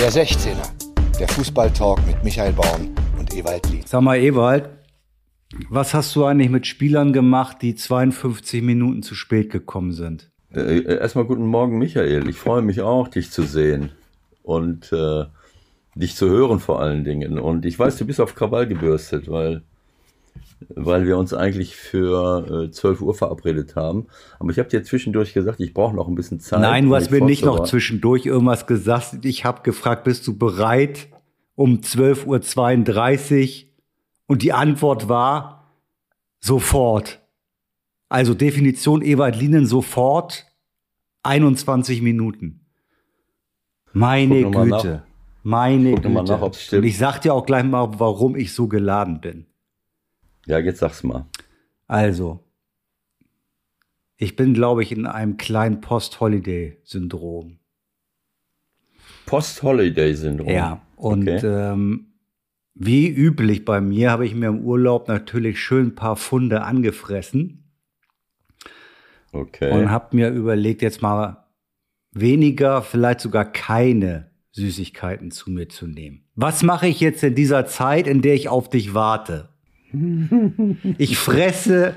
Der 16er, der Fußballtalk mit Michael Baum und Ewald Lien. Sag mal, Ewald, was hast du eigentlich mit Spielern gemacht, die 52 Minuten zu spät gekommen sind? Äh, erstmal guten Morgen, Michael. Ich freue mich auch, dich zu sehen und äh, dich zu hören vor allen Dingen. Und ich weiß, du bist auf Krawall gebürstet, weil weil wir uns eigentlich für äh, 12 Uhr verabredet haben. Aber ich habe dir zwischendurch gesagt, ich brauche noch ein bisschen Zeit. Nein, du hast mir nicht noch zwischendurch irgendwas gesagt. Ich habe gefragt, bist du bereit um 12.32 Uhr? Und die Antwort war sofort. Also Definition Ewald Lienen sofort 21 Minuten. Meine Güte. Meine Güte. Nach, Und ich sag dir auch gleich mal, warum ich so geladen bin. Ja, jetzt sag's mal. Also, ich bin, glaube ich, in einem kleinen Post-Holiday-Syndrom. Post-Holiday-Syndrom? Ja, und okay. ähm, wie üblich bei mir habe ich mir im Urlaub natürlich schön ein paar Funde angefressen. Okay. Und habe mir überlegt, jetzt mal weniger, vielleicht sogar keine Süßigkeiten zu mir zu nehmen. Was mache ich jetzt in dieser Zeit, in der ich auf dich warte? Ich fresse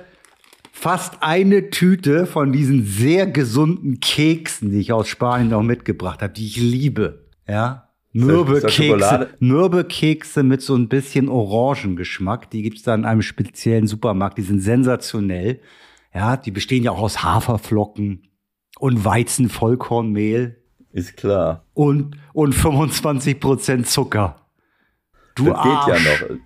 fast eine Tüte von diesen sehr gesunden Keksen, die ich aus Spanien noch mitgebracht habe, die ich liebe. Ja. Mürbe Kekse, Mürbe Kekse mit so ein bisschen Orangengeschmack. Die gibt's da in einem speziellen Supermarkt. Die sind sensationell. Ja, die bestehen ja auch aus Haferflocken und Weizenvollkornmehl. Ist klar. Und, und 25 Prozent Zucker. Du das Arsch. geht ja noch.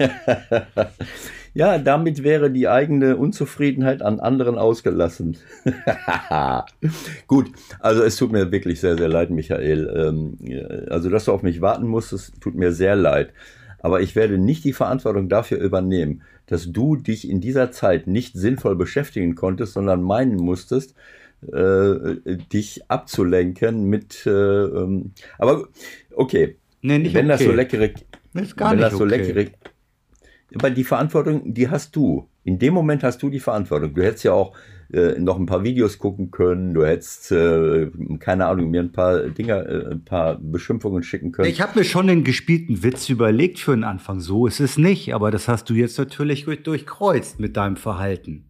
ja, damit wäre die eigene Unzufriedenheit an anderen ausgelassen. Gut, also es tut mir wirklich sehr, sehr leid, Michael. Ähm, also, dass du auf mich warten musstest, tut mir sehr leid. Aber ich werde nicht die Verantwortung dafür übernehmen, dass du dich in dieser Zeit nicht sinnvoll beschäftigen konntest, sondern meinen musstest, äh, dich abzulenken mit. Äh, ähm, aber okay, nee, nicht wenn okay. das so leckere, ist gar wenn nicht das so okay. leckere aber die Verantwortung, die hast du. In dem Moment hast du die Verantwortung. Du hättest ja auch äh, noch ein paar Videos gucken können. Du hättest, äh, keine Ahnung, mir ein paar Dinger, äh, ein paar Beschimpfungen schicken können. Ich habe mir schon den gespielten Witz überlegt für den Anfang. So ist es nicht. Aber das hast du jetzt natürlich durchkreuzt mit deinem Verhalten.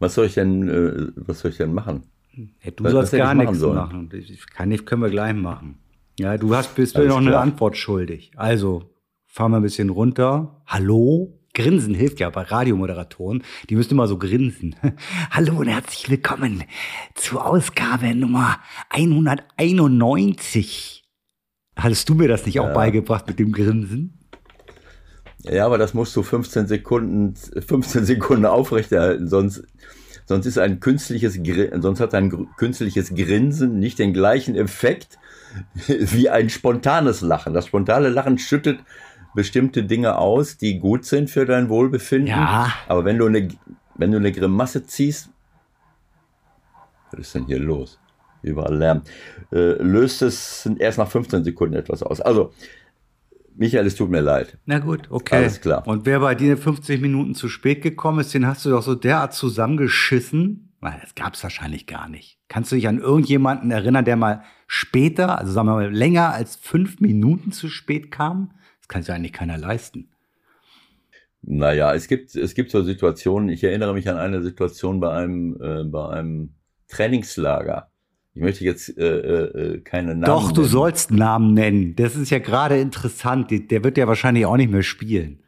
Was soll ich denn, äh, was soll ich denn machen? Ja, du was, sollst was gar nichts sollen? machen. Kann nicht, können wir gleich machen. Ja, du hast, bist mir noch klar. eine Antwort schuldig. Also, fahren wir ein bisschen runter. Hallo? Grinsen hilft ja bei Radiomoderatoren. Die müssen immer so grinsen. Hallo und herzlich willkommen zur Ausgabe Nummer 191. Hattest du mir das nicht ja. auch beigebracht mit dem Grinsen? Ja, aber das musst du 15 Sekunden, 15 Sekunden aufrechterhalten, sonst, sonst ist ein künstliches, sonst hat ein künstliches Grinsen nicht den gleichen Effekt wie ein spontanes Lachen. Das spontane Lachen schüttet bestimmte Dinge aus, die gut sind für dein Wohlbefinden. Ja. Aber wenn du eine, wenn du eine Grimasse ziehst, was ist denn hier los? Überall Lärm. Äh, löst es erst nach 15 Sekunden etwas aus. Also, Michael, es tut mir leid. Na gut, okay. Alles klar. Und wer bei dir 50 Minuten zu spät gekommen ist, den hast du doch so derart zusammengeschissen. Das gab es wahrscheinlich gar nicht. Kannst du dich an irgendjemanden erinnern, der mal später, also sagen wir mal länger als fünf Minuten zu spät kam? Das kann sich eigentlich keiner leisten. Naja, es gibt, es gibt so Situationen, ich erinnere mich an eine Situation bei einem, äh, bei einem Trainingslager. Ich möchte jetzt äh, äh, keine Namen Doch, du nennen. sollst Namen nennen. Das ist ja gerade interessant. Der wird ja wahrscheinlich auch nicht mehr spielen.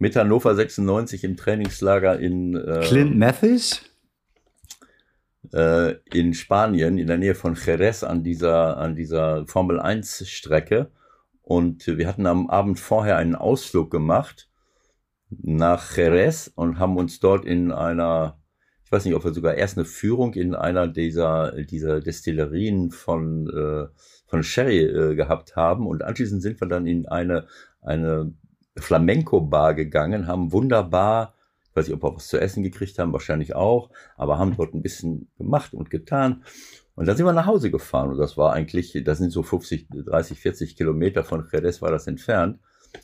Mit Hannover 96 im Trainingslager in äh, Clint Mathis? Äh, in Spanien, in der Nähe von Jerez an dieser, an dieser Formel 1 Strecke. Und wir hatten am Abend vorher einen Ausflug gemacht nach Jerez und haben uns dort in einer, ich weiß nicht, ob wir sogar erst eine Führung in einer dieser, dieser Destillerien von, äh, von Sherry äh, gehabt haben. Und anschließend sind wir dann in eine, eine Flamenco-Bar gegangen, haben wunderbar, ich weiß nicht, ob wir was zu essen gekriegt haben, wahrscheinlich auch, aber haben dort ein bisschen gemacht und getan. Und dann sind wir nach Hause gefahren und das war eigentlich, das sind so 50, 30, 40 Kilometer von Jerez war das entfernt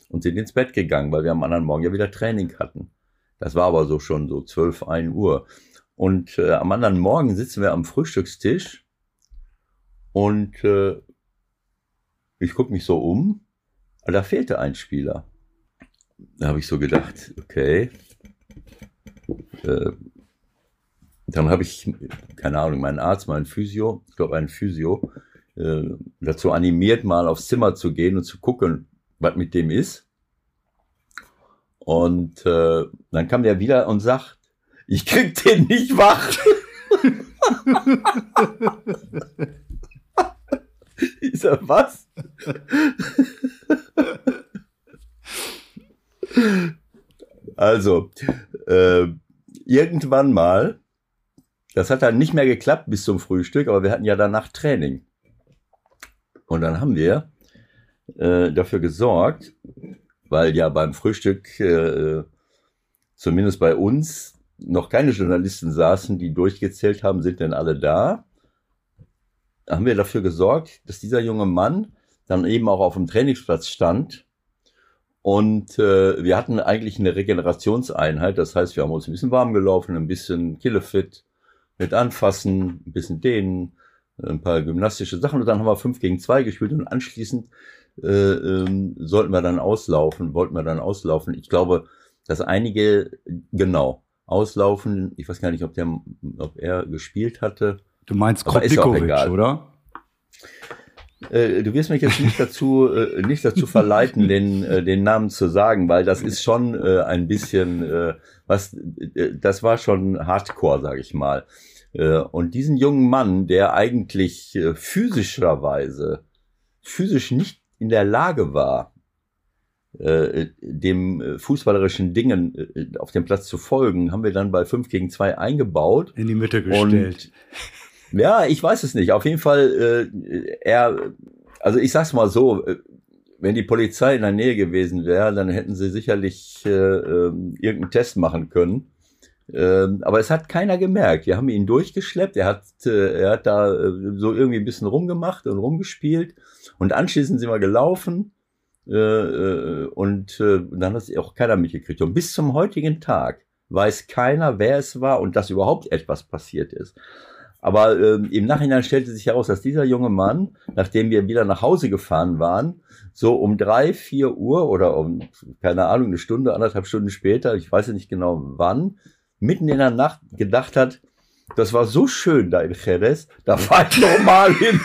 und sind ins Bett gegangen, weil wir am anderen Morgen ja wieder Training hatten. Das war aber so schon so 12, 1 Uhr. Und äh, am anderen Morgen sitzen wir am Frühstückstisch und äh, ich gucke mich so um, da fehlte ein Spieler. Da habe ich so gedacht, okay. Äh, dann habe ich, keine Ahnung, meinen Arzt, meinen Physio, ich glaube einen Physio, äh, dazu animiert, mal aufs Zimmer zu gehen und zu gucken, was mit dem ist. Und äh, dann kam der wieder und sagt, ich krieg den nicht wach. ich sag, was? also, äh, irgendwann mal, das hat dann nicht mehr geklappt bis zum Frühstück, aber wir hatten ja danach Training. Und dann haben wir äh, dafür gesorgt, weil ja beim Frühstück, äh, zumindest bei uns, noch keine Journalisten saßen, die durchgezählt haben, sind denn alle da? Haben wir dafür gesorgt, dass dieser junge Mann dann eben auch auf dem Trainingsplatz stand. Und äh, wir hatten eigentlich eine Regenerationseinheit. Das heißt, wir haben uns ein bisschen warm gelaufen, ein bisschen Killefit mit Anfassen, ein bisschen Dehnen, ein paar gymnastische Sachen. Und dann haben wir fünf gegen zwei gespielt und anschließend äh, ähm, sollten wir dann auslaufen, wollten wir dann auslaufen. Ich glaube, dass einige, genau, auslaufen. Ich weiß gar nicht, ob der, ob er gespielt hatte. Du meinst Kropnikovic, oder? Äh, du wirst mich jetzt nicht dazu, äh, nicht dazu verleiten, den, äh, den Namen zu sagen, weil das ist schon äh, ein bisschen, äh, was, äh, das war schon Hardcore, sag ich mal. Und diesen jungen Mann, der eigentlich physischerweise, physisch nicht in der Lage war, dem fußballerischen Dingen auf dem Platz zu folgen, haben wir dann bei 5 gegen 2 eingebaut. In die Mitte gestellt. Und, ja, ich weiß es nicht. Auf jeden Fall, äh, er, also ich sag's mal so, äh, wenn die Polizei in der Nähe gewesen wäre, dann hätten sie sicherlich äh, äh, irgendeinen Test machen können. Ähm, aber es hat keiner gemerkt. Wir haben ihn durchgeschleppt. Er hat, äh, er hat da äh, so irgendwie ein bisschen rumgemacht und rumgespielt. Und anschließend sind wir gelaufen. Äh, äh, und äh, dann hat es auch keiner mitgekriegt. Und bis zum heutigen Tag weiß keiner, wer es war und dass überhaupt etwas passiert ist. Aber äh, im Nachhinein stellte sich heraus, dass dieser junge Mann, nachdem wir wieder nach Hause gefahren waren, so um drei, vier Uhr oder um, keine Ahnung, eine Stunde, anderthalb Stunden später, ich weiß ja nicht genau wann, mitten in der Nacht gedacht hat, das war so schön da in Jerez, da fahr ich nochmal hin.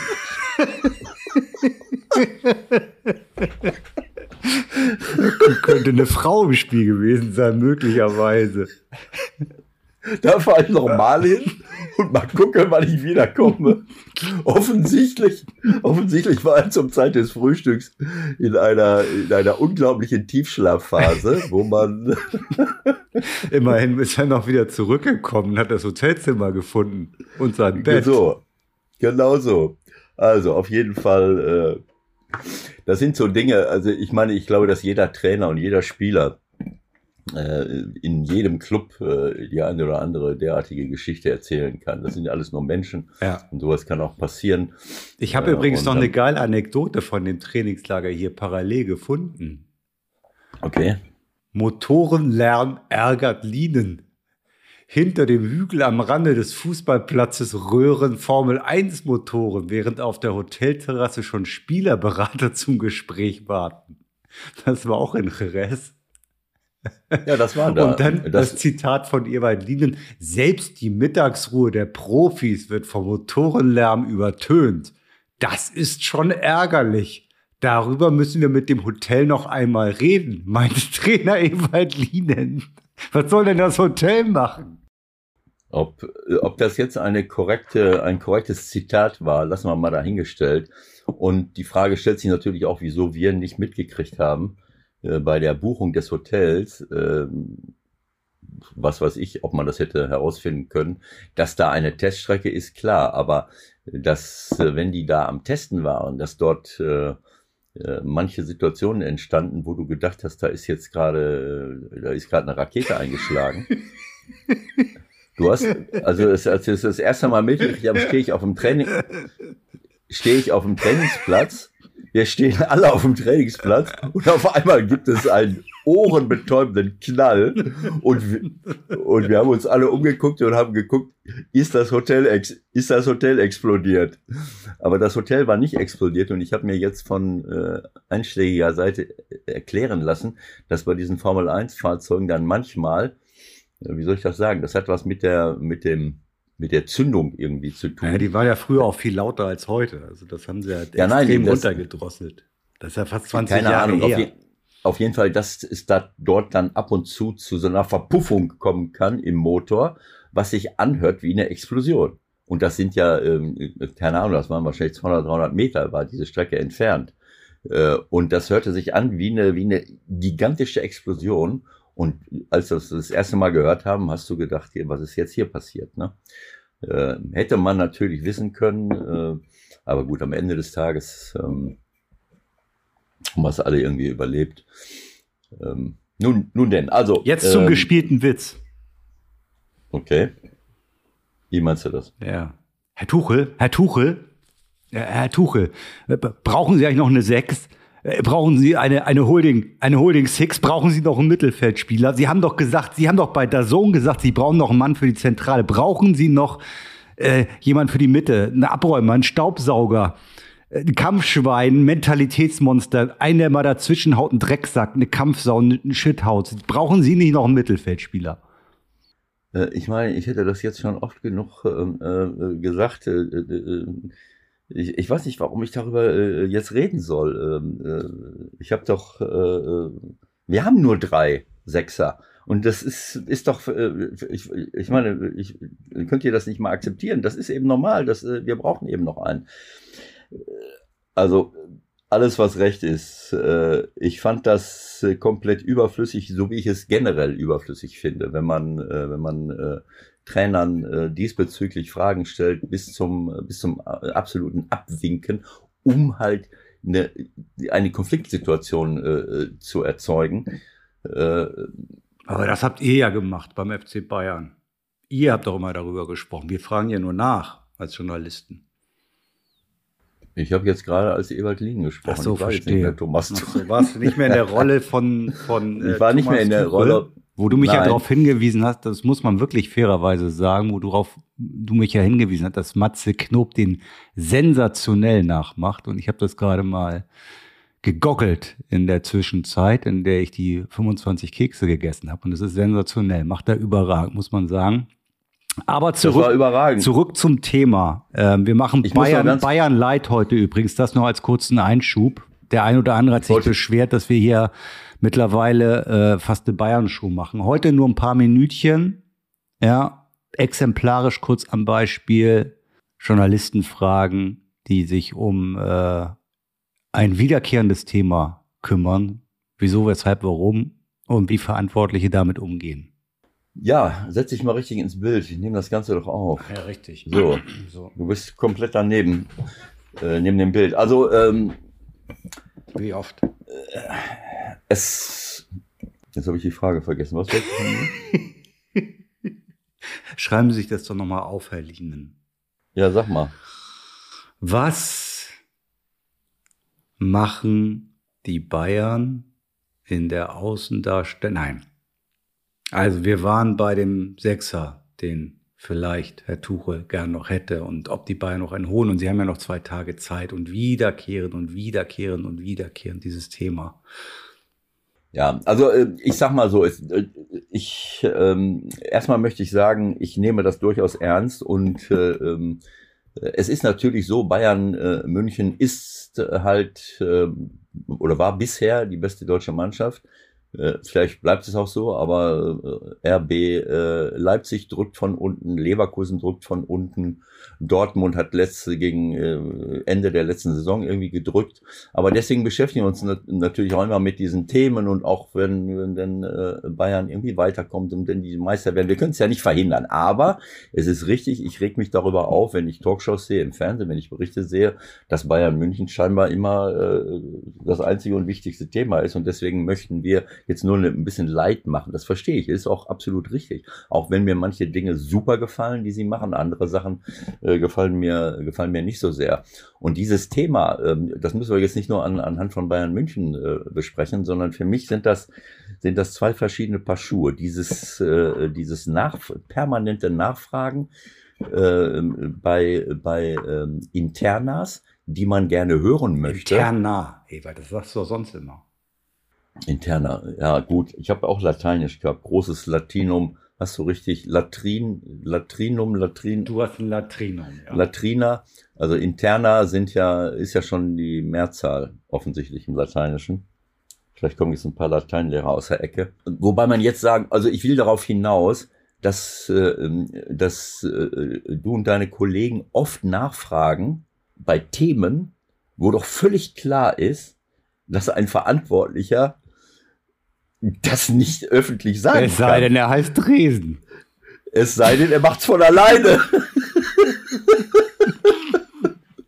Könnte eine Frau im Spiel gewesen sein, möglicherweise. Da fahre ich nochmal hin und mal gucken, wann ich wiederkomme. Offensichtlich, offensichtlich war er zum Zeit des Frühstücks in einer, in einer unglaublichen Tiefschlafphase, wo man. Immerhin ist er noch wieder zurückgekommen, hat das Hotelzimmer gefunden und sein Bett. So, genau so. Also auf jeden Fall, äh, das sind so Dinge, also ich meine, ich glaube, dass jeder Trainer und jeder Spieler in jedem Club äh, die eine oder andere derartige Geschichte erzählen kann. Das sind ja alles nur Menschen Ja. und sowas kann auch passieren. Ich habe Äh, übrigens und noch eine geile Anekdote von dem Trainingslager hier parallel gefunden. Okay. Motorenlärm ärgert Linen. Hinter dem Hügel am Rande des Fußballplatzes röhren Formel 1 Motoren, während auf der Hotelterrasse schon Spielerberater zum Gespräch warten. Das war auch in Jerez. Ja, das war da. Und dann das, das, Zitat von Ewald Lienen. Selbst die Mittagsruhe der Profis wird vom Motorenlärm übertönt. Das ist schon ärgerlich. Darüber müssen wir mit dem Hotel noch einmal reden, meinte Trainer Ewald Lienen. Was soll denn das Hotel machen? ob, ob das jetzt eine korrekte, ein korrektes Zitat war, lassen wir mal dahingestellt. Und die Frage stellt sich natürlich auch, wieso wir nicht mitgekriegt haben äh, bei der Buchung des Hotels, äh, was weiß ich, ob man das hätte herausfinden können, dass da eine Teststrecke ist, klar, aber dass, äh, wenn die da am Testen waren, dass dort äh, äh, manche Situationen entstanden, wo du gedacht hast, da ist jetzt gerade, da ist gerade eine Rakete eingeschlagen. Du hast, also es- als das das erste Mal mitgekriegt habe, stehe ich auf dem Training, stehe ich auf dem Trainingsplatz wir stehen alle auf dem Trainingsplatz und auf einmal gibt es einen ohrenbetäubenden Knall und, wir, und wir haben uns alle umgeguckt und haben geguckt, ist das Hotel, ex, ist das Hotel explodiert? Aber das Hotel war nicht explodiert und ich habe mir jetzt von äh, einschlägiger Seite erklären lassen, dass bei diesen Formel 1 Fahrzeugen dann manchmal, wie soll ich das sagen, das hat was mit der, mit dem, mit der Zündung irgendwie zu tun. Ja, die war ja früher auch viel lauter als heute. Also das haben sie ja, ja nein, extrem das, runtergedrosselt. Das ist ja fast 20 keine Jahre Ahnung, her. Auf, je, auf jeden Fall, dass es da dort dann ab und zu zu so einer Verpuffung kommen kann im Motor, was sich anhört wie eine Explosion. Und das sind ja, ähm, keine Ahnung, das waren wahrscheinlich 200, 300 Meter, war diese Strecke entfernt. Äh, und das hörte sich an wie eine, wie eine gigantische Explosion. Und als wir das das erste Mal gehört haben, hast du gedacht, was ist jetzt hier passiert? Ne? Äh, hätte man natürlich wissen können, äh, aber gut, am Ende des Tages ähm, haben wir es alle irgendwie überlebt. Ähm, nun, nun denn, also. Jetzt zum ähm, gespielten Witz. Okay. Wie meinst du das? Ja. Herr Tuchel, Herr Tuchel, Herr Tuchel, äh, brauchen Sie eigentlich noch eine Sechs? Äh, Brauchen Sie eine, eine Holding, eine Holding Six? Brauchen Sie noch einen Mittelfeldspieler? Sie haben doch gesagt, Sie haben doch bei Dazon gesagt, Sie brauchen noch einen Mann für die Zentrale. Brauchen Sie noch äh, jemand für die Mitte? Einen Abräumer, einen Staubsauger? ein Kampfschwein, ein Mentalitätsmonster, ein, der mal dazwischen haut, ein Drecksack, eine Kampfsau, ein Shithaut. Brauchen Sie nicht noch einen Mittelfeldspieler? Äh, Ich meine, ich hätte das jetzt schon oft genug ähm, äh, gesagt. Äh, äh, ich, ich weiß nicht, warum ich darüber äh, jetzt reden soll. Ähm, äh, ich habe doch, äh, äh, wir haben nur drei Sechser. Und das ist, ist doch, äh, ich, ich meine, ich, könnt ihr das nicht mal akzeptieren? Das ist eben normal. Das, äh, wir brauchen eben noch einen. Also alles, was recht ist. Ich fand das komplett überflüssig, so wie ich es generell überflüssig finde, wenn man, wenn man Trainern äh, diesbezüglich Fragen stellt, bis zum, bis zum äh, absoluten Abwinken, um halt eine, eine Konfliktsituation äh, zu erzeugen. Äh, Aber das habt ihr ja gemacht beim FC Bayern. Ihr habt doch immer darüber gesprochen. Wir fragen ja nur nach als Journalisten. ich habe jetzt gerade als Ewald Lien gesprochen. Ach so, ich war verstehe. nicht mehr Thomas Ach so, warst du nicht mehr in der Rolle von, von äh, Ich war nicht Thomas mehr in der Rolle. Wo du mich ja Nein. darauf hingewiesen hast, das muss man wirklich fairerweise sagen, wo du, drauf, du mich ja hingewiesen hast, dass Matze Knob den sensationell nachmacht. Und ich habe das gerade mal gegoggelt in der Zwischenzeit, in der ich die 25 Kekse gegessen habe. Und es ist sensationell, macht er überragend, muss man sagen. Aber Das zurück, zurück zum Thema. Ähm, wir machen Ich Bayern, Bayern Light heute übrigens. Das noch als kurzen Einschub. Der ein oder andere hat sich beschwert, dass wir hier mittlerweile äh, fast eine Bayern-Show machen. Heute nur ein paar Minütchen. Ja, exemplarisch kurz am Beispiel Journalistenfragen, die sich um äh, ein wiederkehrendes Thema kümmern. Wieso, weshalb, warum und wie Verantwortliche damit umgehen. Ja, setz dich mal richtig ins Bild. Ich nehme das Ganze doch auf. Ja, richtig. So. so. Du bist komplett daneben, äh, neben dem Bild. Also, ähm, Wie oft? es. Jetzt habe ich die Frage vergessen. Was? Schreiben Sie sich das doch nochmal auf, Herr Liemen. Ja, sag mal. Was machen die Bayern in der Außendarstellung? Nein. Also wir waren bei dem Sechser, den vielleicht Herr Tuchel gern noch hätte und ob die Bayern noch einen holen. Und sie haben ja noch zwei Tage Zeit und wiederkehren und wiederkehren und wiederkehren dieses Thema. Ja, also äh, ich sag mal so, äh, ich ähm, erstmal möchte ich sagen, ich nehme das durchaus ernst und äh, ähm, es ist natürlich so, Bayern äh, München ist halt äh, oder war bisher die beste deutsche Mannschaft. Äh, vielleicht bleibt es auch so, aber äh, RB äh, Leipzig drückt von unten, Leverkusen drückt von unten, Dortmund hat letzte gegen äh, Ende der letzten Saison irgendwie gedrückt. Aber deswegen beschäftigen wir uns nat natürlich auch immer mit diesen Themen und auch wenn, wenn dann äh, Bayern irgendwie weiterkommt und dann die Meister werden. Wir können es ja nicht verhindern. Aber es ist richtig, ich reg mich darüber auf, wenn ich Talkshows sehe im Fernsehen, wenn ich Berichte sehe, dass Bayern München scheinbar immer äh, das einzige und wichtigste Thema ist. Und deswegen möchten wir jetzt nur ein bisschen Leid machen. Das verstehe ich, ist auch absolut richtig. Auch wenn mir manche Dinge super gefallen, die sie machen, andere Sachen äh, gefallen mir gefallen mir nicht so sehr. Und dieses Thema, ähm, das müssen wir jetzt nicht nur an, anhand von Bayern München äh, besprechen, sondern für mich sind das sind das zwei verschiedene Paar Schuhe. Dieses äh, dieses nach, permanente Nachfragen äh, bei bei ähm, Internas die man gerne hören möchte. Interna, Ewald, das sagst du sonst immer. Interna, ja gut. Ich habe auch Lateinisch gehabt, großes Latinum. Hast du richtig Latrin, Latrinum, Latrin? Du hast ein Latrinum, ja. Latrina, also interna sind ja, ist ja schon die Mehrzahl offensichtlich im Lateinischen. Vielleicht kommen jetzt ein paar Lateinlehrer aus der Ecke. Wobei man jetzt sagen, also ich will darauf hinaus, dass, äh, dass äh, du und deine Kollegen oft nachfragen, bei Themen, wo doch völlig klar ist, dass ein Verantwortlicher das nicht öffentlich sagen kann. Es sei denn, er heißt Dresen. Es sei denn, er macht's von alleine.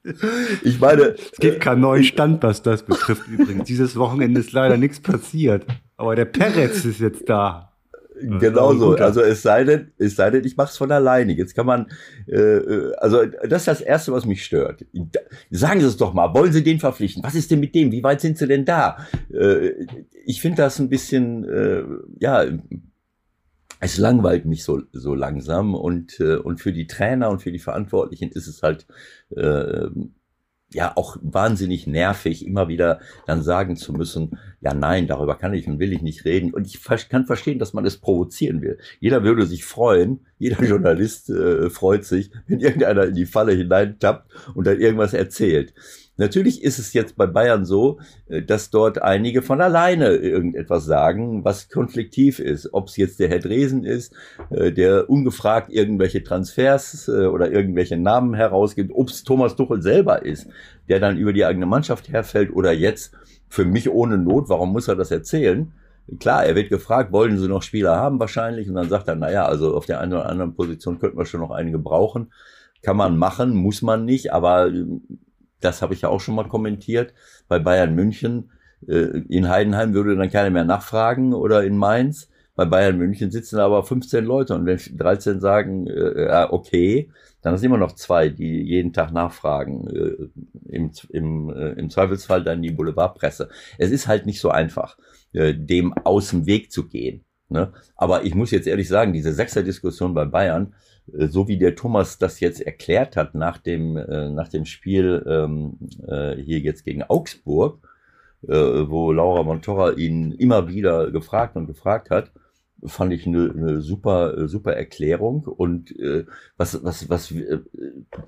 ich meine. Es gibt keinen neuen Stand, was das betrifft übrigens. Dieses Wochenende ist leider nichts passiert. Aber der Peretz ist jetzt da. Genau so. Also es sei denn, es sei denn, ich mache es von alleine. Jetzt kann man, äh, äh, also das ist das Erste, was mich stört. Sagen Sie es doch mal, wollen Sie den verpflichten? Was ist denn mit dem? Wie weit sind Sie denn da? Äh, ich finde das ein bisschen, äh, ja, es langweilt mich so, so langsam und, äh, und für die Trainer und für die Verantwortlichen ist es halt äh, ja auch wahnsinnig nervig, immer wieder dann sagen zu müssen, ja nein, darüber kann ich und will ich nicht reden. Und ich kann verstehen, dass man es provozieren will. Jeder würde sich freuen, jeder Journalist äh, freut sich, wenn irgendeiner in die Falle hineintappt und dann irgendwas erzählt. Natürlich ist es jetzt bei Bayern so, äh, dass dort einige von alleine irgendetwas sagen, was konfliktiv ist. Ob es jetzt der Herr Dresen ist, äh, der ungefragt irgendwelche Transfers äh, oder irgendwelche Namen herausgibt, ob es Thomas Tuchel selber ist, der dann über die eigene Mannschaft herfällt oder jetzt für mich ohne Not, warum muss er das erzählen? Klar, er wird gefragt, wollen Sie noch Spieler haben wahrscheinlich? Und dann sagt er, naja, also auf der einen oder anderen Position könnten wir schon noch einige brauchen. Kann man machen, muss man nicht, aber das habe ich ja auch schon mal kommentiert, bei Bayern München. Äh, in Heidenheim würde dann keiner mehr nachfragen oder in Mainz. Bei Bayern München sitzen aber 15 Leute und wenn 13 sagen, äh, okay, dann sind immer noch zwei, die jeden Tag nachfragen. Äh, im, im, äh, Im Zweifelsfall dann die Boulevardpresse. Es ist halt nicht so einfach, äh, dem aus dem Weg zu gehen. Ne? Aber ich muss jetzt ehrlich sagen, diese Sechser-Diskussion bei Bayern, so wie der Thomas das jetzt erklärt hat nach dem, äh, nach dem Spiel ähm, äh, hier jetzt gegen Augsburg, äh, wo Laura Montorra ihn immer wieder gefragt und gefragt hat, fand ich eine, eine super, äh, super Erklärung. Und äh, was, was, was, äh,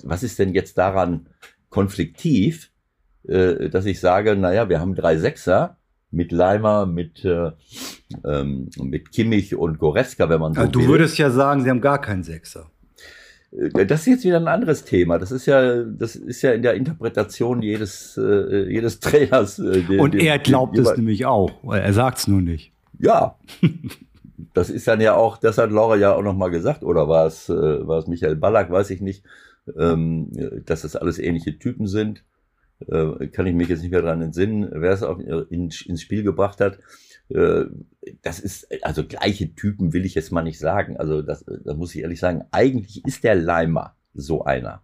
was ist denn jetzt daran konfliktiv, äh, dass ich sage, naja, wir haben drei Sechser, mit Leimer, mit, äh, ähm, mit Kimmich und Goretzka, wenn man so ja, Du will. würdest ja sagen, sie haben gar keinen Sechser. Äh, das ist jetzt wieder ein anderes Thema. Das ist ja, das ist ja in der Interpretation jedes, äh, jedes Trainers. Äh, den, und er glaubt den, es nämlich auch. Er sagt es nur nicht. Ja. das ist dann ja auch, das hat Laura ja auch nochmal gesagt, oder war es, äh, war es Michael Ballack, weiß ich nicht, ähm, dass das alles ähnliche Typen sind äh, kann ich mich jetzt nicht mehr dran entsinnen, wer es auch in, ins Spiel gebracht hat. Äh, das ist, also gleiche Typen will ich jetzt mal nicht sagen. Also das, das muss ich ehrlich sagen. Eigentlich ist der Leimer so einer.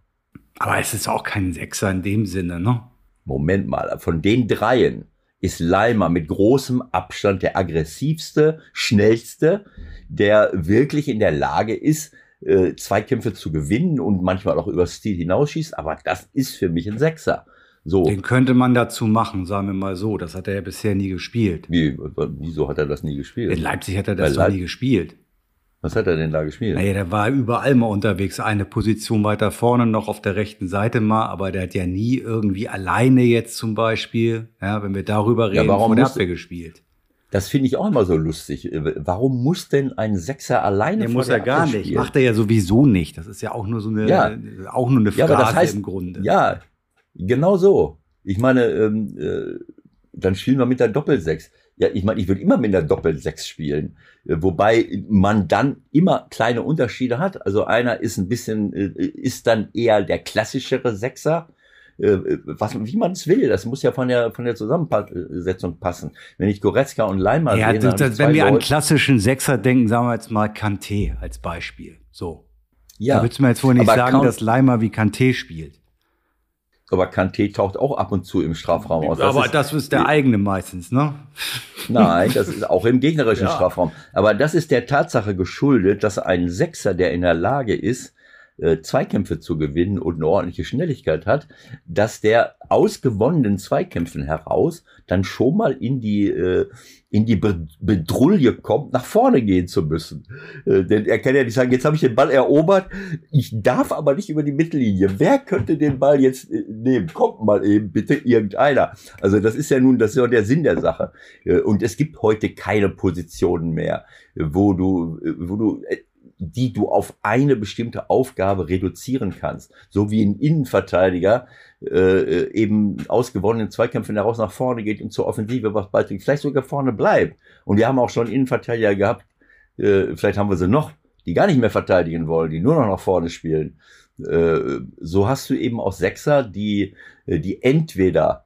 Aber es ist auch kein Sechser in dem Sinne, ne? Moment mal, von den dreien ist Leimer mit großem Abstand der aggressivste, schnellste, der wirklich in der Lage ist, äh, Zweikämpfe zu gewinnen und manchmal auch über Stil hinausschießt. Aber das ist für mich ein Sechser. So. Den könnte man dazu machen, sagen wir mal so. Das hat er ja bisher nie gespielt. Wie, wieso hat er das nie gespielt? In Leipzig hat er das doch nie gespielt. Was hat er denn da gespielt? Naja, der war überall mal unterwegs. Eine Position weiter vorne noch auf der rechten Seite mal, aber der hat ja nie irgendwie alleine jetzt zum Beispiel, ja, wenn wir darüber reden, ja, warum vor der Abwehr gespielt. Das finde ich auch immer so lustig. Warum muss denn ein Sechser alleine der muss er gar nicht. Macht er ja sowieso nicht. Das ist ja auch nur so eine, ja. auch nur eine Phrase ja, das heißt, im Grunde. Ja, Genau so. Ich meine, ähm, äh, dann spielen wir mit der Doppelsechs. Ja, ich meine, ich würde immer mit der Doppelsechs spielen, äh, wobei man dann immer kleine Unterschiede hat. Also einer ist ein bisschen, äh, ist dann eher der klassischere Sechser, äh, was, wie man es will. Das muss ja von der, von der Zusammensetzung passen. Wenn ich Goretzka und Leimer ja, sehe, das, das, wenn wir an klassischen Sechser denken, sagen wir jetzt mal Kanté als Beispiel. So. Ja. Da willst du mir jetzt wohl nicht sagen, dass Leimer wie Kanté spielt. Aber Kanté taucht auch ab und zu im Strafraum aus. Das aber ist, das ist der eigene meistens, ne? Nein, das ist auch im gegnerischen ja. Strafraum. Aber das ist der Tatsache geschuldet, dass ein Sechser, der in der Lage ist, äh, Zweikämpfe zu gewinnen und eine ordentliche Schnelligkeit hat, dass der aus gewonnenen Zweikämpfen heraus dann schon mal in die äh, in die Bedrulle kommt, nach vorne gehen zu müssen. Äh, denn er kann ja nicht sagen, jetzt habe ich den Ball erobert, ich darf aber nicht über die Mittellinie. Wer könnte den Ball jetzt äh, nehmen? Kommt mal eben bitte irgendeiner. Also das ist ja nun, das ist ja der Sinn der Sache. Äh, und es gibt heute keine Positionen mehr, wo du, wo du die du auf eine bestimmte Aufgabe reduzieren kannst. So wie ein Innenverteidiger äh, eben ausgewonnenen Zweikämpfen heraus nach vorne geht und zur Offensive was beiträgt, vielleicht sogar vorne bleibt. Und wir haben auch schon Innenverteidiger gehabt, äh, vielleicht haben wir sie noch, die gar nicht mehr verteidigen wollen, die nur noch nach vorne spielen. Äh, so hast du eben auch Sechser, die, äh, die entweder äh,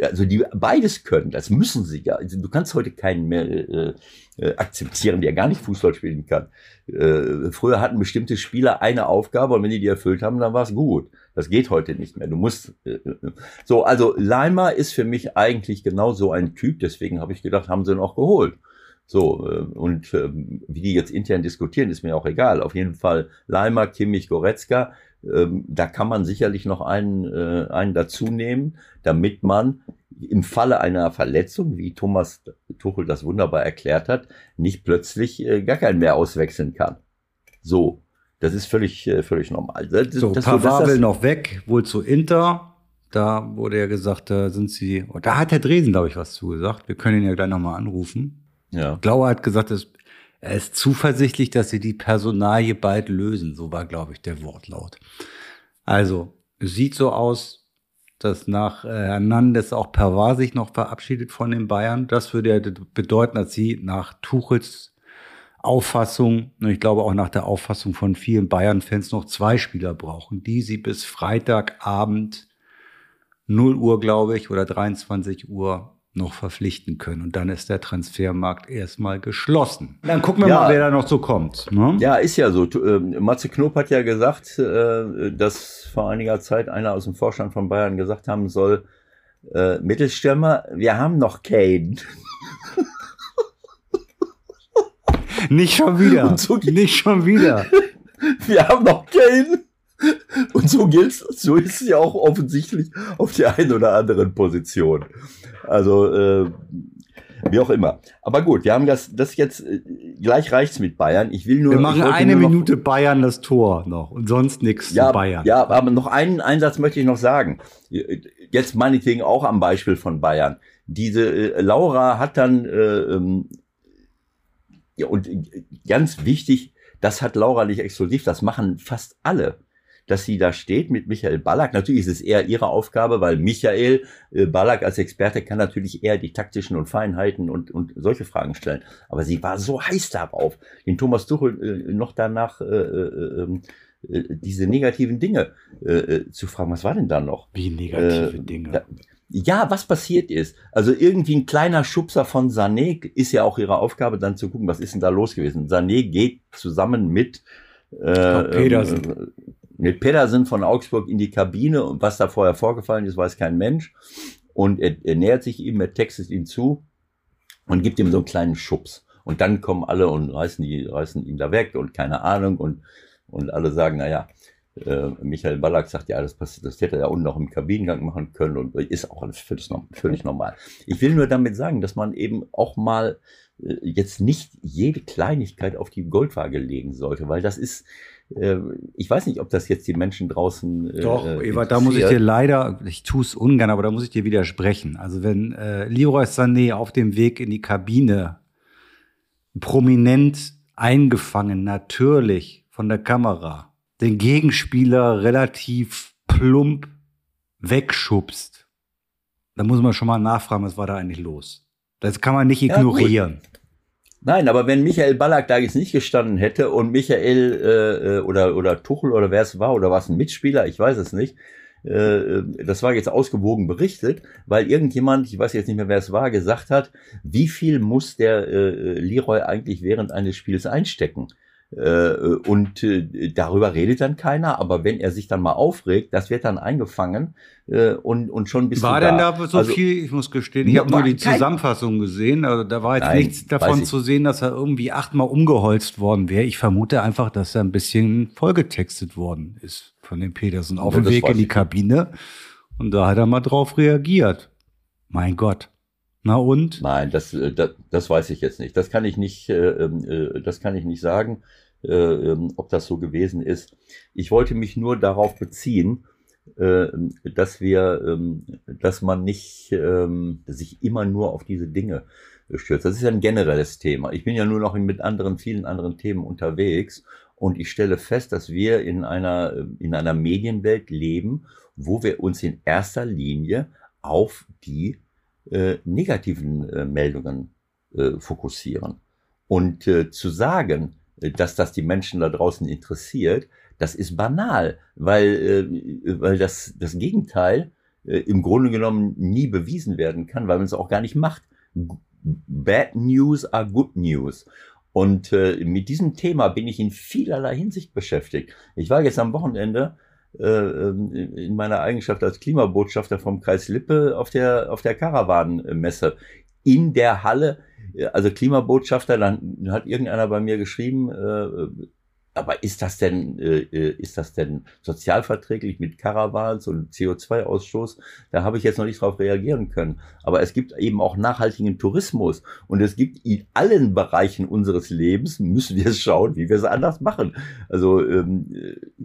also die beides können, das müssen sie ja. Also du kannst heute keinen mehr äh, äh, akzeptieren, der gar nicht Fußball spielen kann. Äh, früher hatten bestimmte Spieler eine Aufgabe und wenn die die erfüllt haben, dann war es gut. Das geht heute nicht mehr. Du musst äh, äh, so, also Leimer ist für mich eigentlich genau so ein Typ, deswegen habe ich gedacht, haben sie ihn auch geholt. So, äh, und äh, wie die jetzt intern diskutieren, ist mir auch egal. Auf jeden Fall Leimer, Kimmich, Goretzka, ähm, da kann man sicherlich noch einen, äh, einen dazu nehmen, damit man im Falle einer Verletzung, wie Thomas Tuchel das wunderbar erklärt hat, nicht plötzlich äh, gar keinen mehr auswechseln kann. So, das ist völlig, äh, völlig normal. Das, so, das, Pavard will noch weg, wohl zu Inter. Da wurde ja gesagt, da sind sie, oh, da hat Herr Dresen, glaube ich, was zugesagt. Wir können ihn ja gleich nochmal anrufen. Ja. Glauer hat gesagt, dass er ist zuversichtlich, dass sie die Personalie bald lösen. So war, glaube ich, der Wortlaut. Also, es sieht so aus, dass nach äh, Hernandez auch Pavard sich noch verabschiedet von den Bayern. Das würde ja bedeuten, dass sie nach Tuchels Auffassung, und ich glaube auch nach der Auffassung von vielen Bayern-Fans, noch zwei Spieler brauchen, die sie bis Freitagabend 0 Uhr, glaube ich, oder 23 Uhr noch verpflichten können. Und dann ist der Transfermarkt erstmal geschlossen. Dann gucken wir ja, mal, wer da noch so kommt. Ne? Ja, ist ja so. Äh, Matze Knob hat ja gesagt, äh, dass vor einiger Zeit einer aus dem Vorstand von Bayern gesagt haben soll, äh, Mittelstürmer, wir haben noch Kane. Nicht schon wieder. Nicht schon wieder. Wir haben noch Kane. Und so gilt's, so ist es ja auch offensichtlich auf der einen oder anderen Position. Also, äh, wie auch immer. Aber gut, wir haben das, das jetzt, äh, gleich reicht's mit Bayern. Ich will nur. Wir machen eine Minute Bayern das Tor noch und sonst nichts ja, zu Bayern. Ja, aber noch einen Einsatz möchte ich noch sagen. Jetzt meinetwegen auch am Beispiel von Bayern. Diese äh, Laura hat dann, äh, ähm, ja, und ganz wichtig, das hat Laura nicht exklusiv, das machen fast alle dass sie da steht mit Michael Ballack. Natürlich ist es eher ihre Aufgabe, weil Michael äh, Ballack als Experte kann natürlich eher die taktischen und Feinheiten und, und solche Fragen stellen. Aber sie war so heiß darauf, den Thomas Tuchel äh, noch danach äh, äh, ähm, äh, diese negativen Dinge äh, äh, zu fragen. Was war denn da noch? Wie negative äh, Dinge? Da, ja, was passiert ist. Also irgendwie ein kleiner Schubser von Sané ist ja auch ihre Aufgabe, dann zu gucken, was ist denn da los gewesen. Sané geht zusammen mit äh, Petersen. Mit Pedersen von Augsburg in die Kabine und was da vorher vorgefallen ist, weiß kein Mensch. Und er, er nähert sich ihm, er textet ihn zu und gibt ihm so einen kleinen Schubs. Und dann kommen alle und reißen, die, reißen ihn da weg und keine Ahnung und, und alle sagen, naja, äh, Michael Ballack sagt, ja, das passiert, das hätte er ja unten noch im Kabinengang machen können und ist auch alles völlig, völlig normal. Ich will nur damit sagen, dass man eben auch mal äh, jetzt nicht jede Kleinigkeit auf die Goldwaage legen sollte, weil das ist, ich weiß nicht, ob das jetzt die Menschen draußen. Äh, Doch, Eva, da muss ich dir leider, ich tue es ungern, aber da muss ich dir widersprechen. Also wenn äh, Leroy Sané auf dem Weg in die Kabine prominent eingefangen, natürlich von der Kamera, den Gegenspieler relativ plump wegschubst, dann muss man schon mal nachfragen, was war da eigentlich los. Das kann man nicht ignorieren. Ja, Nein, aber wenn Michael Ballack da jetzt nicht gestanden hätte und Michael äh, äh, oder, oder Tuchel oder wer es war oder was ein Mitspieler, ich weiß es nicht, äh, das war jetzt ausgewogen berichtet, weil irgendjemand, ich weiß jetzt nicht mehr, wer es war, gesagt hat, wie viel muss der äh, Leroy eigentlich während eines Spiels einstecken? Äh, und äh, darüber redet dann keiner, aber wenn er sich dann mal aufregt, das wird dann eingefangen äh, und, und schon bis War denn da so also, viel, ich muss gestehen, ich habe nur die Zusammenfassung gesehen, also da war jetzt nein, nichts davon zu sehen, dass er irgendwie achtmal umgeholzt worden wäre. Ich vermute einfach, dass er ein bisschen vollgetextet worden ist von dem Petersen auf dem Weg in die Kabine und da hat er mal drauf reagiert. Mein Gott. Na und? Nein, das, äh, das, das weiß ich jetzt nicht. Das kann ich nicht, äh, ähm, äh, das kann ich nicht sagen, äh, ähm, ob das so gewesen ist. Ich wollte mich nur darauf beziehen, dass wir, ähm, dass man nicht sich immer nur auf diese Dinge stürzt. Das ist ein generelles Thema. Ich bin ja nur noch mit anderen, vielen anderen Themen unterwegs und ich stelle fest, dass wir in einer, in einer Medienwelt leben, wo wir uns in erster Linie auf die äh, negativen äh, Meldungen äh, fokussieren. Und äh, zu sagen, äh, dass das die Menschen da draußen interessiert, das ist banal, weil, weil das, das Gegenteil im Grunde genommen nie bewiesen werden kann, weil man es auch gar nicht macht. Bad News are good news. Und äh, mit diesem Thema bin ich in vielerlei Hinsicht beschäftigt. Ich war jetzt am Wochenende in meiner Eigenschaft als Klimabotschafter vom Kreis Lippe auf der, auf der Karawanenmesse in der Halle, also Klimabotschafter, dann hat irgendeiner bei mir geschrieben, äh, aber ist das denn, äh, äh, ist das denn sozialverträglich mit Caravans und CO2-Ausstoß? Da habe ich jetzt noch nicht drauf reagieren können. Aber es gibt eben auch nachhaltigen Tourismus und es gibt in allen Bereichen unseres Lebens müssen wir schauen, wie wir es anders machen. Also ähm,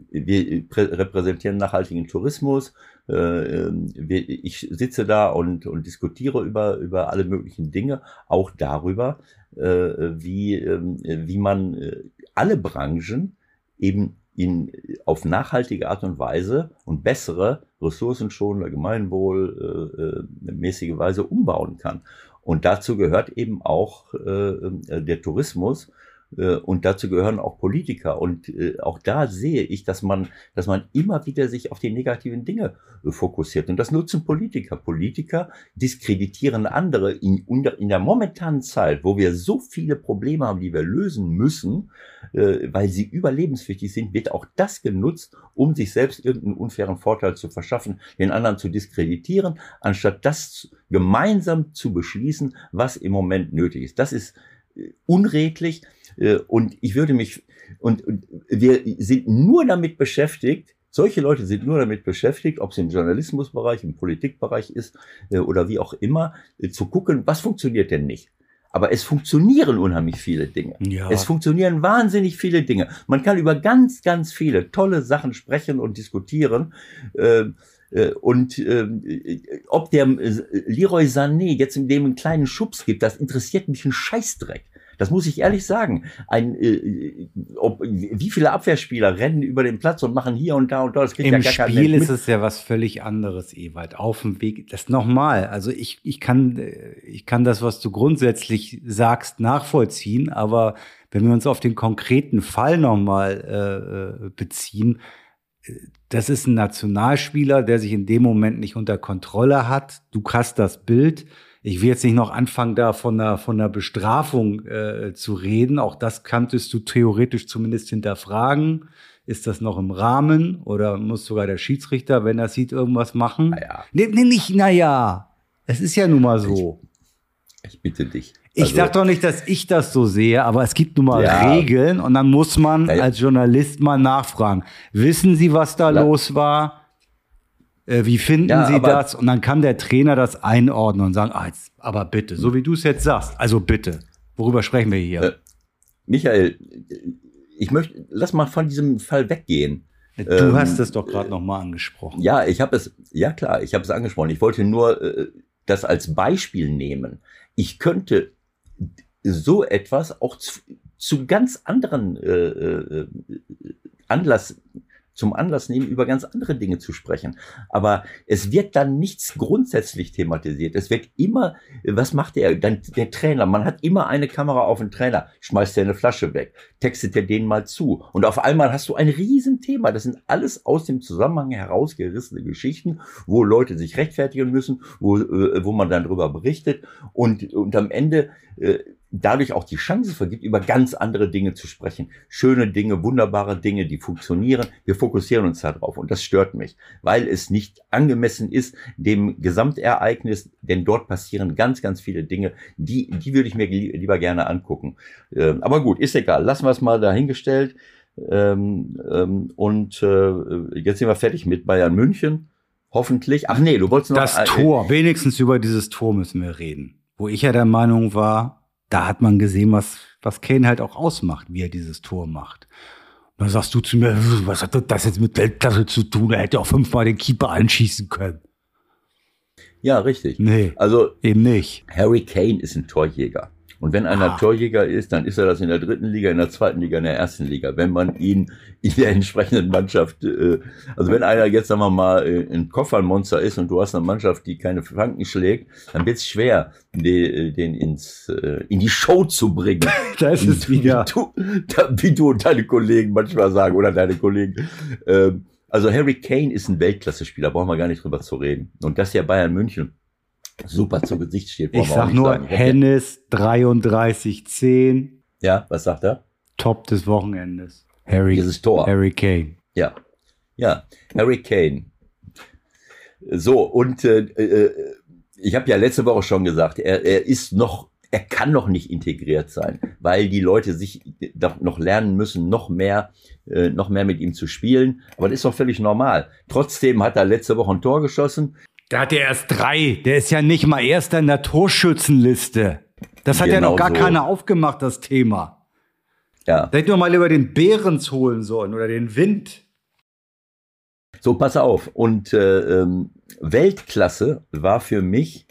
wir repräsentieren nachhaltigen Tourismus. Äh, ähm, wir, ich sitze da und, und diskutiere über, über alle möglichen Dinge, auch darüber, äh, wie, ähm, wie man äh, alle Branchen eben in, auf nachhaltige Art und Weise und bessere, ressourcenschonende, gemeinwohlmäßige äh, Weise umbauen kann. Und dazu gehört eben auch äh, der Tourismus, äh, und dazu gehören auch Politiker. Und äh, auch da sehe ich, dass man, dass man immer wieder sich auf die negativen Dinge äh, fokussiert. Und das nutzen Politiker. Politiker diskreditieren andere in, in der momentanen Zeit, wo wir so viele Probleme haben, die wir lösen müssen, weil sie überlebenswichtig sind, wird auch das genutzt, um sich selbst irgendeinen unfairen Vorteil zu verschaffen, den anderen zu diskreditieren, anstatt das gemeinsam zu beschließen, was im Moment nötig ist. Das ist unredlich. Äh, und ich würde mich, und, und wir sind nur damit beschäftigt, solche Leute sind nur damit beschäftigt, ob es im Journalismusbereich, im Politikbereich ist äh, oder wie auch immer, äh, zu gucken, was funktioniert denn nicht. Aber es funktionieren unheimlich viele Dinge. Ja. Es funktionieren wahnsinnig viele Dinge. Man kann über ganz, ganz viele tolle Sachen sprechen und diskutieren. Und ob der Leroy Sané jetzt in dem einen kleinen Schubs gibt, das interessiert mich ein Scheißdreck. Das muss ich ehrlich sagen. Ein, äh, ob, wie viele Abwehrspieler rennen über den Platz und machen hier und da und da. Das Im ja gar Spiel ist es ja was völlig anderes, Ewald. Auf dem Weg, das nochmal. Also ich, ich kann, äh, ich kann das, was du grundsätzlich sagst, nachvollziehen. Aber wenn wir uns auf den konkreten Fall nochmal äh, äh beziehen, äh, das ist ein Nationalspieler, der sich in dem Moment nicht unter Kontrolle hat. Du hast das Bild ich will jetzt nicht noch anfangen, da von einer, von einer Bestrafung äh, zu reden. Auch das kanntest du theoretisch zumindest hinterfragen. Ist das noch im Rahmen oder muss sogar der Schiedsrichter, wenn er sieht, irgendwas machen? Naja. Nee, nee, nicht, naja. Es ist ja nun mal so. Ich, ich bitte dich. Ich also, sag doch nicht, dass ich das so sehe, aber es gibt nun mal ja. Regeln und dann muss man ja, ja. als Journalist mal nachfragen. Wissen Sie, was da los war? Äh, wie finden ja, Sie das? Und dann kann der Trainer das einordnen und sagen, ah, jetzt, aber bitte, so wie du es jetzt sagst, also bitte. Worüber sprechen wir hier? Äh, Michael, ich möchte, lass mal von diesem Fall weggehen. Du ähm, hast es doch gerade noch mal angesprochen. Ja, ich habe es, ja klar, ich habe es angesprochen. Ich wollte nur äh, das als Beispiel nehmen. Ich könnte so etwas auch zu, zu ganz anderen äh, äh, Anlass zum Anlass nehmen, über ganz andere Dinge zu sprechen. Aber es wird dann nichts grundsätzlich thematisiert. Es wird immer, was macht der, dann der Trainer? Man hat immer eine Kamera auf den Trainer, schmeißt er eine Flasche weg, textet er den mal zu. Und auf einmal hast du ein Riesenthema. Das sind alles aus dem Zusammenhang herausgerissene Geschichten, wo Leute sich rechtfertigen müssen, wo, äh, wo man dann drüber berichtet. Und, und am Ende äh, dadurch auch die Chance vergibt, über ganz andere Dinge zu sprechen. Schöne Dinge, wunderbare Dinge, die funktionieren. Wir fokussieren uns darauf und das stört mich, weil es nicht angemessen ist dem Gesamtereignis, denn dort passieren ganz, ganz viele Dinge, die, die würde ich mir lieber gerne angucken. Ähm, aber gut, ist egal. Lassen wir es mal dahingestellt. Ähm, ähm, und äh, jetzt sind wir fertig mit Bayern München. Hoffentlich. Ach nee, du wolltest noch. Das Tor, wenigstens über dieses Tor müssen wir reden. Wo ich ja der Meinung war, da hat man gesehen, was, was Kane halt auch ausmacht, wie er dieses Tor macht. Und dann sagst du zu mir, was hat das jetzt mit Weltklasse zu tun? Er hätte auch fünfmal den Keeper anschießen können. Ja, richtig. Nee. Also eben nicht. Harry Kane ist ein Torjäger. Und wenn einer ah. Torjäger ist, dann ist er das in der dritten Liga, in der zweiten Liga, in der ersten Liga. Wenn man ihn in der entsprechenden Mannschaft, äh, also wenn einer jetzt, sagen wir mal, äh, ein Koffermonster ist und du hast eine Mannschaft, die keine Flanken schlägt, dann wird es schwer, den, den ins, äh, in die Show zu bringen. das ist wieder. Wie du, wie du und deine Kollegen manchmal sagen, oder deine Kollegen. Ähm, also Harry Kane ist ein Weltklasse-Spieler, brauchen wir gar nicht drüber zu reden. Und das ja Bayern München super zu Gesicht steht. Ich sag nur sagen. Hennis 3310. Ja, was sagt er? Top des Wochenendes. Harry, Dieses Tor. Harry Kane. Ja, ja, Harry Kane. So, und äh, äh, ich habe ja letzte Woche schon gesagt, er, er ist noch, er kann noch nicht integriert sein, weil die Leute sich noch lernen müssen, noch mehr, äh, noch mehr mit ihm zu spielen. Aber das ist doch völlig normal. Trotzdem hat er letzte Woche ein Tor geschossen. Der hat ja erst drei. Der ist ja nicht mal erster in der Torschützenliste. Das hat genau ja noch gar so. keiner aufgemacht, das Thema. Ja. Da man mal über den Behrens holen sollen oder den Wind. So, pass auf. Und äh, ähm, Weltklasse war für mich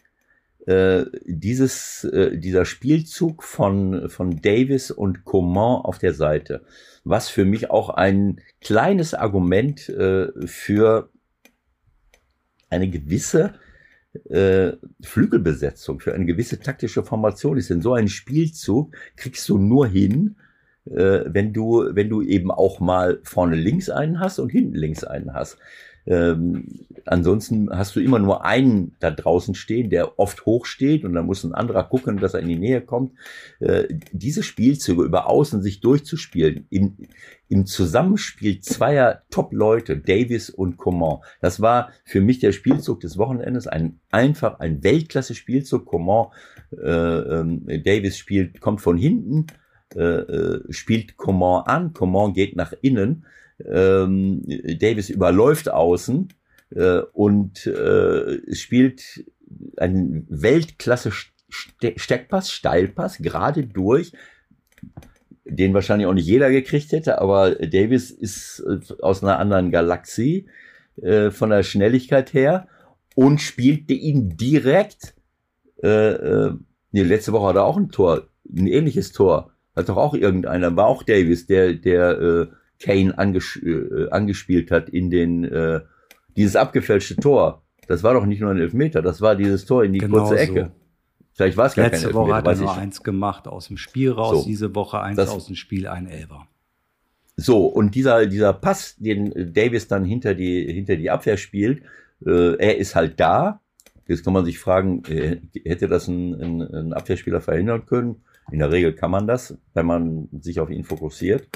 äh, dieses, äh, dieser Spielzug von, von Davis und Coman auf der Seite. Was für mich auch ein kleines Argument äh, für eine gewisse äh, Flügelbesetzung, für eine gewisse taktische Formation ist. Denn so einen Spielzug kriegst du nur hin, äh, wenn du, wenn du eben auch mal vorne links einen hast und hinten links einen hast. Ähm, ansonsten hast du immer nur einen da draußen stehen, der oft hoch steht und dann muss ein anderer gucken, dass er in die Nähe kommt. Äh, diese Spielzüge über Außen sich durchzuspielen, in, im Zusammenspiel zweier Top-Leute, Davis und Coman, das war für mich der Spielzug des Wochenendes, ein einfach ein Weltklasse-Spielzug. Coman, äh, äh, Davis spielt, kommt von hinten, äh, äh, spielt Coman an, Coman geht nach innen ähm, Davis überläuft außen äh, und äh, spielt einen Weltklasse Steckpass, Steilpass, gerade durch, den wahrscheinlich auch nicht jeder gekriegt hätte, aber Davis ist äh, aus einer anderen Galaxie äh, von der Schnelligkeit her und spielte ihn direkt. Äh, äh, nee, letzte Woche hat er auch ein Tor, ein ähnliches Tor. Hat doch auch irgendeiner, war auch Davis, der, der äh, Kane anges äh, angespielt hat in den äh, dieses abgefälschte Tor. Das war doch nicht nur ein Elfmeter, das war dieses Tor in die genau kurze Ecke. So. Vielleicht war es gar Letzte kein Elfmeter, Woche hat er nur eins gemacht aus dem Spiel raus, so, diese Woche eins das, aus dem Spiel, ein Elfer. So, und dieser, dieser Pass, den Davis dann hinter die, hinter die Abwehr spielt, äh, er ist halt da. Jetzt kann man sich fragen, äh, hätte das ein, ein, ein Abwehrspieler verhindern können? In der Regel kann man das, wenn man sich auf ihn fokussiert.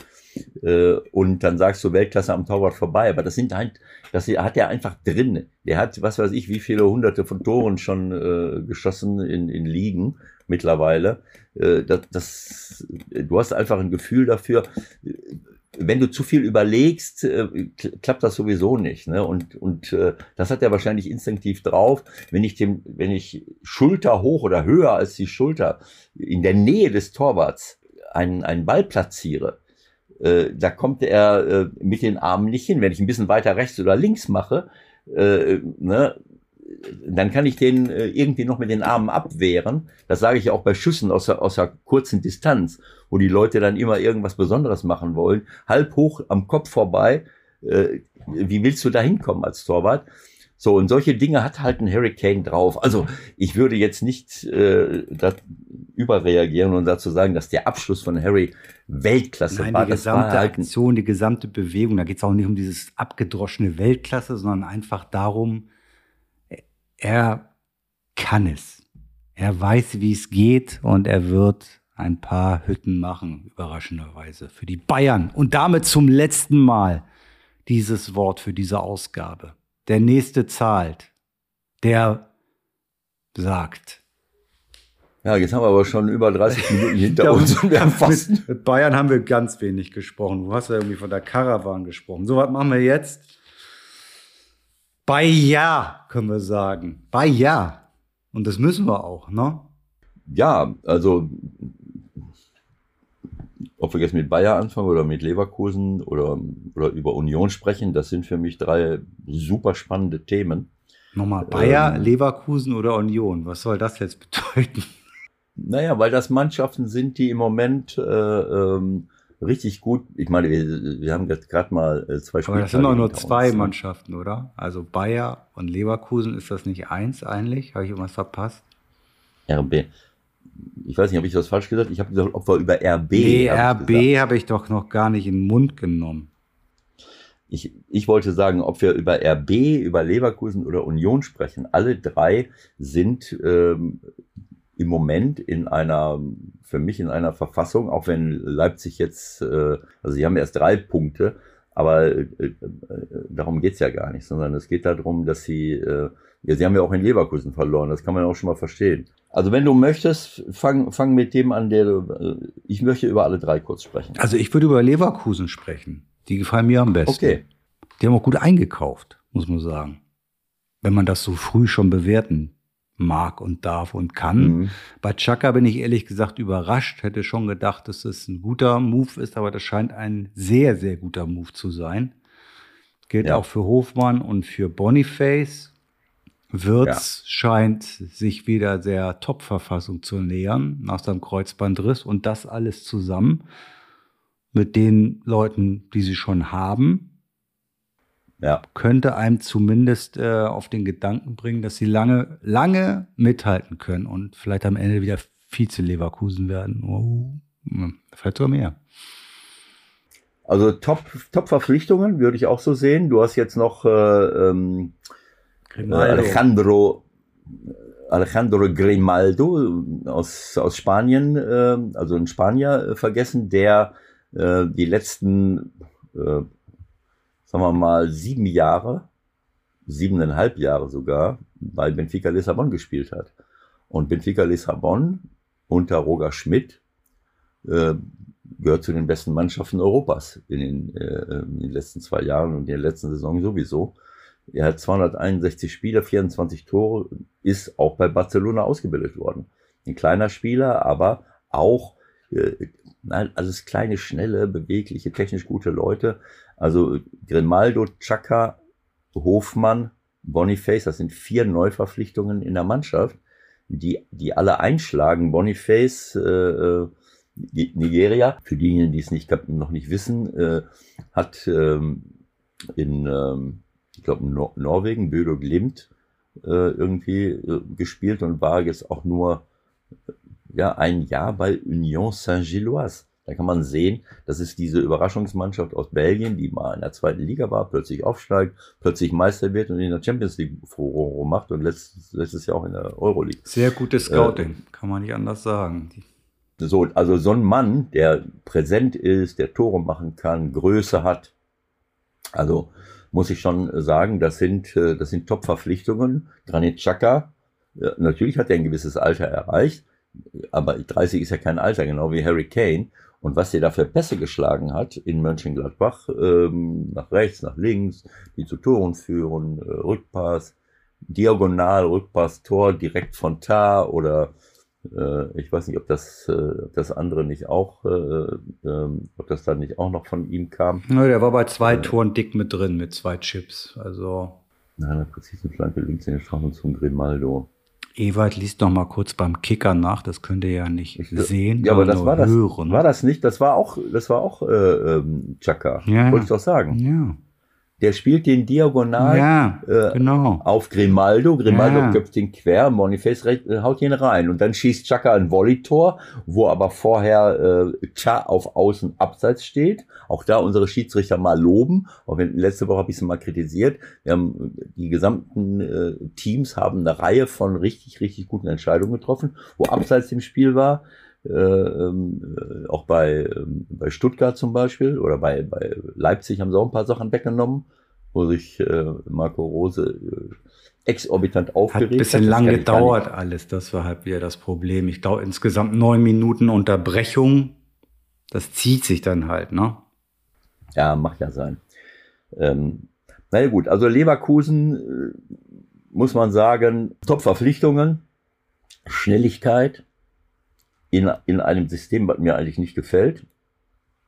Äh, und dann sagst du Weltklasse am Torwart vorbei. Aber das sind halt, das hat er einfach drin. Der hat, was weiß ich, wie viele hunderte von Toren schon äh, geschossen in, in Ligen mittlerweile. Äh, das, das, du hast einfach ein Gefühl dafür, wenn du zu viel überlegst, äh, klappt das sowieso nicht. Ne? Und, und äh, das hat er wahrscheinlich instinktiv drauf. Wenn ich dem, wenn ich Schulter hoch oder höher als die Schulter in der Nähe des Torwarts einen, einen Ball platziere, äh, da kommt er äh, mit den Armen nicht hin. Wenn ich ein bisschen weiter rechts oder links mache, äh, ne, dann kann ich den äh, irgendwie noch mit den Armen abwehren. Das sage ich auch bei Schüssen aus der, aus der kurzen Distanz, wo die Leute dann immer irgendwas Besonderes machen wollen. Halb hoch am Kopf vorbei, äh, wie willst du da hinkommen als Torwart? So, und solche Dinge hat halt ein Hurricane drauf. Also ich würde jetzt nicht äh, da überreagieren und dazu sagen, dass der Abschluss von Harry Weltklasse Nein, war. die Das war gesamte halt Aktion, die gesamte Bewegung, da geht es auch nicht um dieses abgedroschene Weltklasse, sondern einfach darum, er kann es. Er weiß, wie es geht und er wird ein paar Hütten machen, überraschenderweise, für die Bayern. Und damit zum letzten Mal dieses Wort für diese Ausgabe. Der nächste zahlt. Der sagt. ja, jetzt haben wir aber schon über 30 Minuten hinter uns und wir haben fast mit, mit Bayern haben wir ganz wenig gesprochen. Du hast ja irgendwie von der Caravan gesprochen. So, was machen wir jetzt? Bei Ja, können wir sagen. Bei Ja. Und das müssen wir auch, ne? Ja, also ob wir jetzt mit Bayer anfangen oder mit Leverkusen oder, oder über Union sprechen, das sind für mich drei super spannende Themen. Nochmal, Bayer, Ähm. Leverkusen oder Union. Was soll das jetzt bedeuten? Naja, weil das Mannschaften sind, die im Moment äh, ähm, richtig gut, ich meine, wir, wir haben jetzt gerade mal äh, zwei Aber das sind doch nur zwei uns, ne? Mannschaften, oder? Also Bayer und Leverkusen, ist das nicht eins eigentlich? Habe ich irgendwas verpasst? RB. Ich weiß nicht, habe ich das falsch gesagt? Ich habe gesagt, ob wir über RB. Nee, hab. RB habe ich doch noch gar nicht in den Mund genommen. Ich, ich wollte sagen, ob wir über RB, über Leverkusen oder Union sprechen. Alle drei sind ähm, im Moment in einer, für mich in einer Verfassung, auch wenn Leipzig jetzt, äh, also sie haben erst drei Punkte, aber äh, äh, darum geht's ja gar nicht, sondern es geht darum, dass sie, äh, ja, sie haben ja auch in Leverkusen verloren, das kann man auch schon mal verstehen. Also wenn du möchtest, fang, fang mit dem an, der, du- äh, ich möchte über alle drei kurz sprechen. Also ich würde über Leverkusen sprechen. Die gefallen mir am besten. Okay. Die haben auch gut eingekauft, muss man sagen. Wenn man das so früh schon bewerten mag und darf und kann. Mhm. Bei Chaka bin ich ehrlich gesagt überrascht. Hätte schon gedacht, dass es ein guter Move ist, aber das scheint ein sehr, sehr guter Move zu sein. Gilt Ja. auch für Hofmann und für Boniface. Wirtz scheint sich wieder der Top-Verfassung zu nähern nach seinem Kreuzbandriss und das alles zusammen mit den Leuten, die sie schon haben, Ja. könnte einem zumindest äh, auf den Gedanken bringen, dass sie lange, lange mithalten können und vielleicht am Ende wieder Vize-Leverkusen werden. Oh, hm, vielleicht sogar mehr. Also Top, Top-Verpflichtungen würde ich auch so sehen. Du hast jetzt noch äh, ähm, äh, Alejandro, Alejandro Grimaldo aus, aus Spanien, äh, also ein Spanier äh, vergessen, der äh, die letzten, äh, sagen wir mal, sieben Jahre, siebeneinhalb Jahre sogar, bei Benfica Lissabon gespielt hat. Und Benfica Lissabon unter Roger Schmidt äh, gehört zu den besten Mannschaften Europas in den, äh, in den letzten zwei Jahren und in der letzten Saison sowieso. Er hat 261 Spieler, 24 Tore, ist auch bei Barcelona ausgebildet worden. Ein kleiner Spieler, aber auch äh, alles kleine, schnelle, bewegliche, technisch gute Leute. Also Grimaldo, Chaka, Hofmann, Boniface, das sind vier Neuverpflichtungen in der Mannschaft, die, die alle einschlagen. Boniface, äh, äh, Nigeria, für diejenigen, die es nicht, noch nicht wissen, äh, hat ähm, in, ähm, ich glaube, Nor Norwegen, Bödo Glimt, äh, irgendwie äh, gespielt und war jetzt auch nur äh, ja, ein Jahr bei Union Saint-Gilloise. Da kann man sehen, das ist diese Überraschungsmannschaft aus Belgien, die mal in der zweiten Liga war, plötzlich aufsteigt, plötzlich Meister wird und in der Champions League Furore macht und letztes, letztes Jahr auch in der Euroleague. Sehr gutes Scouting, kann man nicht anders sagen. So, also so ein Mann, der präsent ist, der Tore machen kann, Größe hat. Also muss ich schon sagen, das sind, äh, das sind Top-Verpflichtungen. Granit Xhaka, äh, natürlich hat er ein gewisses Alter erreicht, aber 30 ist ja kein Alter, genau wie Harry Kane. Und was er da für Pässe geschlagen hat in Mönchengladbach, ähm, nach rechts, nach links, die zu Toren führen, äh, Rückpass, Diagonal, Rückpass, Tor direkt von Tar oder äh, ich weiß nicht, ob das, äh, das andere nicht auch, äh, ähm, ob das dann nicht auch noch von ihm kam. Na, der war bei zwei Toren dick mit drin, mit zwei Chips. Also Nein, eine präzise Flanke links in den Strafraum zum Grimaldo. Ewald liest noch mal kurz beim Kicker nach, das könnt ihr ja nicht Ich- sehen, Ja, aber das war das, hören. war das nicht, das war auch, das war auch äh, ähm, Chaka. Ja, ja. Wollte ich doch sagen. Ja. Der spielt den diagonal ja, äh, genau. auf Grimaldo. Grimaldo ja. köpft den quer, Boniface äh, haut ihn rein. Und dann schießt Chaka ein Volley-Tor, wo aber vorher äh, Cha auf Außen abseits steht. Auch da unsere Schiedsrichter mal loben. Auch wenn, letzte Woche habe ich sie mal kritisiert. Wir haben, die gesamten äh, Teams haben eine Reihe von richtig, richtig guten Entscheidungen getroffen, wo abseits im Spiel war. Äh, ähm, äh, auch bei, ähm, bei Stuttgart zum Beispiel oder bei, bei Leipzig haben sie auch ein paar Sachen weggenommen, wo sich äh, Marco Rose äh, exorbitant aufgeregt hat. Ein bisschen lang gedauert alles, das war halt wieder das Problem. Ich glaube insgesamt neun Minuten Unterbrechung, das zieht sich dann halt, ne? Ja, macht ja sein. Ähm, naja gut, also Leverkusen äh, muss man sagen, Top-Verpflichtungen, Schnelligkeit, in, in einem System, was mir eigentlich nicht gefällt.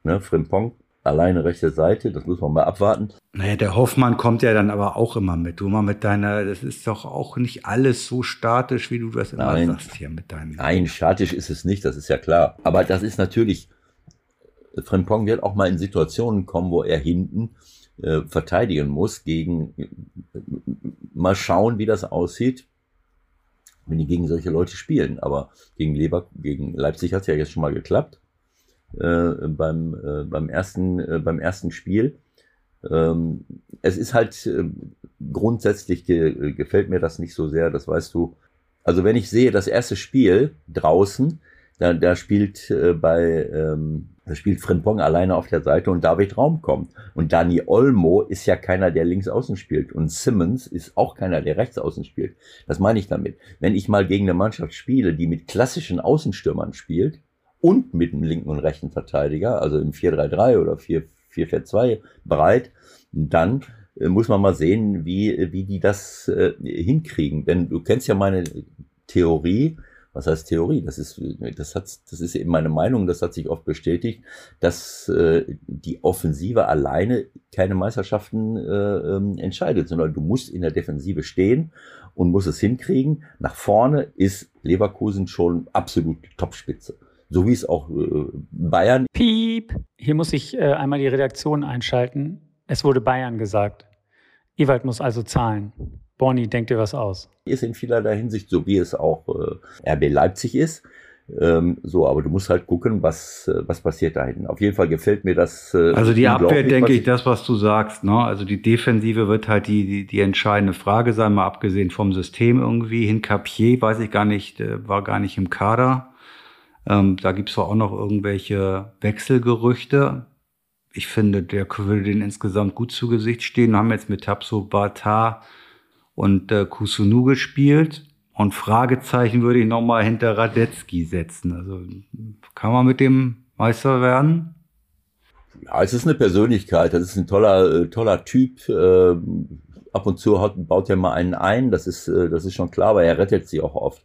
Ne, Frimpong, alleine rechte Seite, das muss man mal abwarten. Naja, der Hoffmann kommt ja dann aber auch immer mit. Du mal mit deiner, das ist doch auch nicht alles so statisch, wie du das immer Nein. sagst hier mit deinem. Nein, statisch ist es nicht, das ist ja klar. Aber das ist natürlich, Frimpong wird auch mal in Situationen kommen, wo er hinten äh, verteidigen muss gegen, mal schauen, wie das aussieht wenn die gegen solche Leute spielen. Aber gegen Lever, gegen Leipzig hat es ja jetzt schon mal geklappt äh, beim äh, beim ersten äh, beim ersten Spiel. Ähm, es ist halt äh, grundsätzlich ge gefällt mir das nicht so sehr. Das weißt du. Also wenn ich sehe das erste Spiel draußen, da, da spielt äh, bei ähm, da spielt Frimpong alleine auf der Seite und David Raum kommt. Und Dani Olmo ist ja keiner, der links außen spielt. Und Simmons ist auch keiner, der rechts außen spielt. Das meine ich damit. Wenn ich mal gegen eine Mannschaft spiele, die mit klassischen Außenstürmern spielt und mit einem linken und rechten Verteidiger, also im 4-3-3 oder 4-4-2 bereit, dann äh, muss man mal sehen, wie, wie die das äh, hinkriegen. Denn du kennst ja meine Theorie, was heißt Theorie? Das ist, das hat, das ist eben meine Meinung, das hat sich oft bestätigt, dass äh, die Offensive alleine keine Meisterschaften äh, ähm, entscheidet, sondern du musst in der Defensive stehen und musst es hinkriegen. Nach vorne ist Leverkusen schon absolut Topspitze. So wie es auch äh, Bayern. Piep! Hier muss ich äh, einmal die Redaktion einschalten. Es wurde Bayern gesagt. Ewald muss also zahlen. Bonnie, denkt dir was aus? Ist in vielerlei Hinsicht so, wie es auch äh, RB Leipzig ist. Ähm, so, aber du musst halt gucken, was, äh, was passiert da hinten. Auf jeden Fall gefällt mir das. Äh, also die Abwehr, denke ich, das, was du sagst, ne? Also die Defensive wird halt die, die, die entscheidende Frage sein, mal abgesehen vom System irgendwie. Hincapier, weiß ich gar nicht, äh, war gar nicht im Kader. Ähm, da gibt's auch noch irgendwelche Wechselgerüchte. Ich finde, der würde den insgesamt gut zu Gesicht stehen. Wir haben jetzt mit Tapso Bata und äh, Kusunu gespielt. Und Fragezeichen würde ich nochmal hinter Radetzky setzen. Also kann man mit dem Meister werden? Ja, es ist eine Persönlichkeit. Das ist ein toller, äh, toller Typ. Äh, ab und zu baut er mal einen ein. Das ist, äh, das ist schon klar, aber er rettet sie auch oft.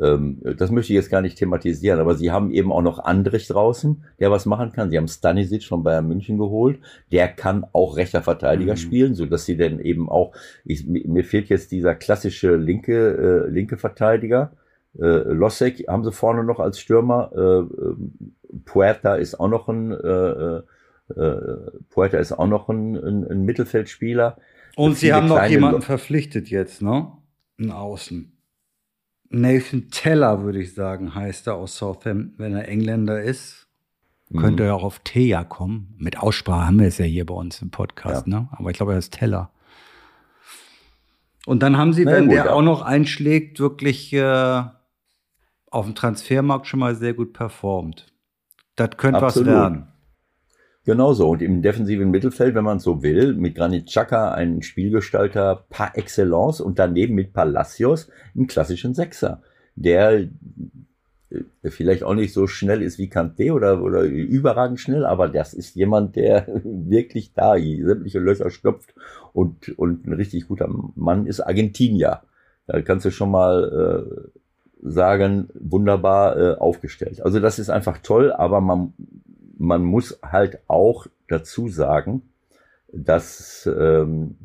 Ähm, das möchte ich jetzt gar nicht thematisieren, aber sie haben eben auch noch Andrich draußen, der was machen kann. Sie haben Stanisic von Bayern München geholt. Der kann auch rechter Verteidiger mhm. spielen, so dass sie dann eben auch, ich, mir fehlt jetzt dieser klassische linke, äh, linke Verteidiger. Äh, Losek haben sie vorne noch als Stürmer. Äh, ähm, Puerta ist auch noch ein, äh, äh, Puerta ist auch noch ein, ein, ein Mittelfeldspieler. Und sie haben noch jemanden verpflichtet jetzt, ne? Ein Außen. Nathan Teller, würde ich sagen, heißt er aus Southampton, wenn er Engländer ist. Mhm. Könnte er auch auf Thea kommen. Mit Aussprache haben wir es ja hier bei uns im Podcast, ja. ne? Aber ich glaube, er ist Teller. Und dann haben sie, Na, wenn gut, der ja. auch noch einschlägt, wirklich äh, auf dem Transfermarkt schon mal sehr gut performt. Das könnte was werden. Genauso. Und im defensiven Mittelfeld, wenn man so will, mit Granit Xhaka ein Spielgestalter par excellence und daneben mit Palacios einen klassischen Sechser, der äh, vielleicht auch nicht so schnell ist wie Kanté oder, oder überragend schnell, aber das ist jemand, der wirklich da sämtliche Löcher stopft und, und ein richtig guter Mann ist Argentinier. Da kannst du schon mal äh, sagen, wunderbar äh, aufgestellt. Also das ist einfach toll, aber man man muss halt auch dazu sagen, dass, ähm,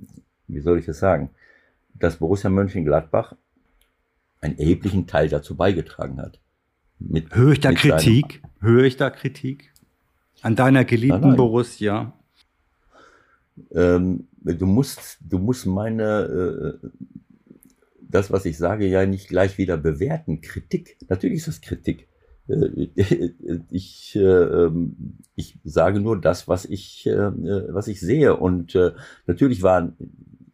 wie soll ich das sagen, dass Borussia Mönchengladbach einen erheblichen Teil dazu beigetragen hat. Mit, Höre ich da Kritik? Höre ich da Kritik? An deiner geliebten nein, nein. Borussia? ähm, du musst, du musst meine, äh, das, was ich sage, ja nicht gleich wieder bewerten. Kritik, natürlich ist das Kritik. Äh, ich, äh, ähm, ich sage nur das, was ich, äh, was ich sehe. Und natürlich waren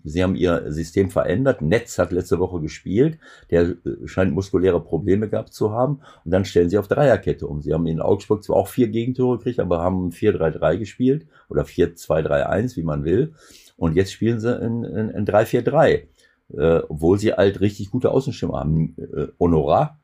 Sie haben ihr System verändert. Netz hat letzte Woche gespielt. Der scheint muskuläre Probleme gehabt zu haben. Und dann stellen sie auf Dreierkette um. Sie haben in Augsburg zwar auch vier Gegentore gekriegt, aber haben 4-3-3 gespielt oder 4-2-3-1, wie man will. Und jetzt spielen sie in, in, in 3-4-3. Äh, obwohl sie halt richtig gute Außenstürmer haben. Äh, Honorar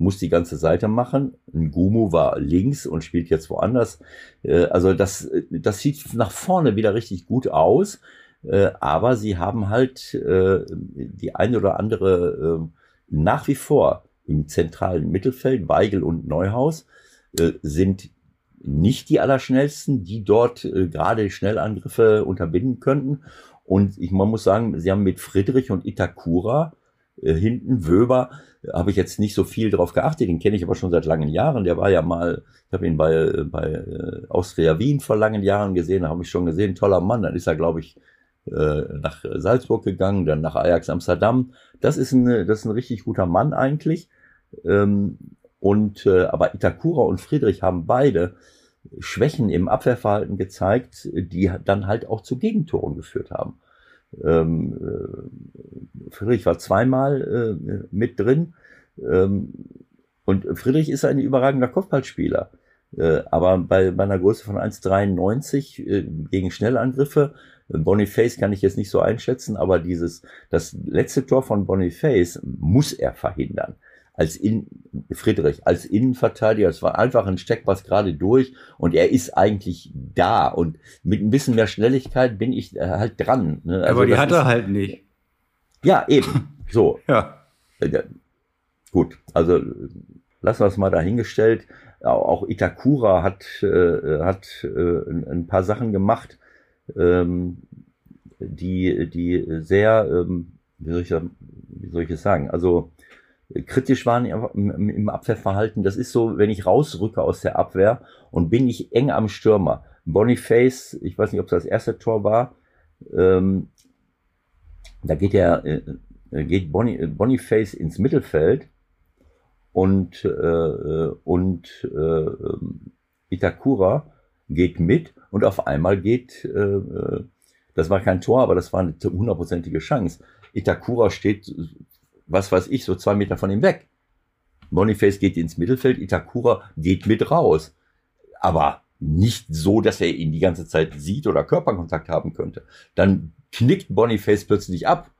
muss die ganze Seite machen. Ein Gumu war links und spielt jetzt woanders. Äh, also das, das sieht nach vorne wieder richtig gut aus. Äh, aber sie haben halt äh, die eine oder andere nach wie vor im zentralen Mittelfeld, Weigel und Neuhaus, sind nicht die allerschnellsten, die dort gerade Schnellangriffe unterbinden könnten. Und ich, man muss sagen, sie haben mit Friedrich und Itakura äh, hinten, Wöber, äh, habe ich jetzt nicht so viel drauf geachtet. Den kenne ich aber schon seit langen Jahren. Der war ja mal, ich habe ihn bei, bei äh, Austria Wien vor langen Jahren gesehen, da habe ich schon gesehen, toller Mann. Dann ist er, glaube ich, nach Salzburg gegangen, dann nach Ajax Amsterdam. Das ist ein, das ist ein richtig guter Mann eigentlich. Ähm, und aber Itakura und Friedrich haben beide Schwächen im Abwehrverhalten gezeigt, die dann halt auch zu Gegentoren geführt haben. Ähm, äh, Friedrich war zweimal äh, mit drin ähm, und Friedrich ist ein überragender Kopfballspieler. Äh, aber bei, bei einer Größe von 1,93 äh, gegen Schnellangriffe, Boniface kann ich jetzt nicht so einschätzen, aber dieses, das letzte Tor von Boniface muss er verhindern als in Friedrich als Innenverteidiger. Es war einfach ein Steckpass gerade durch und er ist eigentlich da und mit ein bisschen mehr Schnelligkeit bin ich äh, halt dran. Ne? Also Aber die hat er halt nicht. Ja, eben. So. ja. Äh, gut, also lassen wir es mal dahingestellt. Auch Itakura hat, äh, hat äh, ein paar Sachen gemacht, ähm, die, die sehr, ähm, wie, soll ich, wie soll ich es sagen, also kritisch waren im Abwehrverhalten. Das ist so, wenn ich rausrücke aus der Abwehr und bin ich eng am Stürmer. Boniface, ich weiß nicht, ob das das erste Tor war, ähm, da geht er, äh, geht Boni, Boniface ins Mittelfeld und, äh, und äh, Itakura geht mit und auf einmal geht, äh, das war kein Tor, aber das war eine hundertprozentige Chance. Itakura steht was weiß ich, so zwei Meter von ihm weg. Boniface geht ins Mittelfeld, Itakura geht mit raus. Aber nicht so, dass er ihn die ganze Zeit sieht oder Körperkontakt haben könnte. Dann knickt Boniface plötzlich ab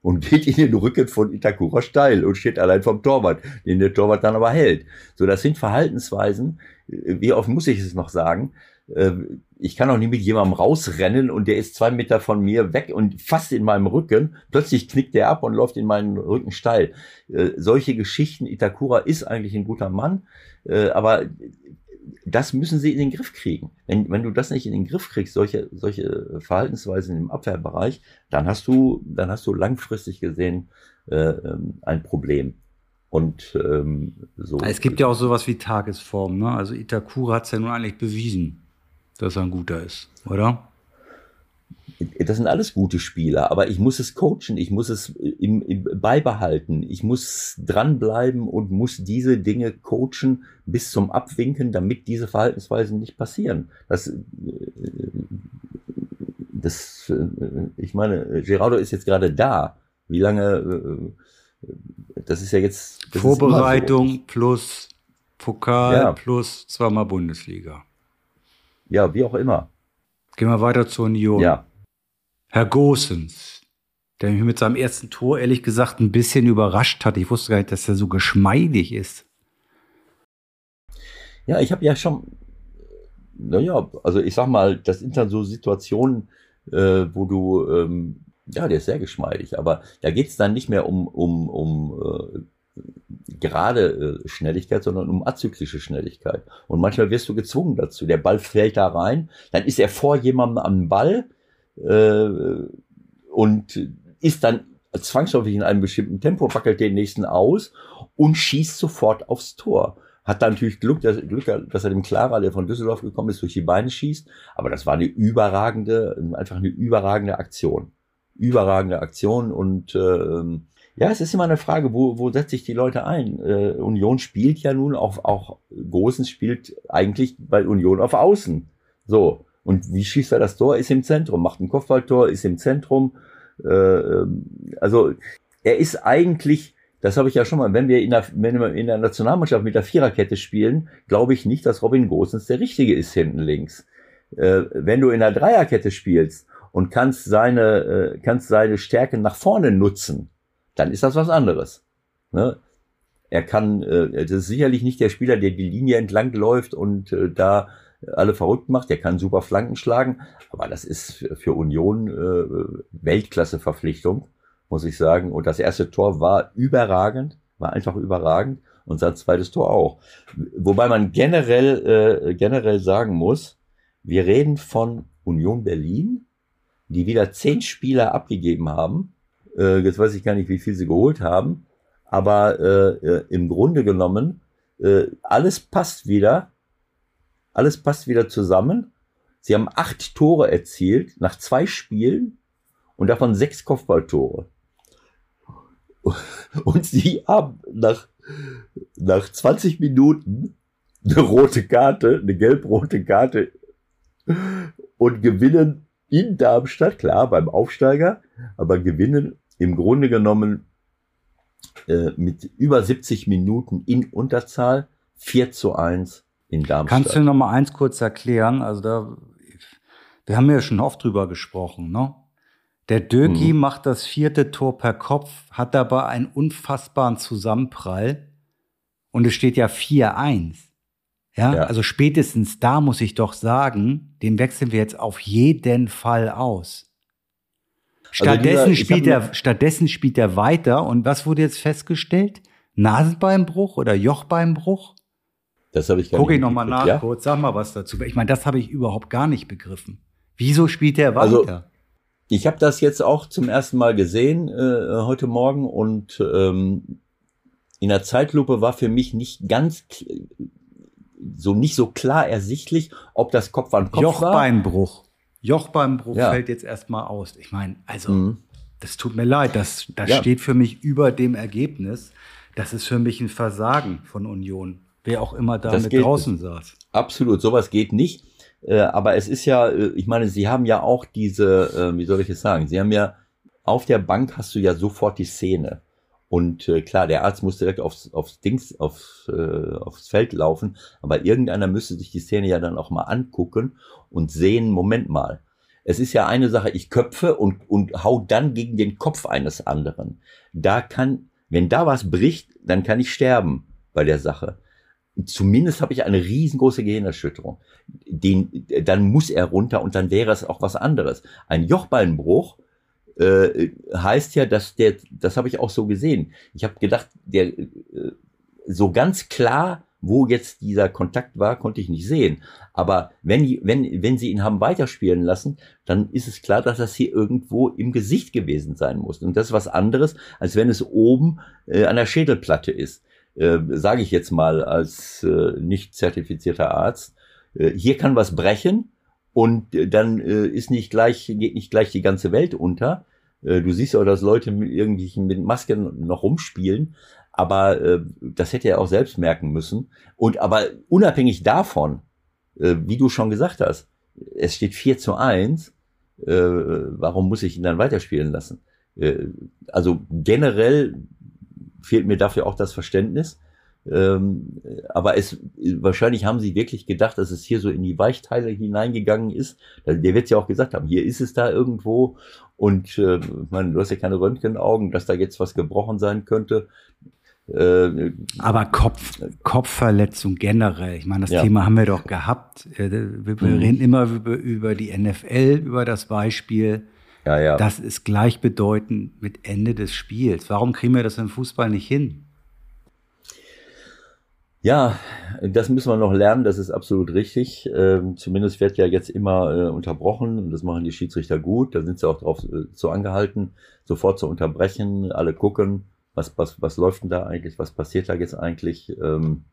und geht in den Rücken von Itakura steil und steht allein vom Torwart, den der Torwart dann aber hält. So, das sind Verhaltensweisen, wie oft muss ich es noch sagen, äh, ich kann auch nicht mit jemandem rausrennen und der ist zwei Meter von mir weg und fast in meinem Rücken. Plötzlich knickt der ab und läuft in meinen Rücken steil. Äh, solche Geschichten, Itakura ist eigentlich ein guter Mann, äh, aber das müssen sie in den Griff kriegen. Wenn, wenn du das nicht in den Griff kriegst, solche, solche Verhaltensweisen im Abwehrbereich, dann hast du, dann hast du langfristig gesehen äh, ähm, ein Problem. Und ähm, so. Es gibt ja auch sowas wie Tagesform, ne? Also Itakura hat es ja nun eigentlich bewiesen dass er ein guter ist, oder? Das sind alles gute Spieler, aber ich muss es coachen, ich muss es im, im beibehalten, ich muss dranbleiben und muss diese Dinge coachen bis zum Abwinken, damit diese Verhaltensweisen nicht passieren. Das, äh, das, äh, ich meine, Gerardo ist jetzt gerade da. Wie lange, äh, das ist ja jetzt. Vorbereitung so. plus Pokal ja. plus zweimal Bundesliga. Ja, wie auch immer. Gehen wir weiter zur Union. Ja. Herr Gosens, der mich mit seinem ersten Tor ehrlich gesagt ein bisschen überrascht hat. Ich wusste gar nicht, dass er so geschmeidig ist. Ja, ich habe ja schon, naja, also ich sag mal, das sind dann so Situationen, äh, wo du, ähm, ja, der ist sehr geschmeidig, aber da geht es dann nicht mehr um, um, um äh, gerade äh, Schnelligkeit, sondern um azyklische Schnelligkeit. Und manchmal wirst du gezwungen dazu. Der Ball fällt da rein, dann ist er vor jemandem am Ball äh, und ist dann zwangsläufig in einem bestimmten Tempo, wackelt den nächsten aus und schießt sofort aufs Tor. Hat da natürlich Glück, dass, Glück, dass er dem Clara, der von Düsseldorf gekommen ist, durch die Beine schießt. Aber das war eine überragende, einfach eine überragende Aktion. Überragende Aktion und äh, ja, es ist immer eine Frage, wo, wo setze ich die Leute ein? Äh, Union spielt ja nun auch, auch Großen spielt eigentlich bei Union auf Außen. So. Und wie schießt er das Tor? Ist im Zentrum, macht ein Kopfballtor, ist im Zentrum. Äh, ähm, also er ist eigentlich, das habe ich ja schon mal, wenn wir in der, wenn wir in der Nationalmannschaft mit der Viererkette spielen, glaube ich nicht, dass Robin Gosens der Richtige ist hinten links. Äh, wenn du in der Dreierkette spielst und kannst seine, äh, kannst seine Stärken nach vorne nutzen, dann ist das was anderes. Ne? Er kann, äh, das ist sicherlich nicht der Spieler, der die Linie entlang läuft und äh, da alle verrückt macht. Der kann super Flanken schlagen, aber das ist für Union äh, Weltklasse-Verpflichtung, muss ich sagen. Und das erste Tor war überragend, war einfach überragend und sein zweites Tor auch. Wobei man generell, äh, generell sagen muss, wir reden von Union Berlin, die wieder zehn Spieler abgegeben haben. Äh, jetzt weiß ich gar nicht, wie viel sie geholt haben, aber äh, äh im Grunde genommen, äh, alles passt wieder alles passt wieder zusammen. Sie haben acht Tore erzielt nach zwei Spielen und davon sechs Kopfballtore. Und sie haben nach, nach 20 Minuten eine rote Karte, eine gelb-rote Karte und gewinnen in Darmstadt, klar, beim Aufsteiger, aber gewinnen im Grunde genommen äh, mit über 70 Minuten in Unterzahl 4 zu 1 in Darmstadt. Kannst du noch mal eins kurz erklären? Also da, wir haben ja schon oft drüber gesprochen, ne? Der Döki hm. macht das vierte Tor per Kopf, hat dabei einen unfassbaren Zusammenprall und es steht ja 4-1. Ja? ja, also spätestens da muss ich doch sagen, den wechseln wir jetzt auf jeden Fall aus. Stattdessen, also dieser, spielt er, stattdessen spielt er weiter und was wurde jetzt festgestellt? Nasenbeinbruch oder Jochbeinbruch? Das habe ich gar Guck ich nochmal nach ja? kurz, sag mal was dazu. Ich meine, das habe ich überhaupt gar nicht begriffen. Wieso spielt der also, weiter? Also, ich habe das jetzt auch zum ersten Mal gesehen äh, heute Morgen und ähm, in der Zeitlupe war für mich nicht ganz so nicht so klar ersichtlich, ob das Kopf an Kopf Jochbeinbruch. war. Jochbeinbruch ja. fällt jetzt erstmal aus. Ich meine, also mhm. das tut mir leid, das, das ja. steht für mich über dem Ergebnis. Das ist für mich ein Versagen von Union. Wer auch immer da mit draußen saß. Absolut, sowas geht nicht. Äh, aber es ist ja, äh, ich meine, sie haben ja auch diese, äh, wie soll ich es sagen, sie haben ja, auf der Bank hast du ja sofort die Szene. Und äh, klar, der Arzt muss direkt aufs, aufs Dings, aufs, äh, aufs Feld laufen, aber irgendeiner müsste sich die Szene ja dann auch mal angucken und sehen, Moment mal. Es ist ja eine Sache, ich köpfe und, und hau dann gegen den Kopf eines anderen. Da kann, wenn da was bricht, dann kann ich sterben bei der Sache zumindest habe ich eine riesengroße Gehirnerschütterung. Den, dann muss er runter und dann wäre es auch was anderes. Ein Jochbeinbruch äh, heißt ja, dass der, das habe ich auch so gesehen. Ich habe gedacht, der äh, so ganz klar, wo jetzt dieser Kontakt war, konnte ich nicht sehen. Aber wenn, wenn, wenn sie ihn haben weiterspielen lassen, dann ist es klar, dass das hier irgendwo im Gesicht gewesen sein muss. Und das ist was anderes, als wenn es oben äh, an der Schädelplatte ist äh, sage ich jetzt mal als äh, nicht zertifizierter Arzt, äh, hier kann was brechen und äh, dann äh, ist nicht gleich, geht nicht gleich die ganze Welt unter. Äh, du siehst auch, dass Leute mit irgendwelchen mit Masken noch rumspielen, aber äh, das hätte er auch selbst merken müssen. Und aber unabhängig davon, äh, wie du schon gesagt hast, es steht 4 zu 1, äh, warum muss ich ihn dann weiterspielen lassen? Äh, also generell fehlt mir dafür auch das Verständnis. Ähm, aber es wahrscheinlich haben sie wirklich gedacht, dass es hier so in die Weichteile hineingegangen ist. Der wird ja auch gesagt haben, hier ist es da irgendwo und äh, man, du hast ja keine Röntgenaugen, dass da jetzt was gebrochen sein könnte. Äh, aber Kopf, Kopfverletzung generell, ich meine, das ja. Thema haben wir doch gehabt. Äh, wir, wir mhm. reden immer über, über die NFL, über das Beispiel. Ja, ja. Das ist gleichbedeutend mit Ende des Spiels. Warum kriegen wir das im Fußball nicht hin? Ja, das müssen wir noch lernen, das ist absolut richtig. Ähm, zumindest wird ja jetzt immer äh, unterbrochen und das machen die Schiedsrichter gut. Da sind sie auch darauf äh, zu angehalten, sofort zu unterbrechen, alle gucken, was, was, was läuft denn da eigentlich, was passiert da jetzt eigentlich. Ähm,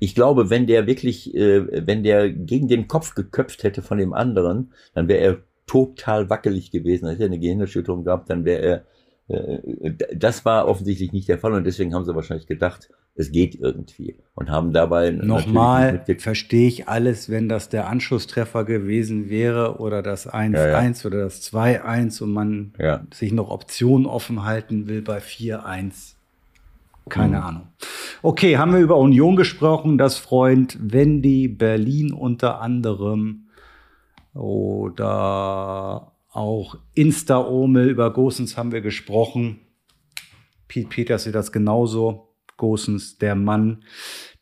ich glaube, wenn der wirklich, äh, wenn der gegen den Kopf geköpft hätte von dem anderen, dann wäre er total wackelig gewesen. Hätte er eine Gehirnerschütterung gehabt, dann wäre er das war offensichtlich nicht der Fall und deswegen haben sie wahrscheinlich gedacht, es geht irgendwie und haben dabei nochmal verstehe ich alles, wenn das der Anschlusstreffer gewesen wäre oder das 1-1 ja, ja. oder das 2-1 und man ja. sich noch Optionen offen halten will bei 4-1. Keine mhm. Ahnung. Okay, haben wir über Union gesprochen, das Freund Wendy Berlin unter anderem oder auch Insta-Omel über Gosens haben wir gesprochen. Pete Peters sieht das genauso. Gosens, der Mann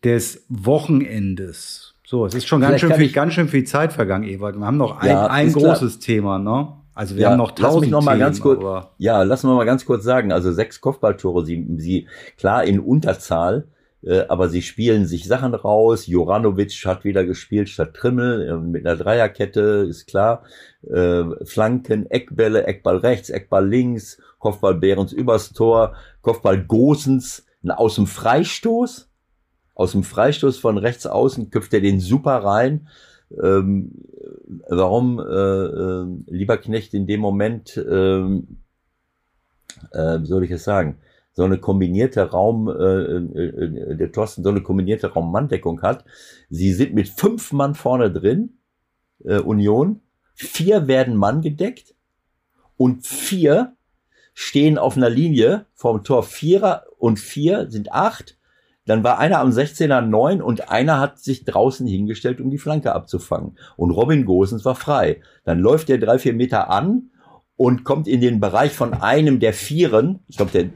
des Wochenendes. So, es ist schon ganz schön, viel, ganz schön viel Zeit vergangen, Ewald. Wir haben noch ein, ja, ein großes klar. Thema, ne? Also wir ja, haben noch tausend lass mich noch mal Themen, ganz kurz, Ja, lassen wir mal ganz kurz sagen. Also sechs Kopfballtore, sie, sie klar in Unterzahl, äh, aber sie spielen sich Sachen raus. Joranovic hat wieder gespielt statt Trimmel äh, mit einer Dreierkette, ist klar. Äh, Flanken, Eckbälle, Eckball rechts, Eckball links, Kopfball Behrens übers Tor, Kopfball Gosens aus dem Freistoß. Aus dem Freistoß von rechts außen köpft er den super rein. Ähm, warum äh, äh, Lieberknecht in dem Moment, ähm, äh, wie soll ich es sagen, so eine kombinierte Raum, äh, äh, äh, der Thorsten so eine kombinierte Raummanndeckung hat. Sie sind mit fünf Mann vorne drin, äh, Union. Vier werden Mann gedeckt und vier stehen auf einer Linie vom Tor. Vierer und vier sind acht. Dann war einer am 16er neun und einer hat sich draußen hingestellt, um die Flanke abzufangen. Und Robin Gosens war frei. Dann läuft der drei, vier Meter an und kommt in den Bereich von einem der Vieren, ich glaube, der,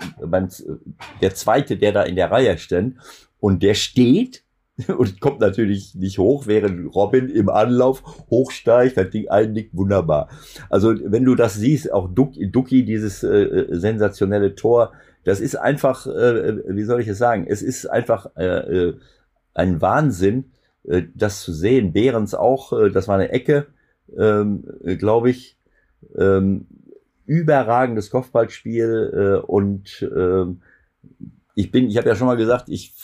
der zweite, der da in der Reihe stand, und der steht und kommt natürlich nicht hoch, während Robin im Anlauf hochsteigt, das Ding einnickt, wunderbar. Also wenn du das siehst, auch Ducky, Ducky dieses äh, sensationelle Tor, das ist einfach, äh, wie soll ich es sagen, es ist einfach äh, äh ein Wahnsinn, äh, das zu sehen. Behrens auch, äh, das war eine Ecke, ähm, glaube ich, ähm, überragendes Kopfballspiel äh, und ähm, ich bin, ich habe ja schon mal gesagt, ich,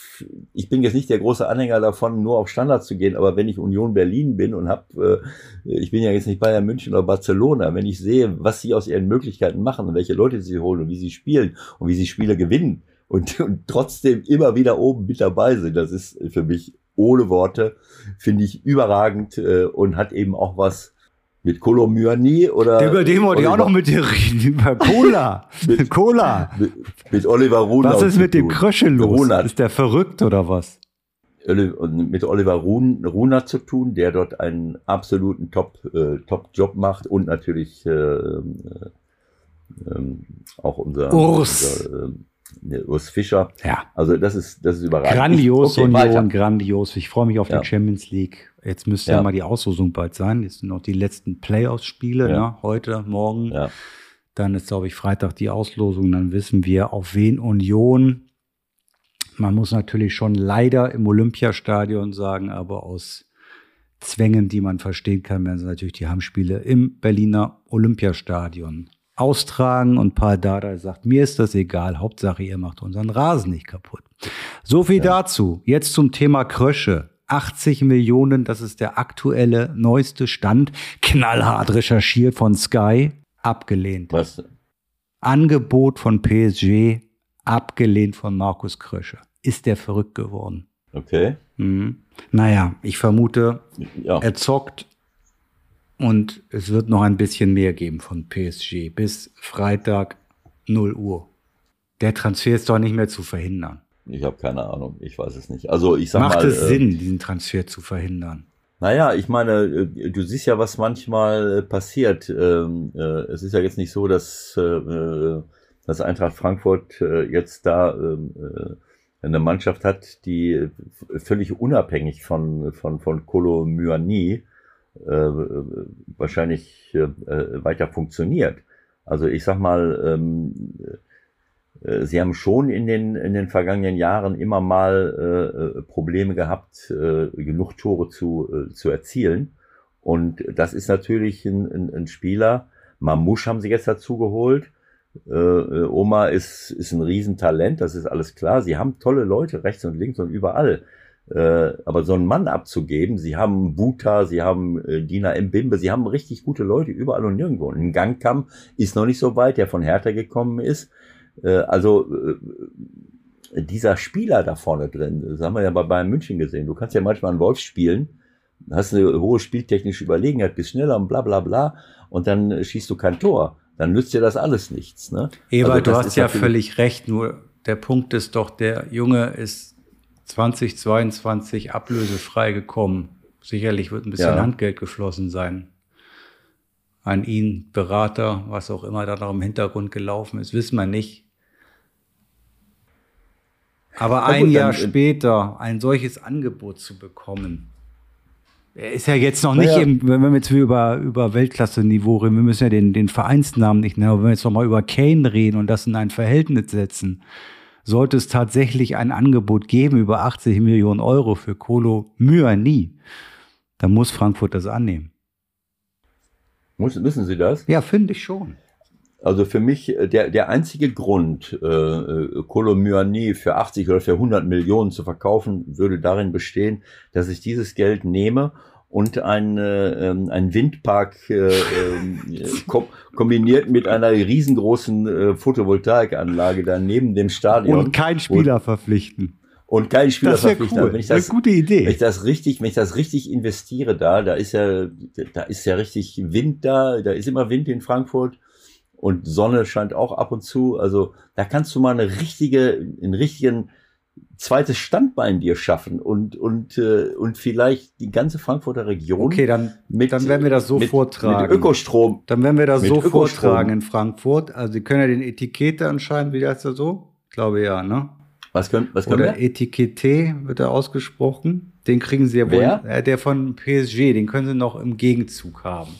ich bin jetzt nicht der große Anhänger davon, nur auf Standards zu gehen, aber wenn ich Union Berlin bin und habe, äh, ich bin ja jetzt nicht Bayern München oder Barcelona, wenn ich sehe, was sie aus ihren Möglichkeiten machen und welche Leute sie holen und wie sie spielen und wie sie Spiele gewinnen und, und trotzdem immer wieder oben mit dabei sind, das ist für mich ohne Worte, finde ich überragend äh, und hat eben auch was mit Kolomyani oder. Über den wollte ich auch noch mit dir reden. Über Cola. mit, Cola. Mit, mit Oliver Runau. Was ist mit dem Krösche los? Runert. Ist der verrückt oder was? mit Oliver Runer zu tun, der dort einen absoluten Top, äh, Top Job macht und natürlich äh, äh, auch unser, Urs. unser äh, Urs Fischer. Ja. Also das ist, das ist überraschend. Grandios, okay, Union, weiter. grandios. Ich freue mich auf ja. die Champions League. Jetzt müsste ja. ja. mal die Auslosung bald sein. Jetzt sind noch die letzten Playoffs-Spiele, ja. ne? heute, morgen. Ja. Dann ist, glaube ich, Freitag die Auslosung. Dann wissen wir, auf wen Union. Man muss natürlich schon leider im Olympiastadion sagen, aber aus Zwängen, die man verstehen kann, werden sie natürlich die Heimspiele im Berliner Olympiastadion austragen und Paul sagt, mir ist das egal, Hauptsache ihr macht unseren Rasen nicht kaputt. So viel ja. dazu. Jetzt zum Thema Krösche. 80 Millionen, das ist der aktuelle neueste Stand, knallhart recherchiert von Sky, abgelehnt. Was? Angebot von PSG, abgelehnt von Markus Krösche. Ist der verrückt geworden? Okay. Mhm. Naja, ich vermute, ja. er zockt und es wird noch ein bisschen mehr geben von PSG bis Freitag 0 Uhr. Der Transfer ist doch nicht mehr zu verhindern. Ich habe keine Ahnung, ich weiß es nicht. Also ich sag Macht mal, es äh, Sinn, diesen Transfer zu verhindern? Naja, ich meine, äh, du siehst ja, was manchmal äh, passiert. Ähm, es ist ja jetzt nicht so, dass, dass Eintracht Frankfurt jetzt da ähm, eine Mannschaft hat, die völlig unabhängig von, von, von Kolo Myani äh, wahrscheinlich äh, weiter funktioniert. Also ich sag mal, ähm, äh, sie haben schon in den, in den vergangenen Jahren immer mal äh, Probleme gehabt, äh, genug Tore zu, äh, zu erzielen. Und das ist natürlich ein, ein, ein Spieler. Mamouche haben sie jetzt dazu geholt. Äh, Oma ist, ist ein Riesentalent, das ist alles klar. Sie haben tolle Leute rechts und links und überall. Äh, aber so einen Mann abzugeben, sie haben Buta, sie haben äh, Dina Mbimbe, sie haben richtig gute Leute überall und nirgendwo. Und ein Gangkamm ist noch nicht so weit, der von Hertha gekommen ist. Äh, also äh, dieser Spieler da vorne drin, das haben wir ja bei Bayern München gesehen. Du kannst ja manchmal einen Wolf spielen, hast eine hohe spieltechnische Überlegenheit, bist schneller und bla bla bla und dann schießt du kein Tor. Dann nützt dir das alles nichts. Ne? Eber, also du hast ja völlig recht, nur der Punkt ist doch, der Junge ist 2022 ablösefrei gekommen. Sicherlich wird ein bisschen ja. Handgeld geflossen sein. An ihn, Berater, was auch immer da noch im Hintergrund gelaufen ist, wissen wir nicht. Aber ein gut, Jahr dann, später ein solches Angebot zu bekommen, er ist ja jetzt noch nicht, ja. Im, wenn wir jetzt über, über Weltklasse-Niveau reden, wir müssen ja den, den Vereinsnamen nicht nennen, aber wenn wir jetzt noch mal über Kane reden und das in ein Verhältnis setzen, sollte es tatsächlich ein Angebot geben über 80 Millionen Euro für Kolo Myani, dann muss Frankfurt das annehmen. Muss, wissen Sie das? Ja, finde ich schon. Also für mich äh, der, der einzige Grund, äh, äh Kolo Myani für 80 oder für 100 Millionen zu verkaufen, würde darin bestehen, dass ich dieses Geld nehme und ein, äh, ähm, ein Windpark äh, äh, kom kombiniert mit einer riesengroßen äh, Photovoltaikanlage da neben dem Stadion. Und keinen Spieler verpflichten. Und keinen Spieler das verpflichten. Cool. Wenn ich das, gute Idee. Wenn ich das richtig, wenn ich das richtig investiere da, da ist ja, da ist ja richtig Wind da, da ist immer Wind in Frankfurt und Sonne scheint auch ab und zu. Also da kannst du mal eine richtige, einen richtigen zweites Standbein dir schaffen und und äh, und vielleicht die ganze Frankfurter Region. Okay, dann mit, dann werden wir das so mit, vortragen. Mit Ökostrom. Dann werden wir das so Ökostrom. vortragen in Frankfurt. Also Sie können ja den Etikette anscheinend, wie heißt er so? Ich glaube ja, ne? Was können, was können Oder wir? Etikette wird er ausgesprochen. Den kriegen Sie ja wohl. Äh, der von PSG, den können Sie noch im Gegenzug haben.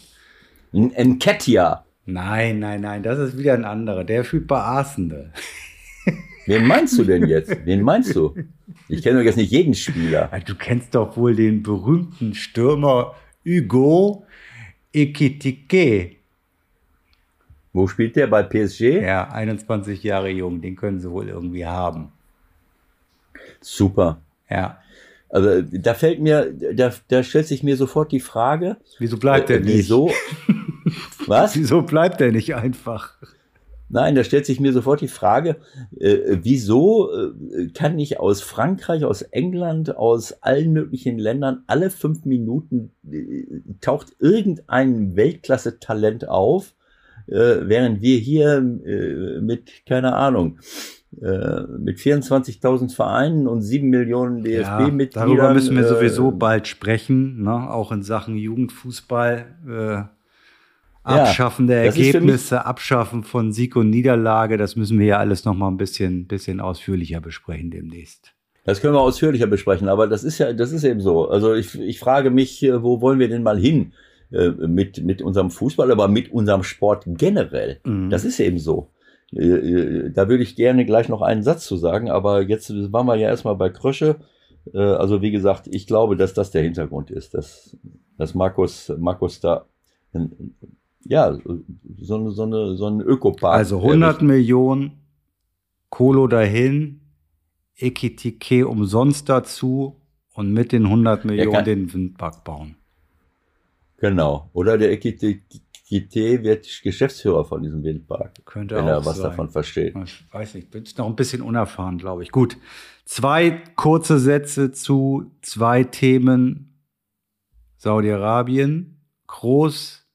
Nketia. Nein, nein, nein, das ist wieder ein anderer. Der fühlt bei Arsenal. Wen meinst du denn jetzt? Wen meinst du? Ich kenne doch jetzt nicht jeden Spieler. Du kennst doch wohl den berühmten Stürmer Hugo Ekitike. Wo spielt der? Bei PSG? Ja, 21 Jahre jung. Den können sie wohl irgendwie haben. Super. Ja. Also da fällt mir, da, da stellt sich mir sofort die Frage. Wieso bleibt er äh, nicht? Wieso? Was? Wieso bleibt er nicht einfach? Nein, da stellt sich mir sofort die Frage, äh, wieso äh, kann ich aus Frankreich, aus England, aus allen möglichen Ländern alle fünf Minuten äh, taucht irgendein Weltklasse-Talent auf, äh, während wir hier äh, mit, keine Ahnung, äh, mit 24.000 Vereinen und 7 Millionen DFB-Mitgliedern. Ja, darüber müssen wir sowieso bald sprechen, ne? auch in Sachen Jugendfußball. Abschaffen der Ergebnisse, Abschaffen von Sieg und Niederlage, das müssen wir ja alles noch mal ein bisschen, bisschen ausführlicher besprechen demnächst. Das können wir ausführlicher besprechen, aber das ist ja, das ist eben so. Also ich, ich frage mich, äh, wo wollen wir denn mal hin äh, mit, mit unserem Fußball, aber mit unserem Sport generell? Mhm. Das ist eben so. Äh, da würde ich gerne gleich noch einen Satz zu sagen, aber jetzt waren wir ja erstmal bei Krösche. Also wie gesagt, ich glaube, dass das der Hintergrund ist, dass, dass Markus, Markus da ja, so eine, so eine, so ein Ökopark. Also 100 Millionen, Kolo dahin, Ekitike umsonst dazu und mit den 100 Millionen den Windpark bauen. Genau. Oder der Ekitike wird Geschäftsführer von diesem Windpark. Könnte wenn auch er was sein. davon versteht. Ich weiß nicht, bin noch ein bisschen unerfahren, glaube ich. Gut. Zwei kurze Sätze zu zwei Themen. Saudi-Arabien, groß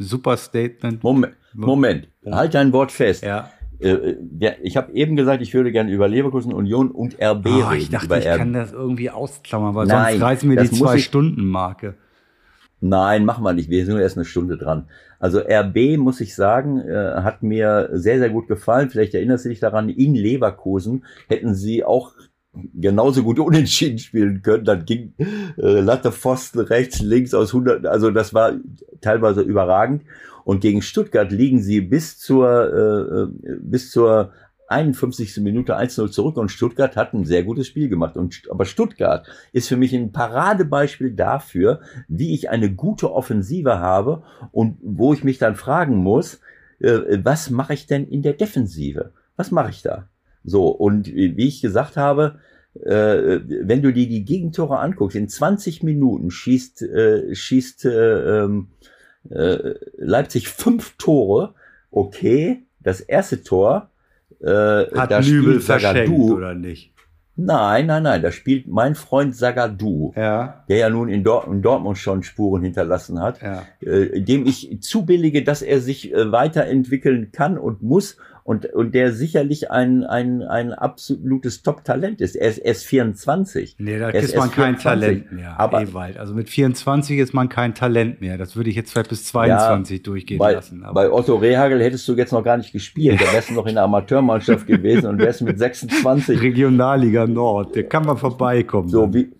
Super Statement. Moment, Moment. halt dein Wort fest. Ja. Äh, ich habe eben gesagt, ich würde gerne über Leverkusen, Union und RB oh, reden. Ich dachte, ich kann das irgendwie ausklammern, weil Nein, sonst reißen wir die Zwei-Stunden-Marke. Nein, machen wir nicht. Wir sind nur erst eine Stunde dran. Also RB, muss ich sagen, äh, hat mir sehr, sehr gut gefallen. Vielleicht erinnerst du dich daran, in Leverkusen hätten sie auch genauso gut unentschieden spielen können. Dann ging äh, Latte Pfosten rechts, links aus 100, also das war teilweise überragend. Und gegen Stuttgart liegen sie bis zur, äh, äh bis zur 51. Minute 1-0 zurück und Stuttgart hat ein sehr gutes Spiel gemacht. Und, aber Stuttgart ist für mich ein Paradebeispiel dafür, wie ich eine gute Offensive habe und wo ich mich dann fragen muss, äh, was mache ich denn in der Defensive? Was mache ich da? So, und wie ich gesagt habe, äh, wenn du dir die Gegentore anguckst, in 20 Minuten schießt, äh, schießt äh, ähm, äh, Leipzig fünf Tore. Okay, das erste Tor äh, hat da Nübel verschenkt oder nicht? Nein, nein, nein, da spielt mein Freund Sagadou, ja. der ja nun in, Dort in, Dortmund schon Spuren hinterlassen hat, ja. äh, dem ich zubillige, dass er sich weiterentwickeln kann und muss und, und der sicherlich ein, ein, ein absolutes Top-Talent ist. Er ist erst 24. Nee, da ist man kein 24. Talent mehr, aber, Ewald. Also mit 24 ist man kein Talent mehr. Das würde ich jetzt vielleicht bis 22 ja, durchgehen bei, lassen. Aber bei Otto Rehagel hättest du jetzt noch gar nicht gespielt. Da wärst du noch in der Amateurmannschaft gewesen und wärst mit 26. Regionalliga Nord, der kann man vorbeikommen. So wie,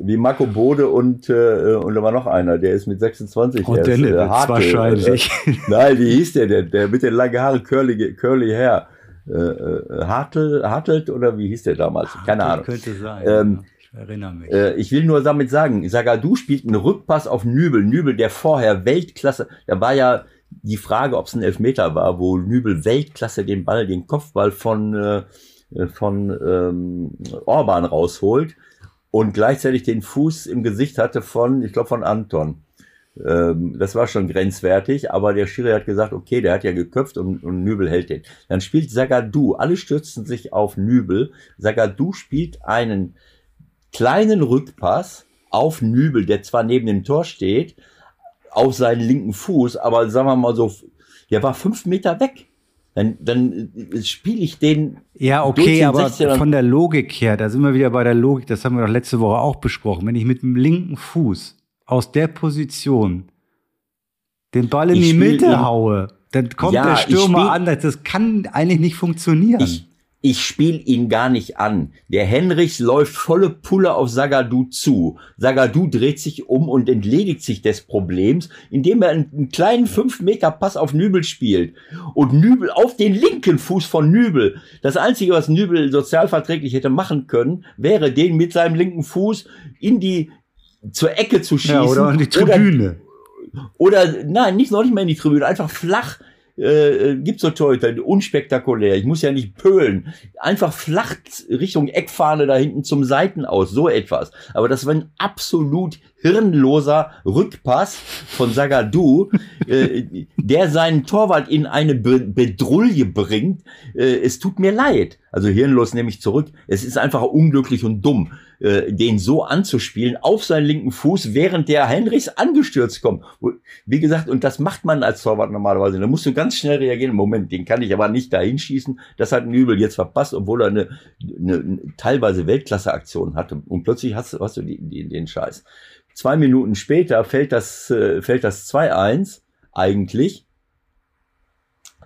wie Marco Bode und, äh, und da war noch einer, der ist mit 26. Und der ist, äh, wahrscheinlich. Äh, nein, wie hieß der denn? Der mit den langen Haaren, curly, curly Hair. Äh, äh, Hartel, Hartelt oder wie hieß der damals? Keine Ahnung. Könnte sein. Ähm, ich erinnere mich. Äh, ich will nur damit sagen, Sagadu spielt einen Rückpass auf Nübel. Nübel, der vorher Weltklasse, da war ja die Frage, ob es ein Elfmeter war, wo Nübel Weltklasse den Ball, den Kopfball von, äh, von ähm, Orban rausholt und gleichzeitig den Fuß im Gesicht hatte von, ich glaube, von Anton. Ähm, das war schon grenzwertig, aber der Schiri hat gesagt, okay, der hat ja geköpft und, und Nübel hält den. Dann spielt Sagadu, alle stürzen sich auf Nübel. Sagadu spielt einen kleinen Rückpass auf Nübel, der zwar neben dem Tor steht, auf seinen linken Fuß, aber sagen wir mal so, der war fünf Meter weg dann, dann äh, spiele ich den. Ja, okay, den aber von der Logik her, da sind wir wieder bei der Logik, das haben wir doch letzte Woche auch besprochen. Wenn ich mit dem linken Fuß aus der Position den Ball in ich die Mitte haue, dann kommt ja, der Stürmer an. Das kann eigentlich nicht funktionieren. Ich, ich spiele ihn gar nicht an. Der Henrichs läuft volle Pulle auf Sagadu zu. Sagadu dreht sich um und entledigt sich des Problems, indem er einen, kleinen 5-Meter-Pass auf Nübel spielt. Und Nübel auf den linken Fuß von Nübel. Das Einzige, was Nübel sozialverträglich hätte machen können, wäre den mit seinem linken Fuß in die zur Ecke zu schießen. Ja, oder an die Tribüne. Oder, oder nein, nicht noch nicht mal in die Tribüne, einfach flach äh, äh, gibt so Torhüter, unspektakulär. Ich muss ja nicht pölen. Einfach flach Richtung Eckfahne da hinten zum Seiten aus, so etwas. Aber das war ein absolut hirnloser Rückpass von Sagadu, äh, der seinen Torwart in eine Be Bedrulle bringt. Äh, es tut mir leid. Also hirnlos nehme ich zurück. Es ist einfach unglücklich und dumm, äh, den so anzuspielen auf seinen linken Fuß, während der Henrichs angestürzt kommt. Wie gesagt, und das macht man als Torwart normalerweise. Da musst du ganz schnell reagieren. Moment, den kann ich aber nicht dahin schießen. Das hat Nübel jetzt verpasst, obwohl er eine, eine, eine teilweise Weltklasse-Aktion hatte. Und plötzlich hast, hast du die, die, den Scheiß. Zwei Minuten später fällt das, äh, fällt das 2-1 eigentlich.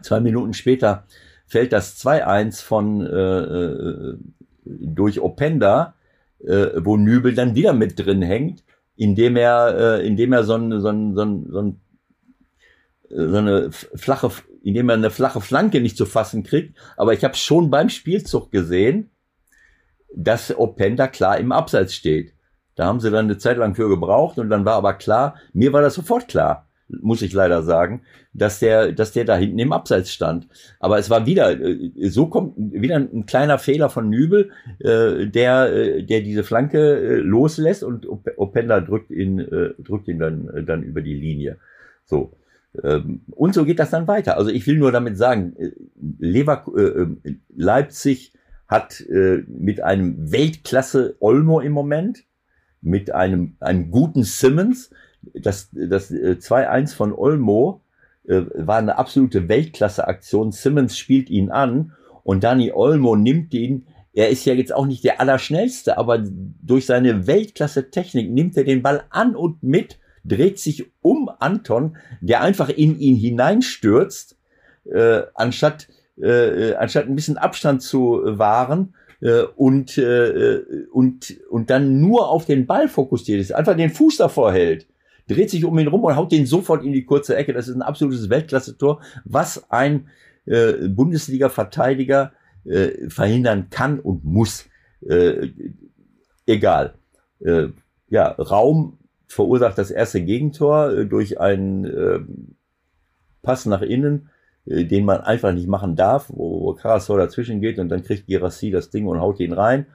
Zwei Minuten später fällt das 2-1 von äh, äh, durch Openda, äh, wo Nübel dann wieder mit drin hängt, indem er, äh, indem er so, ein, so, ein, so, ein, so, ein, so eine flache, indem er eine flache Flanke nicht zu fassen kriegt. Aber ich habe schon beim Spielzug gesehen, dass Openda klar im Abseits steht. Da haben sie dann eine Zeit lang für gebraucht und dann war aber klar, mir war das sofort klar, muss ich leider sagen, dass der, dass der da hinten im Abseits stand. Aber es war wieder, äh, so kommt wieder ein kleiner Fehler von Nübel, äh, der, äh, der diese Flanke loslässt und Openda drückt ihn, drückt ihn dann, dann über die Linie. So. Ähm, und so geht das dann weiter. Also ich will nur damit sagen, Lever, Leipzig hat mit einem Weltklasse Olmo im Moment, mit einem, einem guten Simmons. Das, das 2-1 äh, von Olmo äh, war eine absolute Weltklasse-Aktion. Simmons spielt ihn an und Dani Olmo nimmt ihn. Er ist ja jetzt auch nicht der Allerschnellste, aber durch seine Weltklasse-Technik nimmt er den Ball an und mit, dreht sich um Anton, der einfach in ihn hineinstürzt, äh, anstatt, äh, anstatt ein bisschen Abstand zu wahren äh, und, äh, und, und dann nur auf den Ball fokussiert ist, einfach den Fuß davor hält, dreht sich um ihn rum und haut den sofort in die kurze Ecke. Das ist ein absolutes Weltklasse-Tor, was ein äh, Bundesliga-Verteidiger äh, verhindern kann und muss. Äh, egal. Äh, ja, Raum verursacht das erste Gegentor äh, durch einen äh, Pass nach innen äh, den man einfach nicht machen darf, wo, wo Karasor dazwischen geht und dann kriegt Girassi das Ding und haut ihn rein.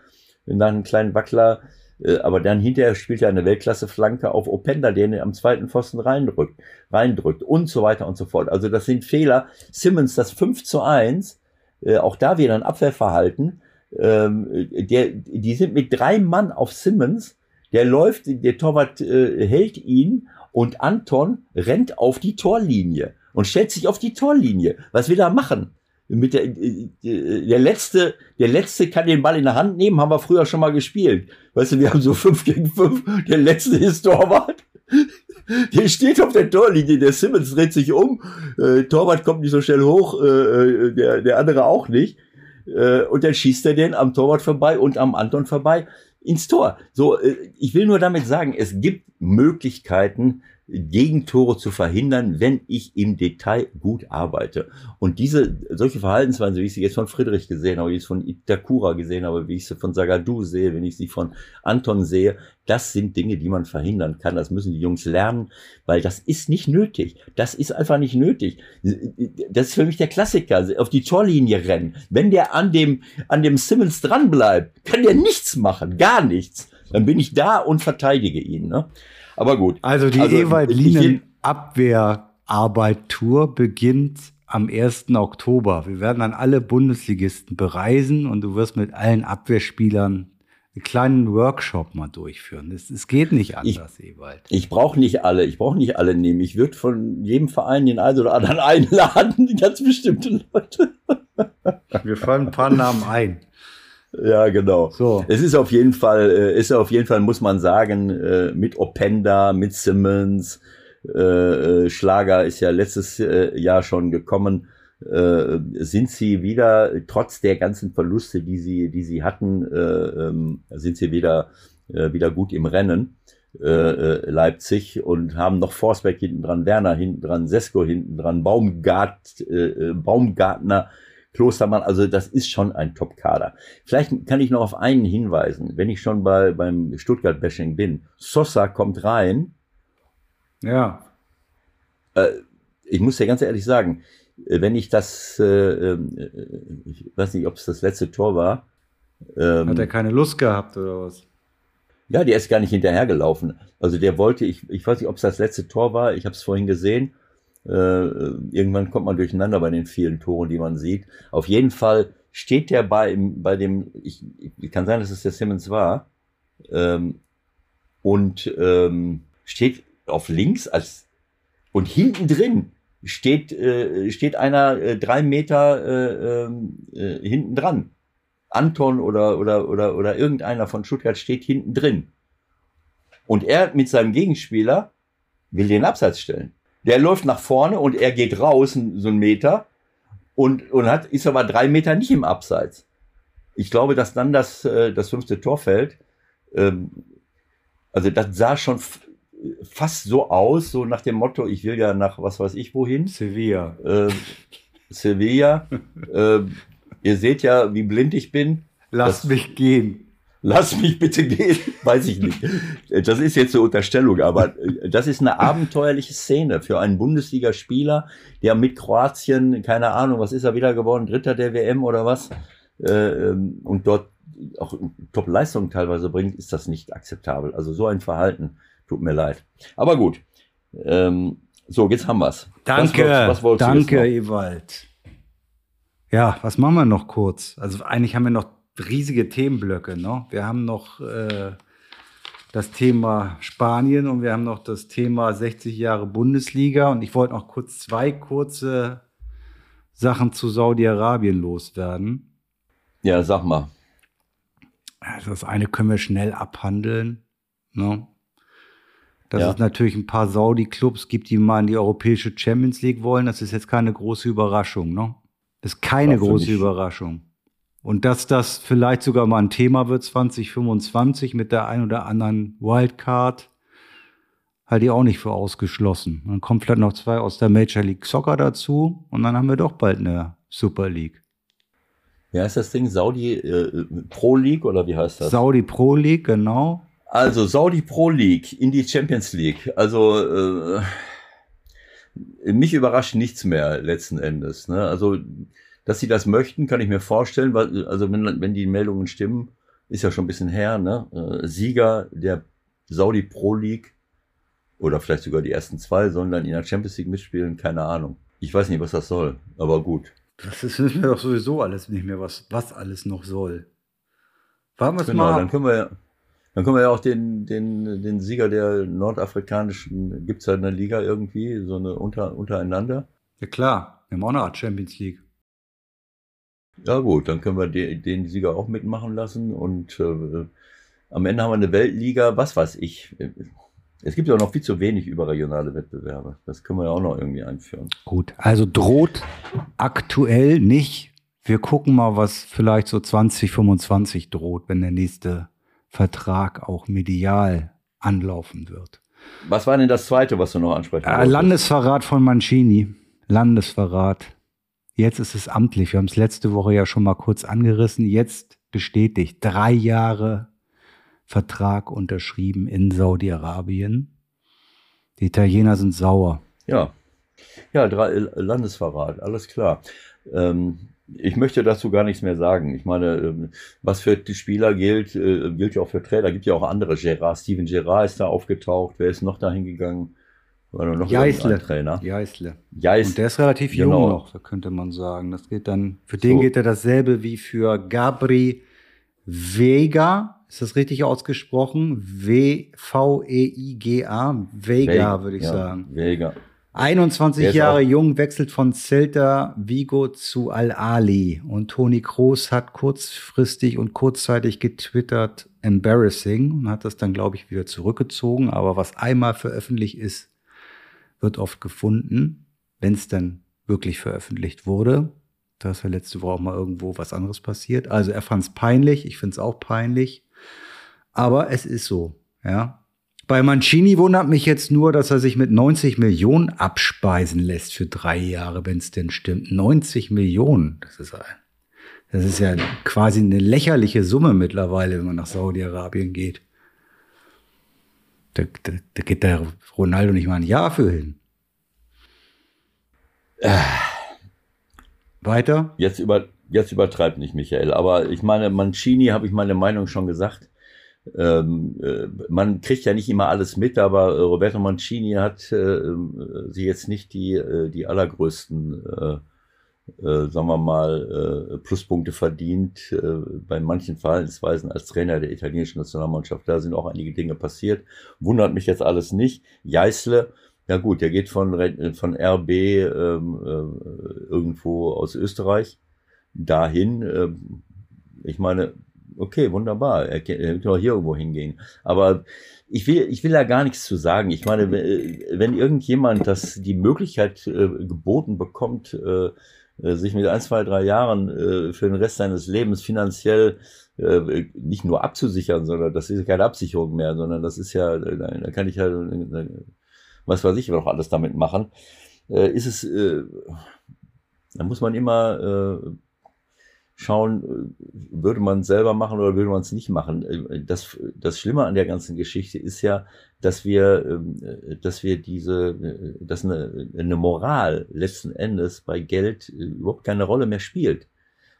nach einem kleinen Wackler. Äh, aber dann hinterher spielt er eine Weltklasse-Flanke auf Openda, der ihn am zweiten Pfosten reindrückt, reindrückt und so weiter und so fort. Also das sind Fehler. Simmons, das 5 zu 1, äh, auch da wieder ein Abwehrverhalten. Ähm, der, die sind mit drei Mann auf Simmons. Der läuft, der Torwart äh, hält ihn und Anton rennt auf die Torlinie und stellt sich auf die Torlinie. Was will er machen? Mit der, äh, der letzte, der letzte kann den Ball in der Hand nehmen, haben wir früher schon mal gespielt. Weißt du, wir haben so fünf gegen fünf. Der letzte ist Torwart. Der steht auf der Torlinie, der Simmons dreht sich um, äh, Torwart kommt nicht so schnell hoch, äh, äh, der, der andere auch nicht. Äh, und dann schießt er den am Torwart vorbei und am Anton vorbei ins Tor. So, äh, ich will nur damit sagen, es gibt Möglichkeiten, Gegentore zu verhindern, wenn ich im Detail gut arbeite. Und diese, solche Verhaltensweisen, wie ich sie jetzt von Friedrich gesehen habe, wie ich es von Itakura gesehen habe, wie ich sie von Sagadu sehe, wenn ich sie von Anton sehe, das sind Dinge, die man verhindern kann. Das müssen die Jungs lernen, weil das ist nicht nötig. Das ist einfach nicht nötig. Das ist für mich der Klassiker. Auf die Torlinie rennen. Wenn der an dem, an dem Simmons dranbleibt, kann der nichts machen. Gar nichts. Dann bin ich da und verteidige ihn. Ne? Aber gut. Also die also, Ewald-Linen Abwehrarbeit-Tour beginnt am 1. Oktober. Wir werden dann alle Bundesligisten bereisen und du wirst mit allen Abwehrspielern einen kleinen Workshop mal durchführen. Es, geht nicht anders, ich, Ewald. Ich brauche nicht alle, ich brauche nicht alle nehmen. Ich würde von jedem Verein den einen oder anderen einladen, die ganz bestimmte Leute. Wir fallen ein paar Namen ein. Ja, genau. So. Es ist auf jeden Fall, äh, ist auf jeden Fall, muss man sagen, äh, mit Openda, mit Simmons, äh, Schlager ist ja letztes Jahr schon gekommen, sind sie wieder, trotz der ganzen Verluste, die sie, die sie hatten, ähm, sind sie wieder, wieder gut im Rennen. Leipzig und haben noch Forsberg hinten dran, Werner hinten dran, Sesko hinten dran, Baumgart, Baumgartner Klostermann, also das ist schon ein Top-Kader. Vielleicht kann ich noch auf einen hinweisen, wenn ich schon bei, beim Stuttgart-Bashing bin. Sosa kommt rein. Ja. Äh, ich muss dir ganz ehrlich sagen, äh, wenn ich das, äh, äh, ich weiß nicht, ob es das letzte Tor war. Ähm, Hat er keine Lust gehabt oder was? Ja, der ist gar nicht hinterhergelaufen. Also der wollte, ich, ich weiß nicht, ob es das letzte Tor war, ich habe es vorhin gesehen. Äh, irgendwann kommt man durcheinander bei den vielen Toren, die man sieht. Auf jeden Fall steht der bei, bei dem, ich, ich kann sein, dass es der Simmons war, ähm, und ähm, steht auf links als und hinten drin steht äh, steht einer äh, drei Meter äh, ähm, äh, hinten dran. Anton oder oder oder oder irgendeiner von Stuttgart steht hinten drin. Und er mit seinem Gegenspieler will den Abseits stellen. Der läuft nach vorne und er geht raus, so einen Meter, und, und hat, ist aber drei Meter nicht im Abseits. Ich glaube, dass dann das, äh, das fünfte Tor fällt. Ähm, also das sah schon fast so aus, so nach dem Motto, ich will ja nach was weiß ich wohin. Sevilla. Äh, Sevilla. äh, ihr seht ja, wie blind ich bin. Lass das, mich gehen lass mich bitte gehen, weiß ich nicht. Das ist jetzt eine Unterstellung, aber äh, das ist eine abenteuerliche Szene für einen Bundesligaspieler, der mit Kroatien, keine Ahnung, was ist er wieder geworden, Dritter der WM oder was, äh, ähm, und dort auch Top-Leistungen teilweise bringt, ist das nicht akzeptabel. Also so ein Verhalten, tut mir leid. Aber gut. Ähm, so, jetzt haben wir's. Danke, was, was danke, Ewald. Ja, was machen wir noch kurz? Also eigentlich haben wir noch riesige Themenblöcke. Ne? Wir haben noch äh, das Thema Spanien und wir haben noch das Thema 60 Jahre Bundesliga. Und ich wollte noch kurz zwei kurze Sachen zu Saudi-Arabien loswerden. Ja, sag mal. Das eine können wir schnell abhandeln. Ne? Dass ja. es natürlich ein paar Saudi-Clubs gibt, die mal in die europäische Champions League wollen. Das ist jetzt keine große Überraschung. Ne? Das ist keine große Überraschung. Und dass das vielleicht sogar mal ein Thema wird 2025 mit der ein oder anderen Wildcard, halte ich auch nicht für ausgeschlossen. Dann kommen vielleicht noch zwei aus der Major League Soccer dazu und dann haben wir doch bald eine Super League. Wie heißt das Ding? Saudi äh, Pro League oder wie heißt das? Saudi Pro League, genau. Also Saudi Pro League in die Champions League. Also äh, mich überrascht nichts mehr letzten Endes. Ne? Also dass sie das möchten, kann ich mir vorstellen, weil, also wenn, wenn die Meldungen stimmen, ist ja schon ein bisschen her, ne? Äh, Sieger der Saudi Pro League oder vielleicht sogar die ersten zwei sollen dann in der Champions League mitspielen, keine Ahnung. Ich weiß nicht, was das soll, aber gut. Das ist mir doch sowieso alles nicht mehr, was, was alles noch soll. Warten wir genau, mal. Dann können wir, ja, dann können wir ja auch den, den, den Sieger der nordafrikanischen, gibt es ja in der Liga irgendwie, so eine unter, untereinander. Ja klar, wir haben auch eine Champions League. Ja gut, dann können wir den, den Sieger auch mitmachen lassen und äh, am Ende haben wir eine Weltliga, was weiß ich. Es gibt ja auch noch viel zu wenig überregionale Wettbewerbe. Das können wir ja auch noch irgendwie einführen. Gut, also droht aktuell nicht. Wir gucken mal, was vielleicht so 2025 droht, wenn der nächste Vertrag auch medial anlaufen wird. Was war denn das zweite, was du noch ansprechen äh, Landesverrat von Mancini. Landesverrat. Jetzt ist es amtlich. Wir haben es letzte Woche ja schon mal kurz angerissen. Jetzt bestätigt. Drei Jahre Vertrag unterschrieben in Saudi-Arabien. Die Italiener sind sauer. Ja, ja, Landesverrat, alles klar. Ähm, ich möchte dazu gar nichts mehr sagen. Ich meine, ähm, was für die Spieler gilt, äh, gilt ja auch für Trainer. Gibt ja auch andere. Gerard, Steven Gerard ist da aufgetaucht. Wer ist noch dahin gegangen? War noch Jeißle. Trainer? Jeißle. Jeißle. Und der ist relativ genau. jung noch, so könnte man sagen. Das geht dann, für den geht ja dasselbe wie für Gabri Vega. Ist das richtig ausgesprochen? W-V-E-I-G-A. Vega, würde ich ja, sagen. Vega. 21 Jahre jung, wechselt von Celta Vigo zu Al-Ali. Und Toni Kroos hat kurzfristig und kurzzeitig getwittert, embarrassing, und hat das dann, glaube ich, wieder zurückgezogen. Aber was einmal veröffentlicht ist, wird oft gefunden, wenn es dann wirklich veröffentlicht wurde. Da ist ja letzte Woche auch mal irgendwo was anderes passiert. Also er fand es peinlich, ich finde es auch peinlich. Aber es ist so, ja. Bei Mancini wundert mich jetzt nur, dass er sich mit 90 Millionen abspeisen lässt für drei Jahre, wenn es denn stimmt. 90 Millionen, das ist, das ist ja quasi eine lächerliche Summe mittlerweile, wenn man nach Saudi-Arabien geht. Da, da, da, geht der Ronaldo nicht mal ein Jahr für hin. Äh. Weiter? Jetzt, über, jetzt übertreibt nicht Michael, aber ich meine, Mancini habe ich meine Meinung schon gesagt ähm, äh, man kriegt ja nicht immer alles mit, aber äh, Roberto Mancini hat äh, sie jetzt nicht die, äh, die allergrößten, äh, äh, sagen wir mal, äh, Pluspunkte verdient äh, bei manchen Verhaltensweisen als Trainer der italienischen Nationalmannschaft. Da sind auch einige Dinge passiert. Wundert mich jetzt alles nicht. Jeißle, ja gut, der geht von, von RB ähm, äh, irgendwo aus Österreich dahin. Äh, ich meine, okay, wunderbar, er, könnte auch hier irgendwo hingehen. Aber ich will, ich will da gar nichts zu sagen. Ich meine, wenn irgendjemand das die Möglichkeit äh, geboten bekommt, äh, äh, sich mit ein, zwei, drei Jahren äh, für den Rest seines Lebens finanziell äh, nicht nur abzusichern, sondern das ist keine Absicherung mehr, sondern das ist ja, da kann ich ja, was weiß ich, noch alles damit machen. Äh, ist es, äh, da muss man immer äh, schauen, äh, würde man selber machen oder würde man es nicht machen. Äh, das, das Schlimme an der ganzen Geschichte ist ja, dass wir, ähm, äh, dass wir diese, dass eine, eine Moral letzten Endes bei Geld überhaupt keine Rolle mehr spielt.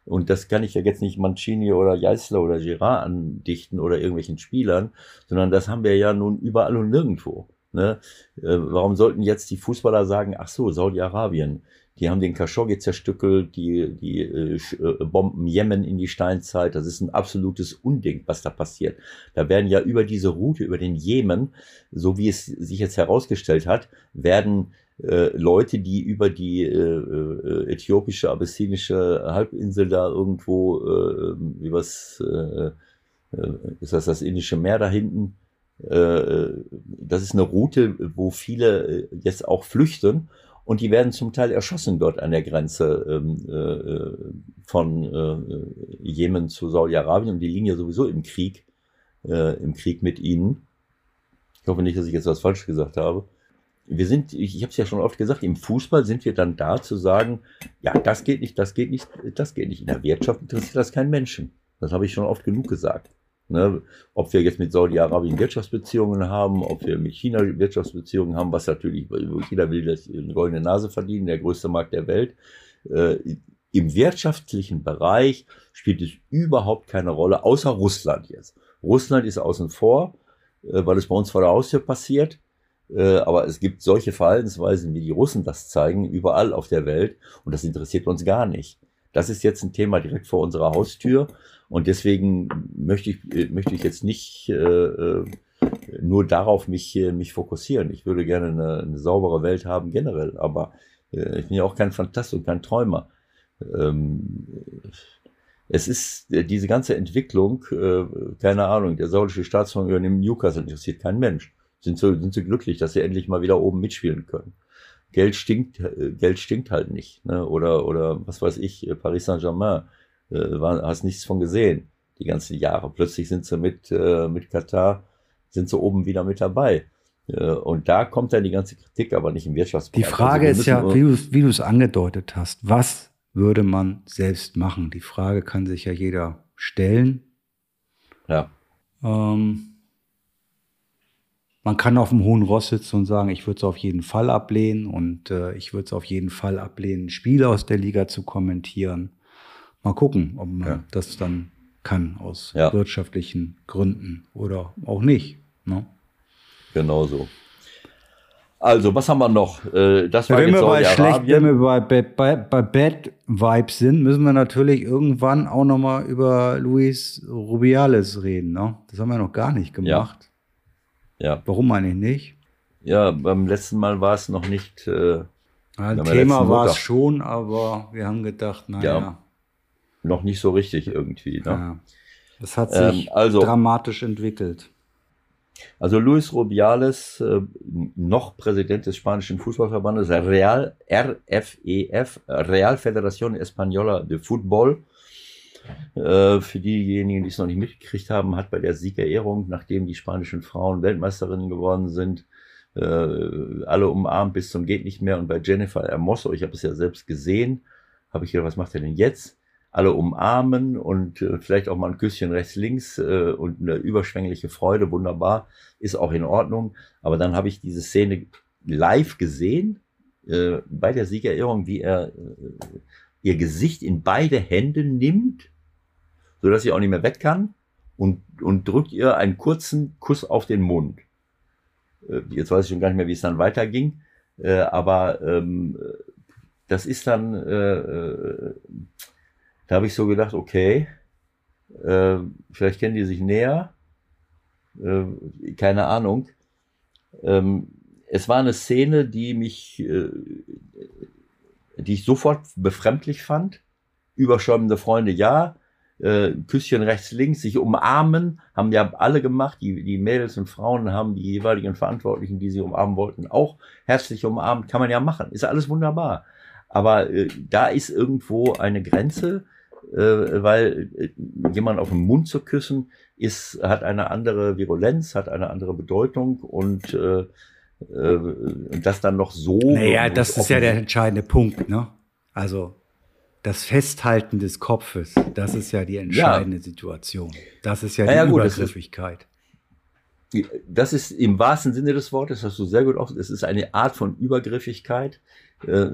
Und das kann ich ja jetzt nicht Mancini oder Geisler oder Girard andichten oder irgendwelchen Spielern, sondern das haben wir ja nun überall und nirgendwo. Ne? warum sollten jetzt die Fußballer sagen, ach so, Saudi-Arabien, die haben den Khashoggi zerstückelt, die, die äh, äh, Bomben Jemen in die Steinzeit. Das ist ein absolutes Unding, was da passiert. Da werden ja über diese Route, über den Jemen, so wie es sich jetzt herausgestellt hat, werden äh, Leute, die über die äh, äh, äthiopische, abyssinische Halbinsel da irgendwo, äh, wie was, äh, äh, ist das das Indische Meer da hinten? Äh, das ist eine Route, wo viele jetzt auch flüchten und die werden zum Teil erschossen dort an der Grenze ähm, äh, von äh, Jemen zu Saudi-Arabien und die liegen ja sowieso im Krieg, äh, im Krieg mit ihnen. Ich hoffe nicht, dass ich jetzt was falsch gesagt habe. Wir sind, ich, ich habe es ja schon oft gesagt, im Fußball sind wir dann da zu sagen, ja, das geht nicht, das geht nicht, das geht nicht. In der Wirtschaft interessiert das keinen Menschen. Das habe ich schon oft genug gesagt. Ne, ob wir jetzt mit Saudi-Arabien Wirtschaftsbeziehungen haben, ob wir mit China Wirtschaftsbeziehungen haben, was natürlich, jeder will das eine goldene Nase verdienen, der größte Markt der Welt. Äh, im wirtschaftlichen Bereich spielt es überhaupt keine Rolle, außer Russland jetzt. Russland ist außen vor, äh, weil es bei uns vor der Haustür passiert. Äh, aber es gibt solche Verhaltensweisen, wie die Russen das zeigen, überall auf der Welt. Und das interessiert uns gar nicht. Das ist jetzt ein Thema direkt vor unserer Haustür. Und deswegen möchte ich, äh, möchte ich jetzt nicht äh, nur darauf mich, mich fokussieren. Ich würde gerne eine, eine saubere Welt haben generell. Aber äh, ich bin ja auch kein Fantast und kein Träumer. Ähm, es ist diese ganze Entwicklung, äh, keine Ahnung, der saudische Staatsfonds übernimmt Newcastle, interessiert kein Mensch sind so, sind so glücklich, dass sie endlich mal wieder oben mitspielen können. Geld stinkt, äh, Geld stinkt halt nicht. Ne? Oder, oder was weiß ich, äh, Paris Saint-Germain, äh, hast nichts von gesehen die ganzen Jahre. Plötzlich sind sie mit, äh, mit Katar, sind sie oben wieder mit dabei. Äh, und da kommt dann die ganze Kritik, aber nicht im Wirtschaftsbereich. Die Frage also ist ja, wie du, wie du es angedeutet hast, was würde man selbst machen? Die Frage kann sich ja jeder stellen. Ja. Ähm, man kann auf dem hohen Ross sitzen und sagen, ich würde es auf jeden Fall ablehnen und äh, ich würde es auf jeden Fall ablehnen, Spiele aus der Liga zu kommentieren. Mal gucken, ob man ja. das dann kann aus ja. wirtschaftlichen Gründen oder auch nicht. Ne? Genau so. Also, was haben wir noch? Äh, das war wenn, wir bei schlecht, wenn wir bei, bei, bei Bad Vibes sind, müssen wir natürlich irgendwann auch noch mal über Luis Rubiales reden. Ne? Das haben wir noch gar nicht gemacht. Ja. Ja. Warum eigentlich nicht? Ja, beim letzten Mal war es noch nicht. Äh, ein Thema war es schon, aber wir haben gedacht, naja. Ja, noch nicht so richtig irgendwie. Ne? Ja. Das hat sich ähm, also, dramatisch entwickelt. Also Luis Rubiales, äh, noch Präsident des spanischen Fußballverbandes, Real RFEF, e Real Federación Española de Fútbol, äh, für diejenigen, die es noch nicht mitgekriegt haben, hat bei der Siegerehrung, nachdem die spanischen Frauen Weltmeisterinnen geworden sind, äh, alle umarmt bis zum geht nicht mehr. Und bei Jennifer Hermoso, ich habe es ja selbst gesehen, habe ich gedacht, was macht er denn jetzt? Alle umarmen und äh, vielleicht auch mal ein Küsschen rechts, links äh, und eine überschwängliche Freude, wunderbar, ist auch in Ordnung. Aber dann habe ich diese Szene live gesehen äh, bei der Siegerehrung, wie er ihr Gesicht in beide Hände nimmt so dass sie auch nicht mehr weg kann und, und drückt ihr einen kurzen Kuss auf den Mund. Jetzt weiß ich schon gar nicht mehr, wie es dann weiterging, aber ähm, das ist dann, da habe ich so gedacht, okay, äh, vielleicht kennen die sich näher, äh, keine Ahnung. Ähm, es war eine Szene, die mich, äh, die ich sofort befremdlich fand. Überschäumende Freunde, ja äh, Küsschen rechts, links, sich umarmen, haben ja alle gemacht. Die, die Mädels und Frauen haben die jeweiligen Verantwortlichen, die sie umarmen wollten, auch herzlich umarmt. Kann man ja machen. Ist alles wunderbar. Aber äh, da ist irgendwo eine Grenze, weil äh, jemand auf den Mund zu küssen ist, hat eine andere Virulenz, hat eine andere Bedeutung und äh, äh, das dann noch so. Naja, das ist ja der entscheidende Punkt, ne? Also das Festhalten des Kopfes, das ist ja die entscheidende ja. Situation. Das ist ja die ja, gut, Übergriffigkeit. Das ist, das ist im wahrsten Sinne des Wortes, hast du sehr gut auch, es ist eine Art von Übergriffigkeit. Äh,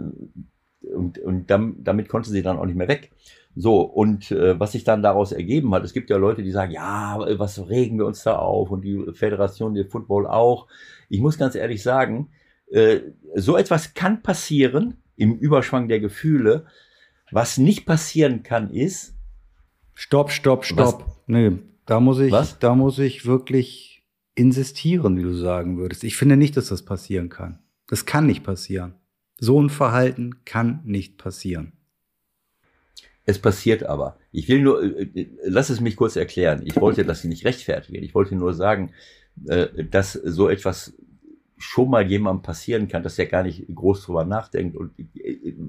und, und damit konnte sie dann auch nicht mehr weg. So, und äh, was sich dann daraus ergeben hat, es gibt ja Leute, die sagen, ja, was regen wir uns da auf und die Föderation, der Football auch. Ich muss ganz ehrlich sagen, äh, so etwas kann passieren im Überschwang der Gefühle, was nicht passieren kann, ist. Stopp, stopp, stopp. Was? Nee, da muss ich, was? da muss ich wirklich insistieren, wie du sagen würdest. Ich finde nicht, dass das passieren kann. Das kann nicht passieren. So ein Verhalten kann nicht passieren. Es passiert aber. Ich will nur, äh, äh, lass es mich kurz erklären. Ich wollte das nicht rechtfertigen. Ich wollte nur sagen, äh, dass so etwas schon mal jemandem passieren kann, dass er gar nicht groß drüber nachdenkt und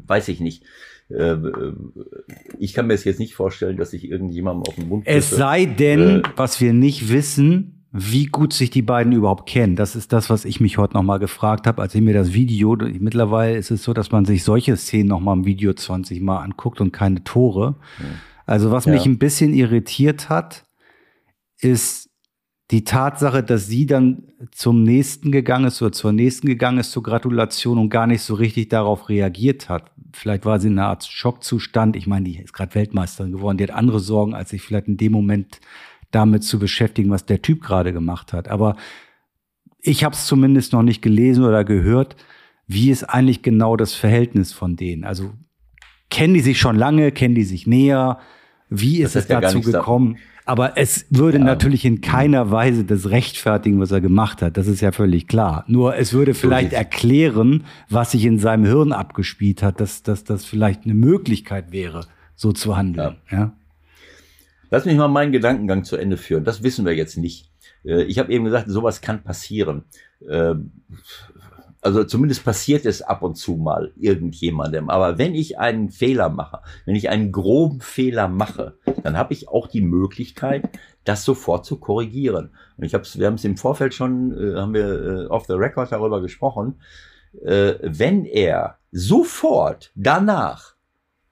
weiß ich nicht. Äh, ich kann mir es jetzt nicht vorstellen, dass ich irgendjemandem auf den Mund Es sei denn, äh, was wir nicht wissen, wie gut sich die beiden überhaupt kennen. Das ist das, was ich mich heute nochmal gefragt habe, als ich mir das Video, mittlerweile ist es so, dass man sich solche Szenen nochmal im Video 20 Mal anguckt und keine Tore. Also was ja. mich ein bisschen irritiert hat, ist die Tatsache, dass sie dann zum nächsten gegangen ist oder zur nächsten gegangen ist zur Gratulation und gar nicht so richtig darauf reagiert hat. Vielleicht war sie in einer Art Schockzustand. Ich meine, die ist gerade Weltmeisterin geworden. Die hat andere Sorgen, als sich vielleicht in dem Moment damit zu beschäftigen, was der Typ gerade gemacht hat. Aber ich habe es zumindest noch nicht gelesen oder gehört, wie ist eigentlich genau das Verhältnis von denen. Also kennen die sich schon lange, kennen die sich näher? Wie ist es dazu gekommen? Aber es würde ja. natürlich in keiner Weise das rechtfertigen, was er gemacht hat. Das ist ja völlig klar. Nur es würde vielleicht erklären, was sich in seinem Hirn abgespielt hat, dass, dass das vielleicht eine Möglichkeit wäre, so zu handeln. Ja. Lass mich mal meinen Gedankengang zu Ende führen. Das wissen wir jetzt nicht. Äh, ich habe eben gesagt, sowas kann passieren. Äh, also zumindest passiert es ab und zu mal irgendjemandem. Aber wenn ich einen Fehler mache, wenn ich einen groben Fehler mache, dann habe ich auch die Möglichkeit, das sofort zu korrigieren. Und ich hab's, wir haben es im Vorfeld schon, äh, haben wir off the record darüber gesprochen. Wenn er sofort danach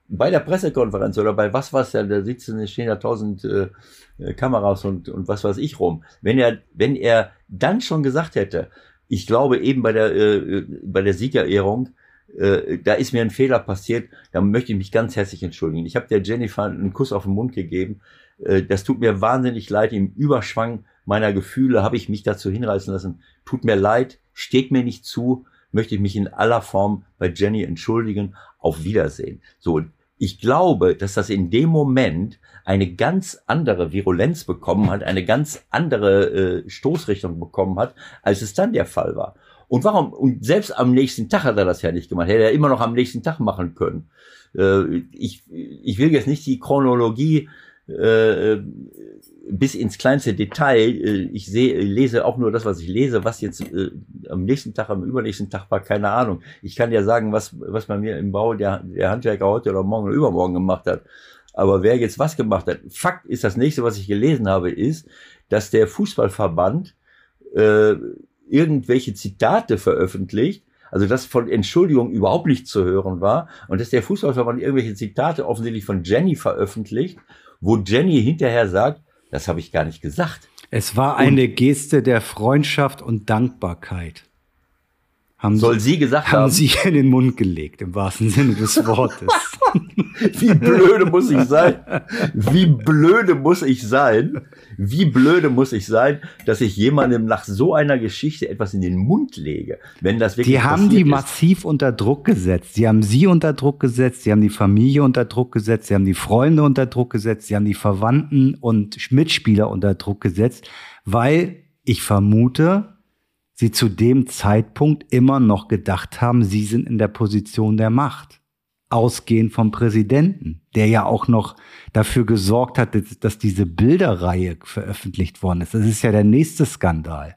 bei der Pressekonferenz oder bei was was ja, da sitzen, stehen ja tausend äh, äh, Kameras und, und was weiß ich rum. Wenn er, wenn er dann schon gesagt hätte, ich glaube eben bei der, äh, bei der Siegerehrung, äh, da ist mir ein Fehler passiert, da möchte ich mich ganz herzlich entschuldigen. Ich habe der Jennifer einen Kuss auf den Mund gegeben. Äh, das tut mir wahnsinnig leid. Im Überschwang meiner Gefühle habe ich mich dazu hinreißen lassen. Tut mir leid, steht mir nicht zu, möchte ich mich in aller Form bei Jenny entschuldigen. Auf Wiedersehen. So, ich glaube, dass das in dem Moment eine ganz andere Virulenz bekommen hat, eine ganz andere äh, Stoßrichtung bekommen hat, als es dann der Fall war. Und warum? Und selbst am nächsten Tag hat er das ja nicht gemacht. Hätte er immer noch am nächsten Tag machen können. Äh, ich, ich will jetzt nicht die Chronologie äh, bis ins kleinste Detail. Äh, ich sehe, lese auch nur das, was ich lese, was jetzt äh, am nächsten Tag, am übernächsten Tag war, keine Ahnung. Ich kann ja sagen, was, was bei mir im Bau der, der Handwerker heute oder morgen oder übermorgen gemacht hat. Aber wer jetzt was gemacht hat, Fakt ist, das nächste, was ich gelesen habe, ist, dass der Fußballverband äh, irgendwelche Zitate veröffentlicht, also dass von Entschuldigung überhaupt nicht zu hören war und dass der Fußballverband irgendwelche Zitate offensichtlich von Jenny veröffentlicht, wo Jenny hinterher sagt, das habe ich gar nicht gesagt. Es war eine und Geste der Freundschaft und Dankbarkeit. Haben Soll sie, sie gesagt haben? Haben sie in den Mund gelegt, im wahrsten Sinne des Wortes. Wie blöde muss ich sein? Wie blöde muss ich sein? Wie blöde muss ich sein, dass ich jemandem nach so einer Geschichte etwas in den Mund lege, wenn das wirklich Die haben die ist. massiv unter Druck gesetzt. Sie haben sie unter Druck gesetzt, sie haben die Familie unter Druck gesetzt, sie haben die Freunde unter Druck gesetzt, sie haben die Verwandten und Mitspieler unter Druck gesetzt, weil ich vermute, sie zu dem Zeitpunkt immer noch gedacht haben, sie sind in der Position der Macht ausgehend vom Präsidenten, der ja auch noch dafür gesorgt hat, dass diese Bilderreihe veröffentlicht worden ist. Das ist ja der nächste Skandal.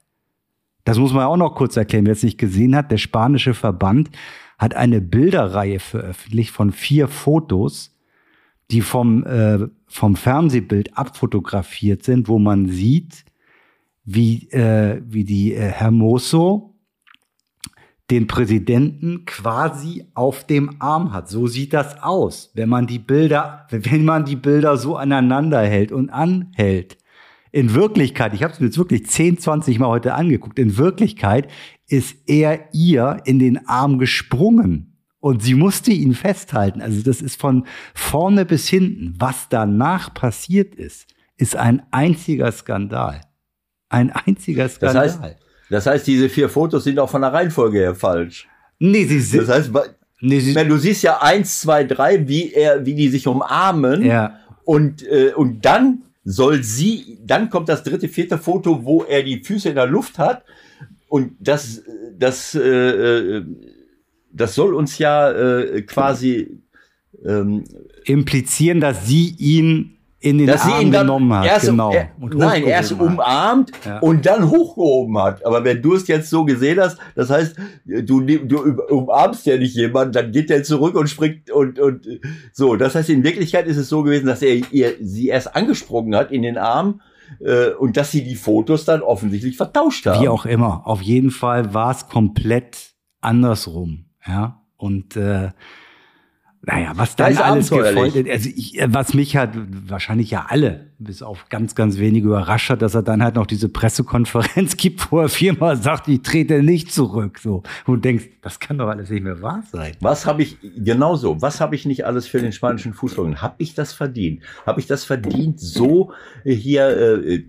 Das muss man auch noch kurz erklären, wer es nicht gesehen hat. Der spanische Verband hat eine Bilderreihe veröffentlicht von vier Fotos, die vom, äh, vom Fernsehbild abfotografiert sind, wo man sieht, wie, äh, wie die äh, Hermoso, den Präsidenten quasi auf dem Arm hat. So sieht das aus, wenn man die Bilder, wenn man die Bilder so aneinander hält und anhält. In Wirklichkeit, ich habe es mir jetzt wirklich 10, 20 Mal heute angeguckt, in Wirklichkeit ist er ihr in den Arm gesprungen und sie musste ihn festhalten. Also das ist von vorne bis hinten. Was danach passiert ist, ist ein einziger Skandal. Ein einziger Skandal. Das heißt, das heißt, diese vier Fotos sind auch von der Reihenfolge her falsch. Nee, sie sind. Das heißt, nee, sie du siehst ja eins, zwei, drei, wie er, wie die sich umarmen. Ja. Und, äh, und dann soll sie, dann kommt das dritte, vierte Foto, wo er die Füße in der Luft hat. Und das, das, äh, äh das soll uns ja äh, quasi ähm, implizieren, dass sie ihn in den dass Arm genommen hat. Erst, genau. Er, nein, erst umarmt ja. und dann hochgehoben hat. Aber wenn du es jetzt so gesehen hast, das heißt, du, du umarmst ja nicht jemanden, dann geht er zurück und springt und, und so. Das heißt, in Wirklichkeit ist es so gewesen, dass er ihr, sie erst angesprungen hat in den Arm äh, und dass sie die Fotos dann offensichtlich vertauscht haben. Wie auch immer. Auf jeden Fall war es komplett andersrum. Ja. Und äh, Naja, was dann alles gefolgt also ich, äh, was mich hat, wahrscheinlich ja alle, bis auf ganz, ganz wenige überrascht hat, dass er dann halt noch diese Pressekonferenz gibt, wo er viermal sagt, ich trete nicht zurück, so. Und denkst, das kann doch alles nicht mehr wahr sein. Was habe ich, genauso, was habe ich nicht alles für den spanischen Fußball? Habe ich das verdient? Habe ich das verdient, so hier äh, äh,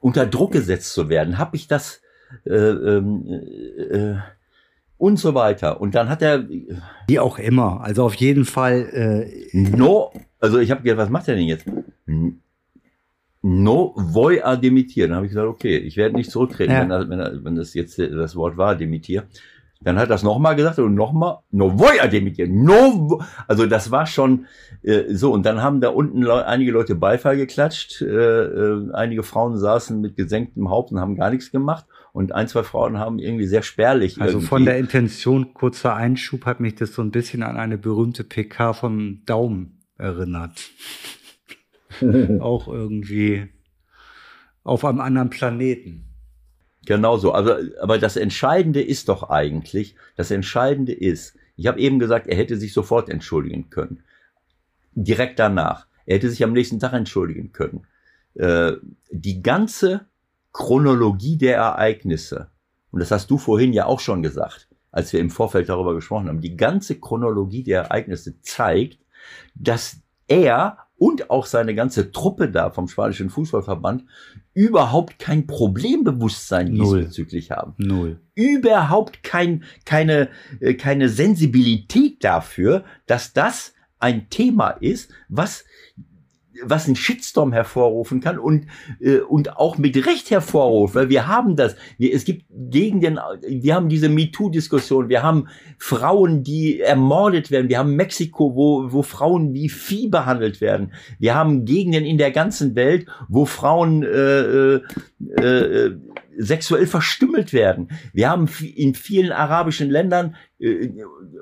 unter Druck gesetzt zu werden? Habe ich das, äh, ähm, äh, äh, und so weiter. Und dann hat er. Wie auch immer. Also auf jeden Fall. Äh, no, also ich habe gedacht, was macht er denn jetzt? No voy a dimitir. Dann habe ich gesagt, okay, ich werde nicht zurücktreten, ja. wenn, er, wenn, er, wenn das jetzt das Wort war, demitier. Dann hat er das nochmal gesagt und nochmal, no voy a dimitir. No, also das war schon äh, so. Und dann haben da unten le einige Leute Beifall geklatscht. Äh, äh, einige Frauen saßen mit gesenktem Haupt und haben gar nichts gemacht. Und ein, zwei Frauen haben irgendwie sehr spärlich. Also von der Intention, kurzer Einschub, hat mich das so ein bisschen an eine berühmte PK von Daumen erinnert. Auch irgendwie auf einem anderen Planeten. Genau so. Also, aber das Entscheidende ist doch eigentlich, das Entscheidende ist, ich habe eben gesagt, er hätte sich sofort entschuldigen können. Direkt danach. Er hätte sich am nächsten Tag entschuldigen können. Äh, die ganze Chronologie der Ereignisse, und das hast du vorhin ja auch schon gesagt, als wir im Vorfeld darüber gesprochen haben, die ganze Chronologie der Ereignisse zeigt, dass er und auch seine ganze Truppe da vom spanischen Fußballverband überhaupt kein Problembewusstsein Null. diesbezüglich haben. Null. Überhaupt kein, keine, äh, keine Sensibilität dafür, dass das ein Thema ist, was was einen Shitstorm hervorrufen kann und, äh, und auch mit Recht hervorruft, weil wir haben das. Wir, es gibt gegen den, wir haben diese MeToo-Diskussion, wir haben Frauen, die ermordet werden, wir haben Mexiko, wo, wo Frauen wie Vieh behandelt werden, wir haben Gegenden in der ganzen Welt, wo Frauen äh, äh, äh, sexuell verstümmelt werden. Wir haben in vielen arabischen Ländern äh,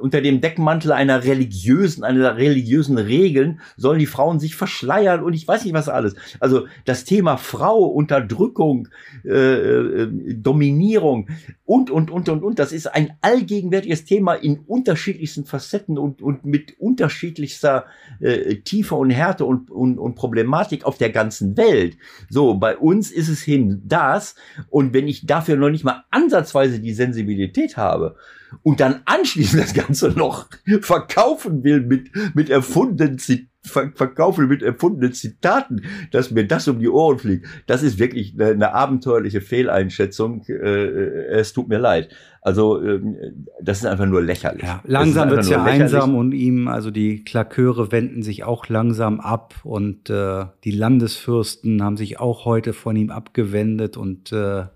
unter dem Deckmantel einer religiösen, einer religiösen Regeln sollen die Frauen sich verschleiern und ich weiß nicht was alles. Also das Thema Frau, Unterdrückung, äh, äh, Dominierung und, und, und, und, und, das ist ein allgegenwärtiges Thema in unterschiedlichsten Facetten und, und mit unterschiedlichster äh, Tiefe und Härte und, und, und Problematik auf der ganzen Welt. So, bei uns ist es eben das und wenn ich dafür noch nicht mal ansatzweise die Sensibilität habe, und dann anschließend das Ganze noch verkaufen will mit, mit erfundenen verkaufen mit erfundenen Zitaten, dass mir das um die Ohren fliegt. Das ist wirklich eine, eine abenteuerliche Fehleinschätzung. Äh, äh, es tut mir leid. Also ähm, das ist einfach nur lächerlich. Ja, langsam wird's ja lächerlich. einsam und ihm, also die Klaköre wenden sich auch langsam ab und äh, die Landesfürsten haben sich auch heute von ihm abgewendet und äh,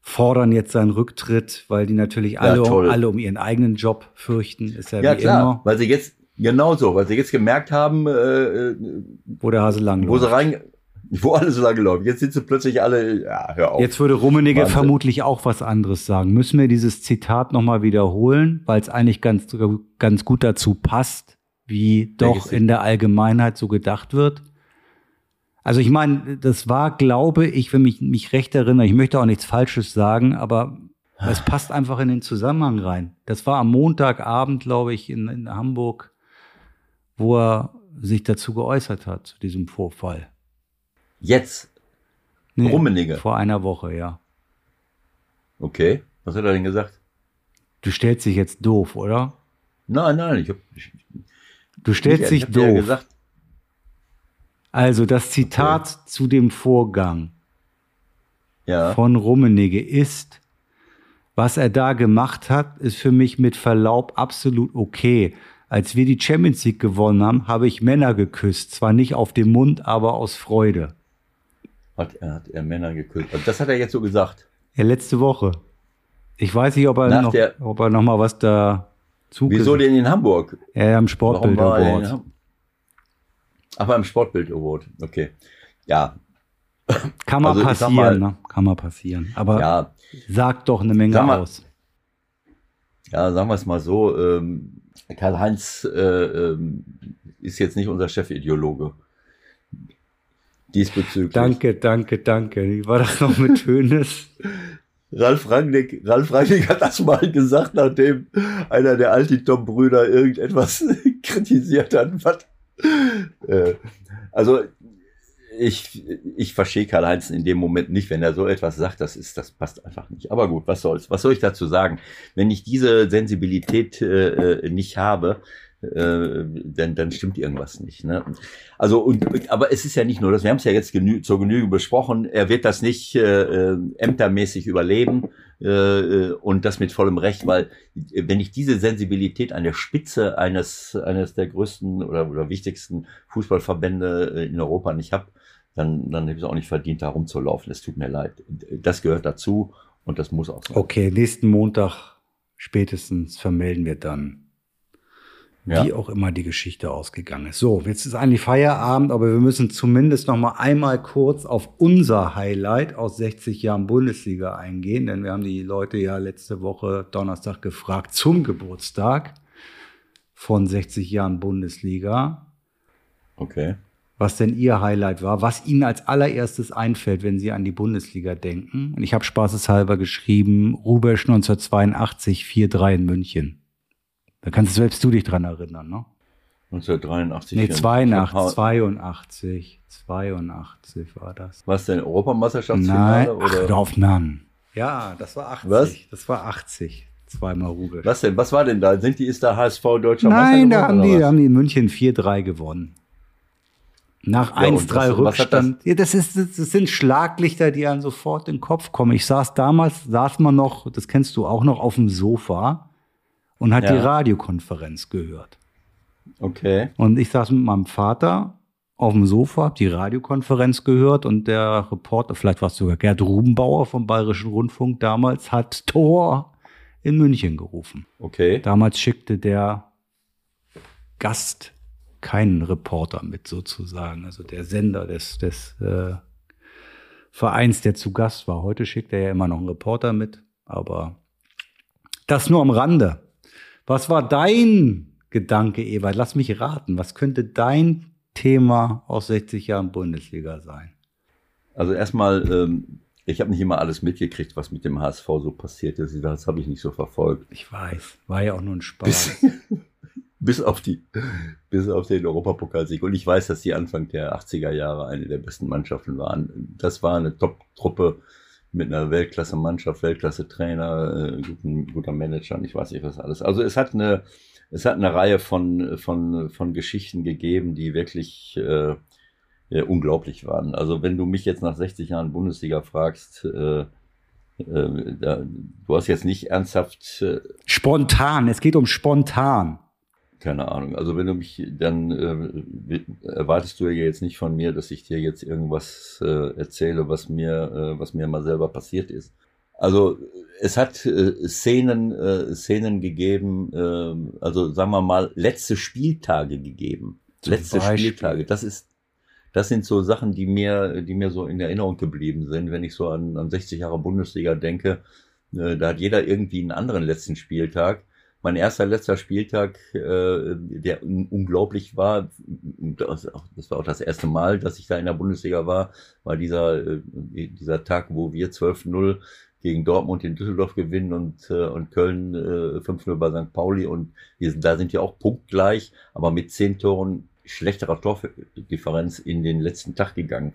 fordern jetzt seinen Rücktritt, weil die natürlich alle, ja, um, alle um ihren eigenen Job fürchten. Ist ja, ja klar, immer. weil sie jetzt genau so, weil sie jetzt gemerkt haben, äh, äh wo der Hase lang wo läuft. sie rein, wo alles so lange läuft. Jetzt sind sie plötzlich alle, ja, hör auf. Jetzt würde Rummenigge Wahnsinn. vermutlich auch was anderes sagen. Müssen wir dieses Zitat nochmal wiederholen, weil es eigentlich ganz, ganz gut dazu passt, wie doch in der Allgemeinheit so gedacht wird? Also ich meine, das war, glaube ich, wenn mich mich recht erinnere, ich möchte auch nichts Falsches sagen, aber es passt einfach in den Zusammenhang rein. Das war am Montagabend, glaube ich, in, in Hamburg, wo er sich dazu geäußert hat, zu diesem Vorfall. Jetzt? Nee, Rummenigge? Vor einer Woche, ja. Okay. Was hat er denn gesagt? Du stellst dich jetzt doof, oder? Nein, nein, ich hab. Ich, du stellst dich doof. Ja gesagt, also das Zitat okay. zu dem Vorgang ja. von Rummenigge ist, was er da gemacht hat, ist für mich mit Verlaub absolut okay. Als wir die Champions League gewonnen haben, habe ich Männer geküsst. Zwar nicht auf dem Mund, aber aus Freude. Hat er, hat er Männer geküsst? Also das hat er jetzt so gesagt. Ja, letzte Woche. Ich weiß nicht, ob er, Nach noch, der, ob er noch mal was da zugesagt Wieso denn in Hamburg? Ja, am Sportbild Ach, beim Sportbild Award. Okay. Ja. Kann mal also, passieren, mal, ne? Kann mal passieren. Aber ja, sagt doch eine Menge mal, aus. Ja, sagen wir es mal so. Ähm, Karl-Heinz äh, ähm, ist jetzt nicht unser Chefideologe. Diesbezüglich. Danke, danke, danke. Wie war das noch mit Hönes? Ralf Rangnick, Ralf Rangnick hat das mal gesagt, nachdem einer der Altitom-Brüder irgendetwas kritisiert hat. Was, also ich, ich verstehe Karl-Heinz in dem Moment nicht, wenn er so etwas sagt, das ist, das passt einfach nicht. Aber gut, was soll's? Was soll ich dazu sagen? Wenn ich diese Sensibilität äh, äh nicht habe, äh, dann, dann stimmt irgendwas nicht. Ne? Also und aber es ist ja nicht nur das. Wir haben es ja jetzt genü zur Genüge besprochen. Er wird das nicht äh, äh, ämtermäßig überleben äh, äh, und das mit vollem Recht, weil wenn ich diese Sensibilität an der Spitze eines eines der größten oder, oder wichtigsten Fußballverbände äh, in Europa nicht habe, dann dann habe ich es auch nicht verdient, da rumzulaufen. Es tut mir leid. Das gehört dazu und das muss auch sein. Okay, nächsten Montag spätestens vermelden wir dann ja. wie auch immer die Geschichte ausgegangen ist. So, jetzt ist eigentlich Feierabend, aber wir müssen zumindest noch mal einmal kurz auf unser Highlight aus 60 Jahren Bundesliga eingehen, denn wir haben die Leute ja letzte Woche Donnerstag gefragt zum Geburtstag von 60 Jahren Bundesliga. Okay. Was denn Ihr Highlight war, was Ihnen als allererstes einfällt, wenn Sie an die Bundesliga denken. Und ich habe spaßeshalber geschrieben, Rubesch 1982, 4-3 in München. Da kannst selbst du dich dran erinnern, ne? 1983. Nee, 82, 82, 82 war das. Was denn, Europameisterschaftsfinale? Nein, oder? Ach, auf Mann. Ja, das war 80. Was? Das war 80. Zweimal Rubel. Was denn? Was war denn da? Sind die, ist der HSV deutscher Nein, Meister Nein, da haben die, haben die in München 4-3 gewonnen. Nach ja, 1-3 Rückstand. Das? Ja, das, ist, das sind Schlaglichter, die einem sofort in den Kopf kommen. Ich saß damals, saß man noch, das kennst du auch noch, auf dem Sofa und hat ja. die Radiokonferenz gehört. Okay. Und ich saß mit meinem Vater auf dem Sofa, hab die Radiokonferenz gehört und der Reporter, vielleicht war es sogar Gerd Rubenbauer vom Bayerischen Rundfunk damals, hat Tor in München gerufen. Okay. Damals schickte der Gast keinen Reporter mit sozusagen, also der Sender des, des äh, Vereins, der zu Gast war. Heute schickt er ja immer noch einen Reporter mit, aber das nur am Rande. Was war dein Gedanke, Ewald? Lass mich raten. Was könnte dein Thema aus 60 Jahren Bundesliga sein? Also erstmal, ähm, ich habe nicht immer alles mitgekriegt, was mit dem HSV so passiert ist. Das habe ich nicht so verfolgt. Ich weiß, war ja auch nur ein Spaß. Bis, bis auf die, bis auf den Europapokalsieg. Und ich weiß, dass die Anfang der 80er Jahre eine der besten Mannschaften waren. Das war eine Top-Truppe mit einer Weltklasse-Mannschaft, Weltklasse-Trainer, äh, guten, guter Manager und ich weiß nicht was alles. Also es hat eine, es hat eine Reihe von, von, von Geschichten gegeben, die wirklich äh, äh, unglaublich waren. Also wenn du mich jetzt nach 60 Jahren Bundesliga fragst, äh, äh, da, du hast jetzt nicht ernsthaft. Äh, spontan, es geht um spontan keine Ahnung. Also wenn du mich, dann äh, erwartest du ja jetzt nicht von mir, dass ich dir jetzt irgendwas äh, erzähle, was mir, äh, was mir mal selber passiert ist. Also es hat äh, Szenen, äh, Szenen gegeben, äh, also sagen wir mal letzte Spieltage gegeben. Zum letzte Beispiel. Spieltage. Das ist, das sind so Sachen, die mir, die mir so in Erinnerung geblieben sind, wenn ich so an, an 60 Jahre Bundesliga denke. Äh, da hat jeder irgendwie einen anderen letzten Spieltag mein erster letzter Spieltag, äh, der unglaublich war, das, war auch das erste Mal, dass ich da in der Bundesliga war, war dieser, äh, dieser Tag, wo wir 12-0 gegen Dortmund in Düsseldorf gewinnen und, äh, und Köln äh, 5-0 bei St. Pauli und wir, da sind ja auch punktgleich, aber mit zehn Toren schlechterer Tordifferenz in den letzten Tag gegangen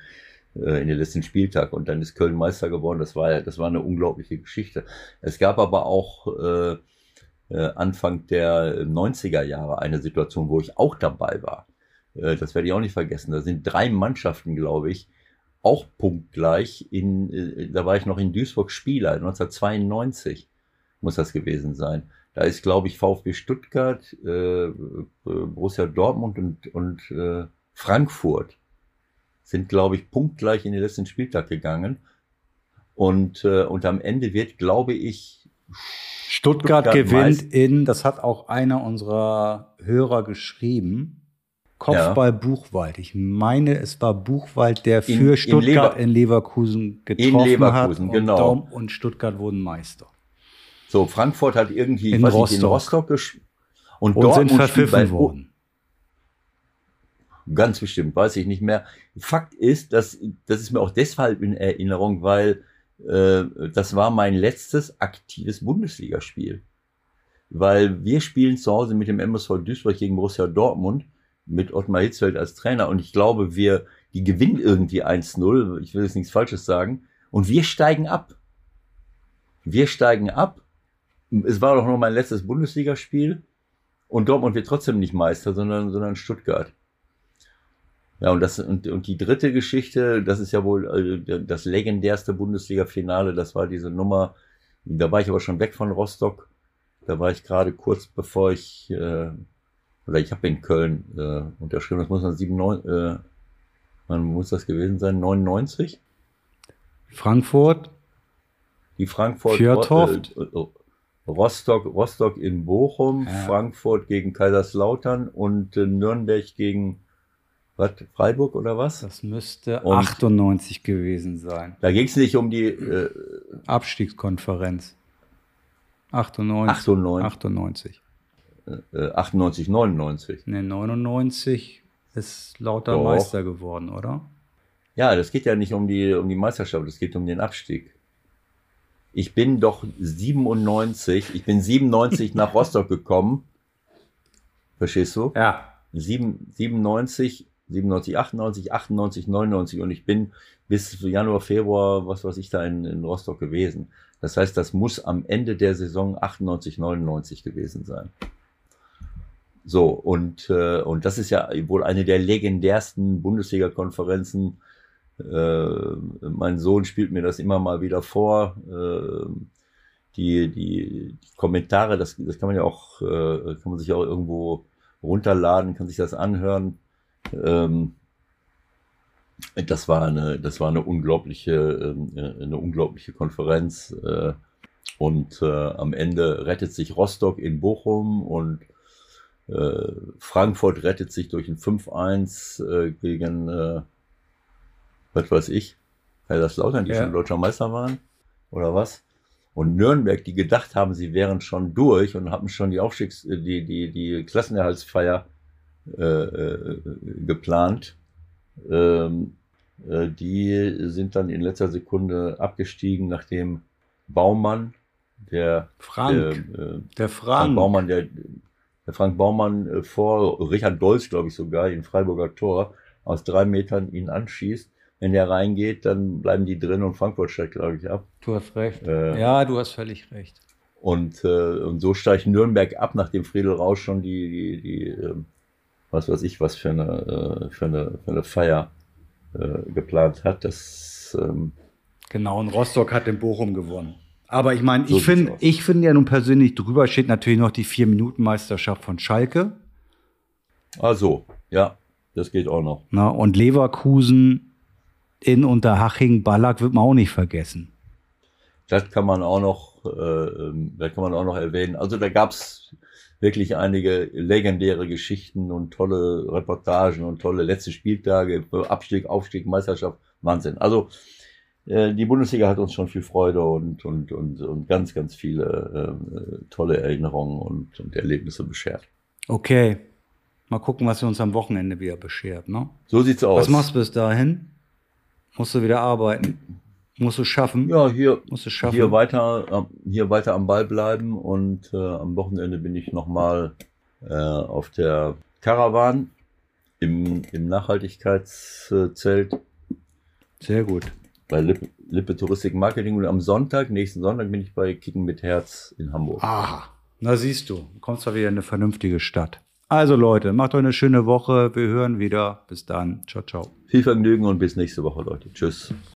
äh, in den letzten Spieltag und dann ist Köln Meister geworden. Das war das war eine unglaubliche Geschichte. Es gab aber auch äh, Anfang der 90er Jahre eine Situation, wo ich auch dabei war. Äh, das werde ich auch nicht vergessen. Da sind drei Mannschaften, glaube ich, auch punktgleich. In, äh, da war ich noch in Duisburg Spieler, 1992 muss das gewesen sein. Da ist, glaube ich, VfB Stuttgart, äh, Borussia Dortmund und, und äh, Frankfurt sind, glaube ich, punktgleich in den letzten Spieltag gegangen. Und, äh, und am Ende wird, glaube ich, Stuttgart, Stuttgart gewinnt in, das hat auch einer unserer Hörer geschrieben, Kopfball ja. Buchwald. Ich meine, es war Buchwald, der für in, Stuttgart in, Lever in, Leverkusen getroffen in Leverkusen, hat. Genau. Daum und Stuttgart wurden Meister. So, Frankfurt hat irgendwie in Rostock, nicht, in Rostock gespielt. Und, und Dortmund sind verpfiffen worden. Ganz bestimmt, weiß ich nicht mehr. Fakt ist, dass das ist mir auch deshalb in Erinnerung, weil das war mein letztes aktives Bundesligaspiel. Weil wir spielen zu Hause mit dem MSV Duisburg gegen Borussia Dortmund mit Ottmar Hitzfeld als Trainer und ich glaube, wir, die gewinnen irgendwie 1-0, ich will jetzt nichts Falsches sagen, und wir steigen ab. Wir steigen ab. Es war doch noch mein letztes Bundesligaspiel und Dortmund wird trotzdem nicht Meister, sondern, sondern Stuttgart. Ja, und, das, und, und die dritte Geschichte, das ist ja wohl äh, das legendärste Bundesliga-Finale, das war diese Nummer, da war ich aber schon weg von Rostock, da war ich gerade kurz bevor ich, äh, oder ich habe in Köln äh, unterschrieben, das muss man 97, äh, wann muss das gewesen sein, 99? Frankfurt? Die Frankfurt, Fjordhoft? Äh, äh, Rostock, Rostock in Bochum, Ja. Frankfurt gegen Kaiserslautern und äh, Nürnberg gegen was, Freiburg oder was? Das müsste Und- 98 gewesen sein. Da ging es nicht um die äh, Abstiegskonferenz. 98. 98, 98. äh, 98, 99. Ne, 99 ist lauter Doch. Meister geworden, oder? Ja, das geht ja nicht um die, um die Meisterschaft, es geht um den Abstieg. Ich bin doch 97, ich bin 97 nach Rostock gekommen. Verstehst du? Ja. Sieben- 97, 97, 98, 98, 99 und ich bin bis Januar, Februar, was weiß ich da in, in Rostock gewesen. Das heißt, das muss am Ende der Saison 98, 99 gewesen sein. So, und, äh, und das ist ja wohl eine der legendärsten Bundesliga-Konferenzen. Äh, mein Sohn spielt mir das immer mal wieder vor. Äh, die, die, die Kommentare, das, das kann man ja auch, äh, kann man sich auch irgendwo runterladen, kann sich das anhören. Ähm, das war eine, das war eine unglaubliche, ähm, äh, eine unglaubliche Konferenz. Äh, und äh, am Ende rettet sich Rostock in Bochum und Frankfurt rettet sich durch ein 5-1 äh, gegen, was weiß ich, Kaiserslautern, die Ja. schon deutscher Meister waren, oder was? Und Nürnberg, die gedacht haben, sie wären schon durch und haben schon die Aufstiegs-, die, die, die Klassenerhaltsfeier äh, äh, geplant. Ähm, äh, die sind dann in letzter Sekunde abgestiegen, nachdem Baumann, der, Frank. der, äh, der Frank Frank. Baumann, der, der Frank Baumann äh, vor Richard Dolz, glaube ich sogar, in Freiburger Tor aus drei Metern ihn anschießt. Wenn der reingeht, dann bleiben die drin und Frankfurt steigt, glaube ich, ab. Du hast recht. Ja, du hast völlig recht. Und, und so steigt Nürnberg ab, nachdem Friedel Rausch schon die, die, die ähm, was weiß ich, was für eine, äh, für eine, für eine Feier äh, geplant hat. Das, ähm, Genau, und Rostock hat in Bochum gewonnen. Aber ich meine, So ich finde, ich finde ja nun persönlich drüber steht natürlich noch die Vier-Minuten-Meisterschaft von Schalke. also, ja, das geht auch noch. Na, und Leverkusen in Unterhaching, Ballack wird man auch nicht vergessen. Das kann man auch noch, äh, ähm, das kann man auch noch erwähnen. Also da gab's wirklich einige legendäre Geschichten und tolle Reportagen und tolle letzte Spieltage, Abstieg, Aufstieg, Meisterschaft, Wahnsinn. Also äh, die Bundesliga hat uns schon viel Freude und, und, und, und ganz, ganz viele äh, tolle Erinnerungen und, und Erlebnisse beschert. Okay. Mal gucken, was wir uns am Wochenende wieder beschert, ne? So sieht's aus. Was machst du bis dahin? Musst du wieder arbeiten? Musst du schaffen? Ja, hier, Musst du schaffen? hier weiter, hier weiter am Ball bleiben und äh, am Wochenende bin ich nochmal äh, auf der Caravan im, im Nachhaltigkeitszelt Sehr gut. bei Lippe, Lippe Touristik Marketing und am Sonntag, nächsten Sonntag bin ich bei Kicken mit Herz in Hamburg. Aha. Na siehst du, du kommst doch wieder in eine vernünftige Stadt. Also Leute, macht euch eine schöne Woche. Wir hören wieder. Bis dann. Ciao, ciao. Viel Vergnügen und bis nächste Woche, Leute. Tschüss.